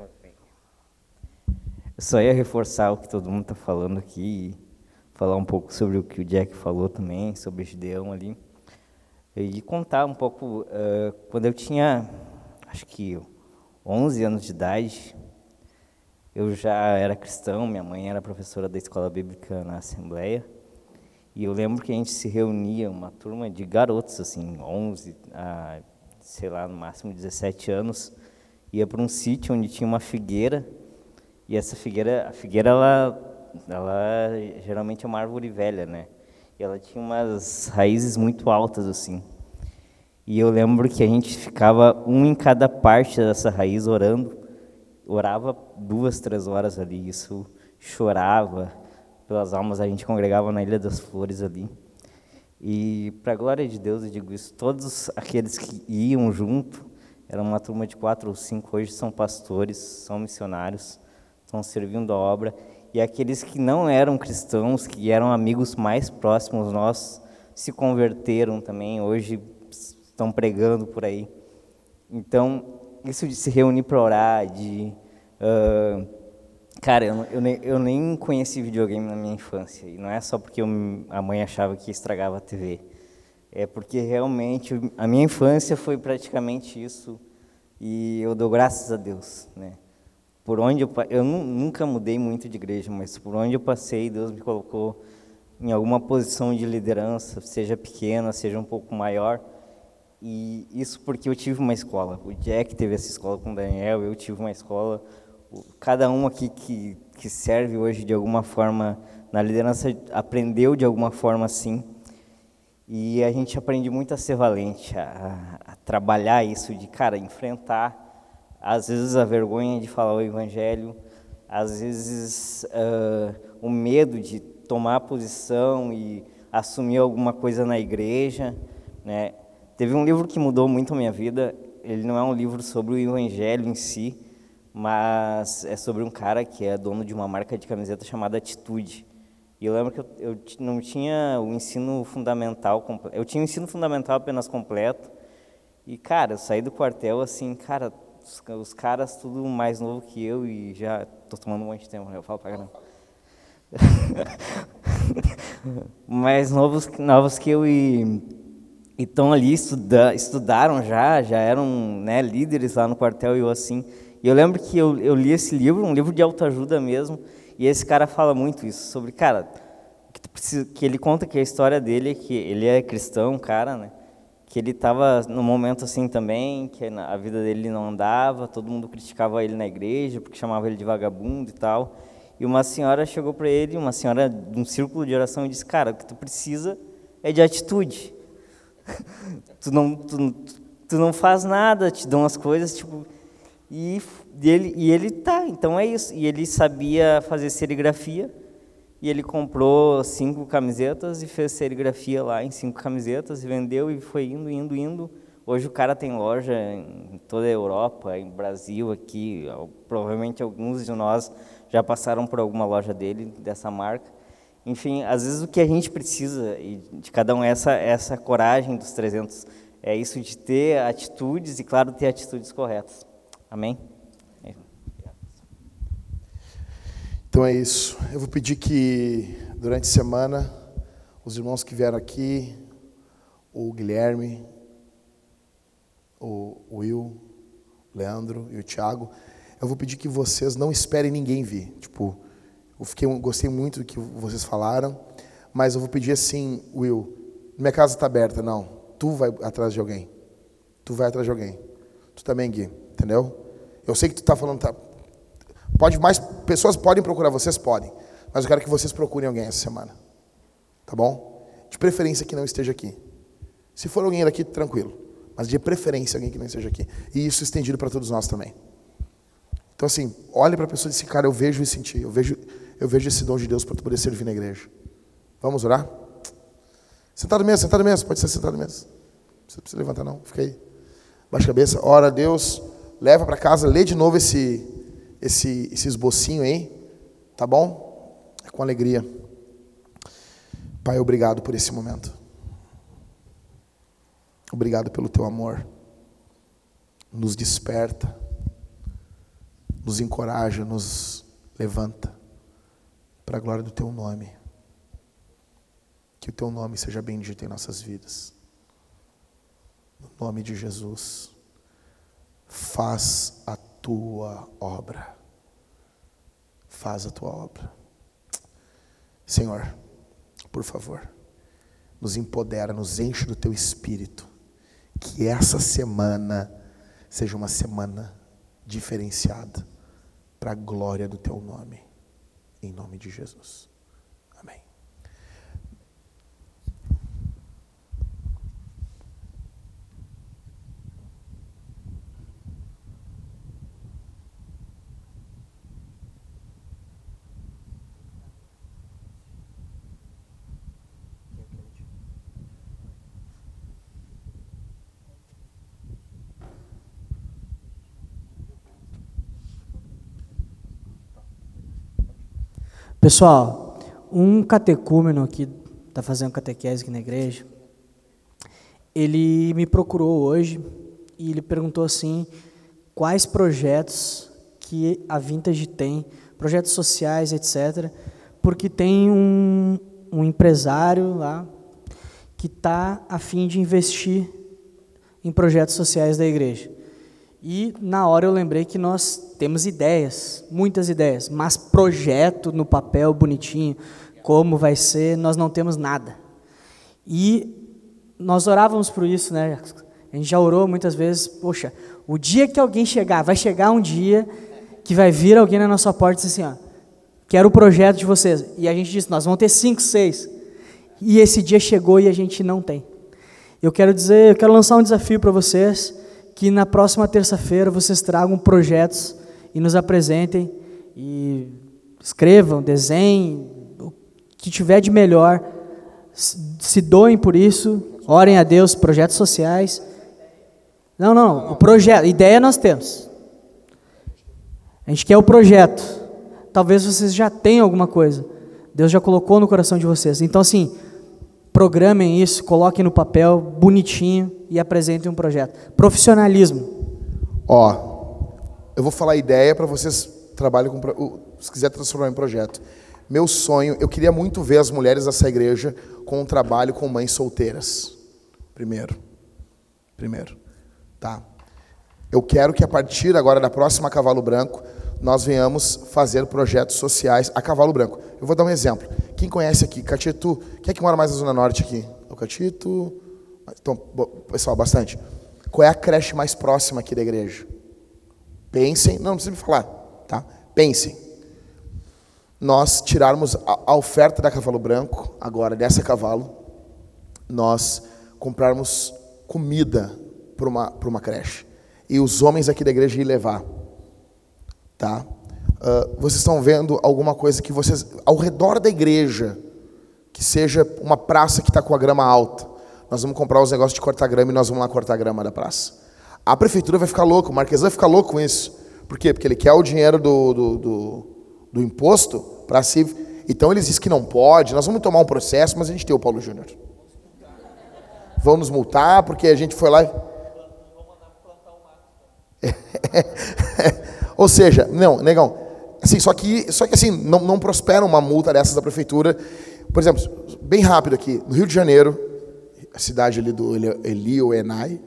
só ia reforçar o que todo mundo está falando aqui, falar um pouco sobre o que o Jack falou também, sobre Gideão ali, e contar um pouco. Uh, quando eu tinha, acho que 11 anos de idade, eu já era cristão, minha mãe era professora da escola bíblica na Assembleia. E eu lembro que a gente se reunia, uma turma de garotos, assim, 11, a, sei lá, no máximo 17 anos, ia para um sítio onde tinha uma figueira, e essa figueira, a figueira, ela, ela geralmente é uma árvore velha, né? E ela tinha umas raízes muito altas, assim. E eu lembro que a gente ficava um em cada parte dessa raiz orando, orava duas, três horas ali, isso chorava pelas almas, a gente congregava na Ilha das Flores ali. E, para a glória de Deus, eu digo isso, todos aqueles que iam junto, era uma turma de quatro ou cinco, hoje são pastores, são missionários, estão servindo a obra. E aqueles que não eram cristãos, que eram amigos mais próximos nós, se converteram também, hoje estão pregando por aí. Então, isso de se reunir para orar, de. Uh, cara, eu, eu, nem, eu nem conheci videogame na minha infância. E não é só porque eu, a mãe achava que estragava a TV. É porque realmente a minha infância foi praticamente isso. E eu dou graças a Deus. Né? Por onde eu, eu nunca mudei muito de igreja, mas por onde eu passei, Deus me colocou em alguma posição de liderança, seja pequena, seja um pouco maior e isso porque eu tive uma escola. O Jack teve essa escola com o Daniel, eu tive uma escola. Cada um aqui que, que serve hoje de alguma forma na liderança aprendeu de alguma forma assim. E a gente aprende muito a ser valente, a, a trabalhar isso de, cara, enfrentar às vezes a vergonha de falar o evangelho, às vezes uh, o medo de tomar posição e assumir alguma coisa na igreja, né? Teve um livro que mudou muito a minha vida. Ele não é um livro sobre o evangelho em si, mas é sobre um cara que é dono de uma marca de camiseta chamada Atitude. E eu lembro que eu, eu não tinha o ensino fundamental, eu tinha o ensino fundamental apenas completo. E, cara, eu saí do quartel assim, cara, os, os caras tudo mais novo que eu e já tô tomando um monte de tempo, né? eu falo pra caramba. mais novos, novos que eu e estão ali, estuda, estudaram já, já eram né, líderes lá no quartel e eu assim. E eu lembro que eu, eu li esse livro, um livro de autoajuda mesmo, e esse cara fala muito isso, sobre, cara, que, precisa, que ele conta que a história dele é que ele é cristão, cara, né? Que ele estava num momento assim também, que a vida dele não andava, todo mundo criticava ele na igreja, porque chamava ele de vagabundo e tal. E uma senhora chegou para ele, uma senhora de um círculo de oração, e disse, cara, o que tu precisa é de atitude tu não, tu, tu não faz nada, te dão as coisas, tipo, e ele, e ele tá, então é isso. E ele sabia fazer serigrafia, e ele comprou cinco camisetas e fez serigrafia lá em cinco camisetas, e vendeu e foi indo, indo, indo. Hoje o cara tem loja em toda a Europa, em Brasil, aqui. Provavelmente alguns de nós já passaram por alguma loja dele, dessa marca. Enfim, às vezes o que a gente precisa, e de cada um, é essa, essa coragem dos 300, é isso de ter atitudes e, claro, ter atitudes corretas. Amém? Então é isso. Eu vou pedir que, durante a semana, os irmãos que vieram aqui, o Guilherme, o Will, o Leandro e o Thiago, eu vou pedir que vocês não esperem ninguém vir. Tipo, eu fiquei, gostei muito do que vocês falaram, mas eu vou pedir assim, Will, minha casa está aberta, não. Tu vai atrás de alguém. Tu vai atrás de alguém. Tu também, Gui, entendeu? Eu sei que tu está falando, tá, pode mais pessoas podem procurar vocês podem, mas eu quero que vocês procurem alguém essa semana, tá bom? De preferência que não esteja aqui. Se for alguém daqui, tranquilo, mas de preferência alguém que não esteja aqui. E isso estendido para todos nós também. Então assim, olhe para a pessoa e diz, cara, eu vejo isso em ti, eu vejo eu vejo esse dom de Deus para tu poder servir na igreja. Vamos orar? Sentado mesmo, sentado mesmo, pode ser sentado mesmo. Não precisa levantar não, fica aí. Baixa a cabeça, ora a Deus, leva para casa, lê de novo esse, esse, esse esbocinho aí, tá bom? É com alegria. Pai, obrigado por esse momento. Obrigado pelo teu amor. Nos desperta, nos encoraja, nos levanta para a glória do teu nome. Que o teu nome seja bendito em nossas vidas. No nome de Jesus, faz a tua obra. Faz a tua obra. Senhor, por favor, nos empodera, nos enche do teu espírito. Que essa semana seja uma semana diferenciada para a glória do teu nome. Em nome de Jesus. Pessoal, um catecúmeno que está fazendo catequese aqui na igreja, ele me procurou hoje e ele perguntou assim, quais projetos que a Vintage tem, projetos sociais, etc., porque tem um, um empresário lá que está a fim de investir em projetos sociais da igreja. E na hora eu lembrei que nós temos ideias, muitas ideias, mas projeto no papel bonitinho, como vai ser, nós não temos nada. E nós orávamos por isso, né? A gente já orou muitas vezes, poxa, o dia que alguém chegar, vai chegar um dia que vai vir alguém na nossa porta e dizer assim, ó, quero o projeto de vocês. E a gente disse, nós vamos ter cinco, seis. E esse dia chegou e a gente não tem. Eu quero dizer, eu quero lançar um desafio para vocês que na próxima terça-feira vocês tragam projetos e nos apresentem e escrevam, desenhem, o que tiver de melhor, se doem por isso, orem a Deus, projetos sociais. Não, não, o projeto, ideia nós temos. A gente quer o projeto. Talvez vocês já tenham alguma coisa. Deus já colocou no coração de vocês. Então, assim, programem isso, coloquem no papel, bonitinho, e apresentem um projeto. Profissionalismo. Ó, eu vou falar a ideia para vocês trabalhem com, se quiser transformar em projeto. Meu sonho, eu queria muito ver as mulheres dessa igreja com um trabalho com mães solteiras. Primeiro. Primeiro. Tá? Eu quero que a partir agora da próxima Cavalo Branco, nós venhamos fazer projetos sociais a Cavalo Branco. Eu vou dar um exemplo. Quem conhece aqui? Catito, quem é que mora mais na Zona Norte aqui? O Catito, então, pessoal, bastante. Qual é a creche mais próxima aqui da igreja? Pensem, não, não precisa me falar, tá? Pensem. Nós tirarmos a, oferta da Cavalo Branco, agora dessa cavalo, nós comprarmos comida para uma, uma creche. E os homens aqui da igreja ir levar. Tá? Uh, vocês estão vendo alguma coisa que vocês, ao redor da igreja, que seja uma praça que está com a grama alta, nós vamos comprar os negócios de cortar grama e nós vamos lá cortar grama da praça. A prefeitura vai ficar louca, o Marquês vai ficar louco com isso. Por quê? Porque ele quer o dinheiro do, do, do, do imposto para si. Então eles dizem que não pode, nós vamos tomar um processo, mas a gente tem o Paulo Júnior. Vão nos multar porque a gente foi lá. Ou seja, não, negão. Assim, só que, só que assim, não, não prospera uma multa dessas da prefeitura. Por exemplo, bem rápido aqui, no Rio de Janeiro, a cidade ali do Elio Enai.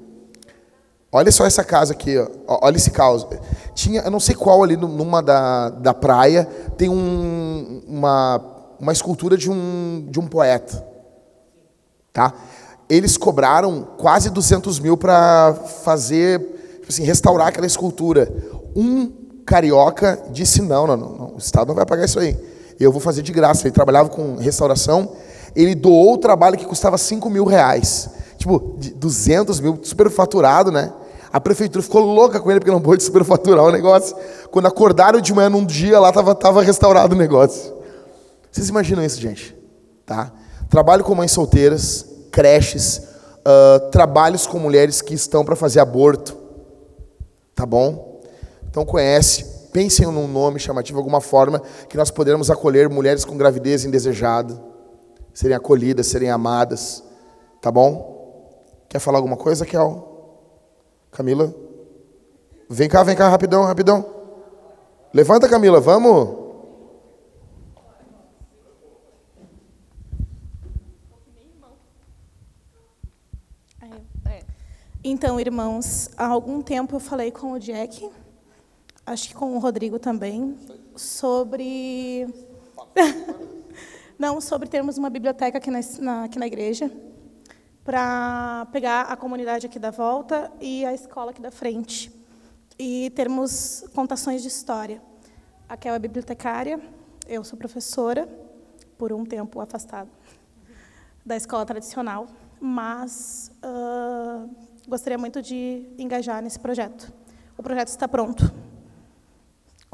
Olha só essa casa aqui, ó. olha esse caos. Tinha, eu não sei qual ali numa da, da praia, tem um, uma, uma escultura de um, de um poeta. Tá? Eles cobraram quase 200 mil para fazer, tipo assim, restaurar aquela escultura. Um carioca disse: não, não, não, o Estado não vai pagar isso aí. Eu vou fazer de graça. Ele trabalhava com restauração ele doou o trabalho que custava 5 mil reais. Tipo, 200 mil, superfaturado, né? A prefeitura ficou louca com ele porque não pôde superfaturar o negócio. Quando acordaram de manhã num dia, lá estava tava restaurado o negócio. Vocês imaginam isso, gente? Tá? Trabalho com mães solteiras, creches, uh, trabalhos com mulheres que estão para fazer aborto. Tá bom? Então conhece, Pensem num nome chamativo, alguma forma que nós podermos acolher mulheres com gravidez indesejada, serem acolhidas, serem amadas. Tá bom? Quer falar alguma coisa, Kel? Camila? Vem cá, vem cá, rapidão, rapidão. Levanta, Camila, vamos. Então, irmãos, há algum tempo eu falei com o Jack, acho que com o Rodrigo também, sobre. Não, sobre termos uma biblioteca aqui na, na aqui na igreja, para pegar a comunidade aqui da volta e a escola aqui da frente, e termos contações de história. A Kel é bibliotecária, eu sou professora, por um tempo afastada da escola tradicional, mas. Uh, gostaria muito de engajar nesse projeto. O projeto está pronto,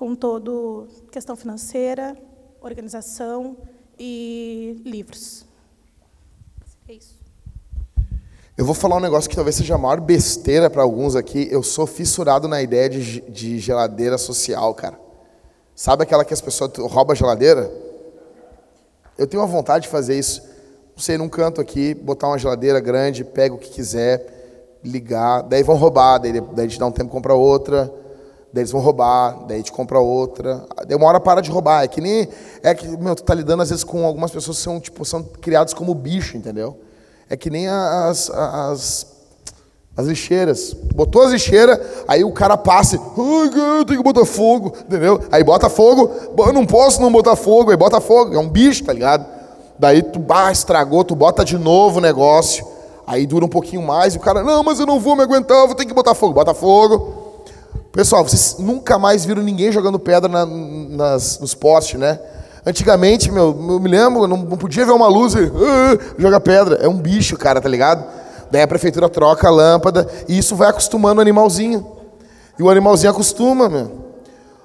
com todo questão financeira, organização e livros. É isso. Eu vou falar um negócio que talvez seja a maior besteira para alguns aqui. Eu sou fissurado na ideia de, de geladeira social, cara. Sabe aquela que as pessoas roubam a geladeira? Eu tenho uma vontade de fazer isso. Não sei, num canto aqui, botar uma geladeira grande, pega o que quiser ligar, daí vão roubar, daí, daí a gente dá um tempo e compra outra, daí eles vão roubar, daí gente compra outra. Daí uma hora para de roubar. É que nem. É que, meu, tu tá lidando às vezes com algumas pessoas que são, tipo, são criados como bicho, entendeu? É que nem as, as, as lixeiras. Botou as lixeiras, aí o cara passa, ai, tem que botar fogo, entendeu? Aí bota fogo, eu não posso não botar fogo, aí bota fogo, é um bicho, tá ligado? Daí tu, bah, estragou, tu bota de novo o negócio. Aí dura um pouquinho mais e o cara, não, mas eu não vou me aguentar, eu vou ter que botar fogo. Bota fogo. Pessoal, vocês nunca mais viram ninguém jogando pedra na, nas, nos postes, né? Antigamente, meu, eu me lembro, não, não podia ver uma luz e uh, joga pedra. É um bicho, cara, tá ligado? Daí a prefeitura troca a lâmpada e isso vai acostumando o animalzinho. E o animalzinho acostuma, meu.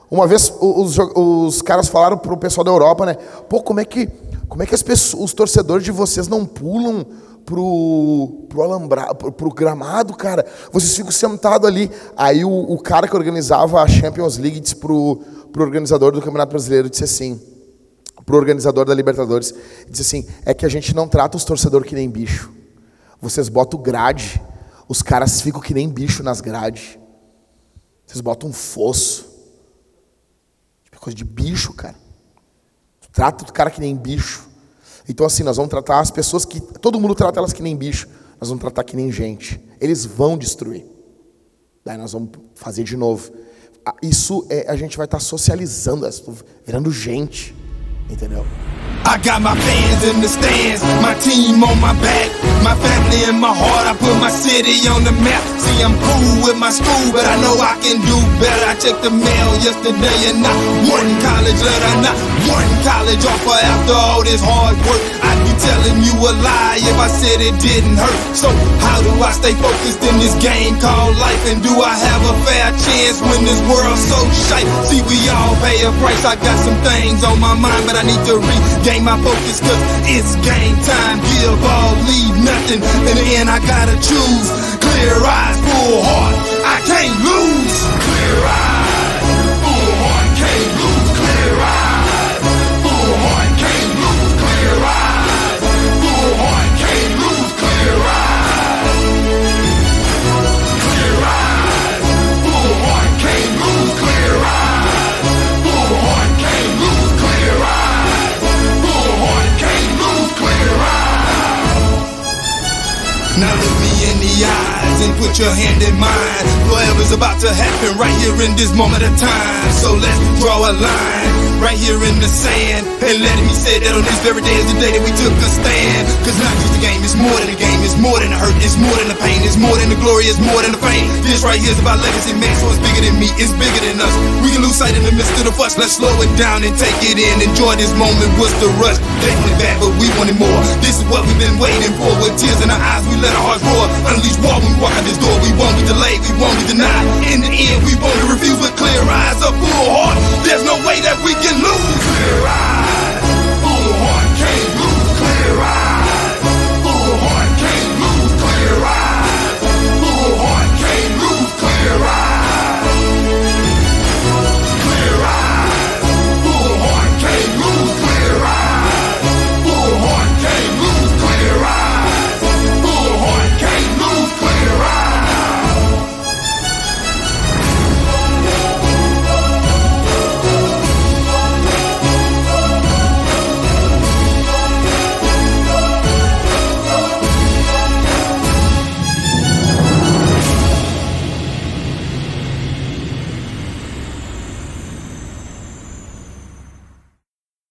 Uma vez os, os caras falaram pro pessoal da Europa, né? Pô, como é que, como é que as pessoas, os torcedores de vocês não pulam pro, pro, alambra, pro, pro gramado, cara. Vocês ficam sentados ali. Aí o, o, cara que organizava a Champions League disse pro, pro organizador do Campeonato Brasileiro, disse assim, pro organizador da Libertadores, disse assim, é que a gente não trata os torcedores que nem bicho. Vocês botam grade, os caras ficam que nem bicho nas grades. Vocês botam um fosso. Tipo, coisa de bicho, cara. Trata o cara que nem bicho. Então, assim, nós vamos tratar as pessoas que. Todo mundo trata elas que nem bicho. Nós vamos tratar que nem gente. Eles vão destruir. Daí nós vamos fazer de novo. Isso é, a gente vai estar socializando, virando gente. Entendeu? I got my fans in the stands, my team on my back, my family in my heart. I put my city on the map. See, I'm cool with my school, but I know I can do better. I checked the mail yesterday and not one college letter, not one college offer after all this hard work. I'd be telling you a lie if I said it didn't hurt. So, how do I stay focused in this game called life? And do I have a fair chance when this world's so shite? See, we all pay a price. I got some things on my mind, but I need to regain my focus cause it's game time. Give all, leave nothing. In the end, I gotta choose. Clear eyes, full heart. I can't lose. Clear eyes, Now look me in the and put your hand in mine. Whatever's about to happen right here in this moment of time. So let's draw a line right here in the sand. And let me say that on this very day is the day that we took a stand. Cause not just a game, it's more than a game, it's more than a hurt, it's more than the pain, it's more than the glory, it's more than the fame. This right here is about legacy, man, so it's bigger than me, it's bigger than us. We can lose sight in the midst of the fuss, let's slow it down and take it in. Enjoy this moment, what's the rush? They wanted bad, but we wanted more. This is what we've been waiting for. With tears in our eyes, we let our hearts roar. Unleash war we walk out this door. We won't be delayed, we won't be denied. In the end, we won't refuse with clear eyes, a full heart. There's no way that we can lose. Clear eyes.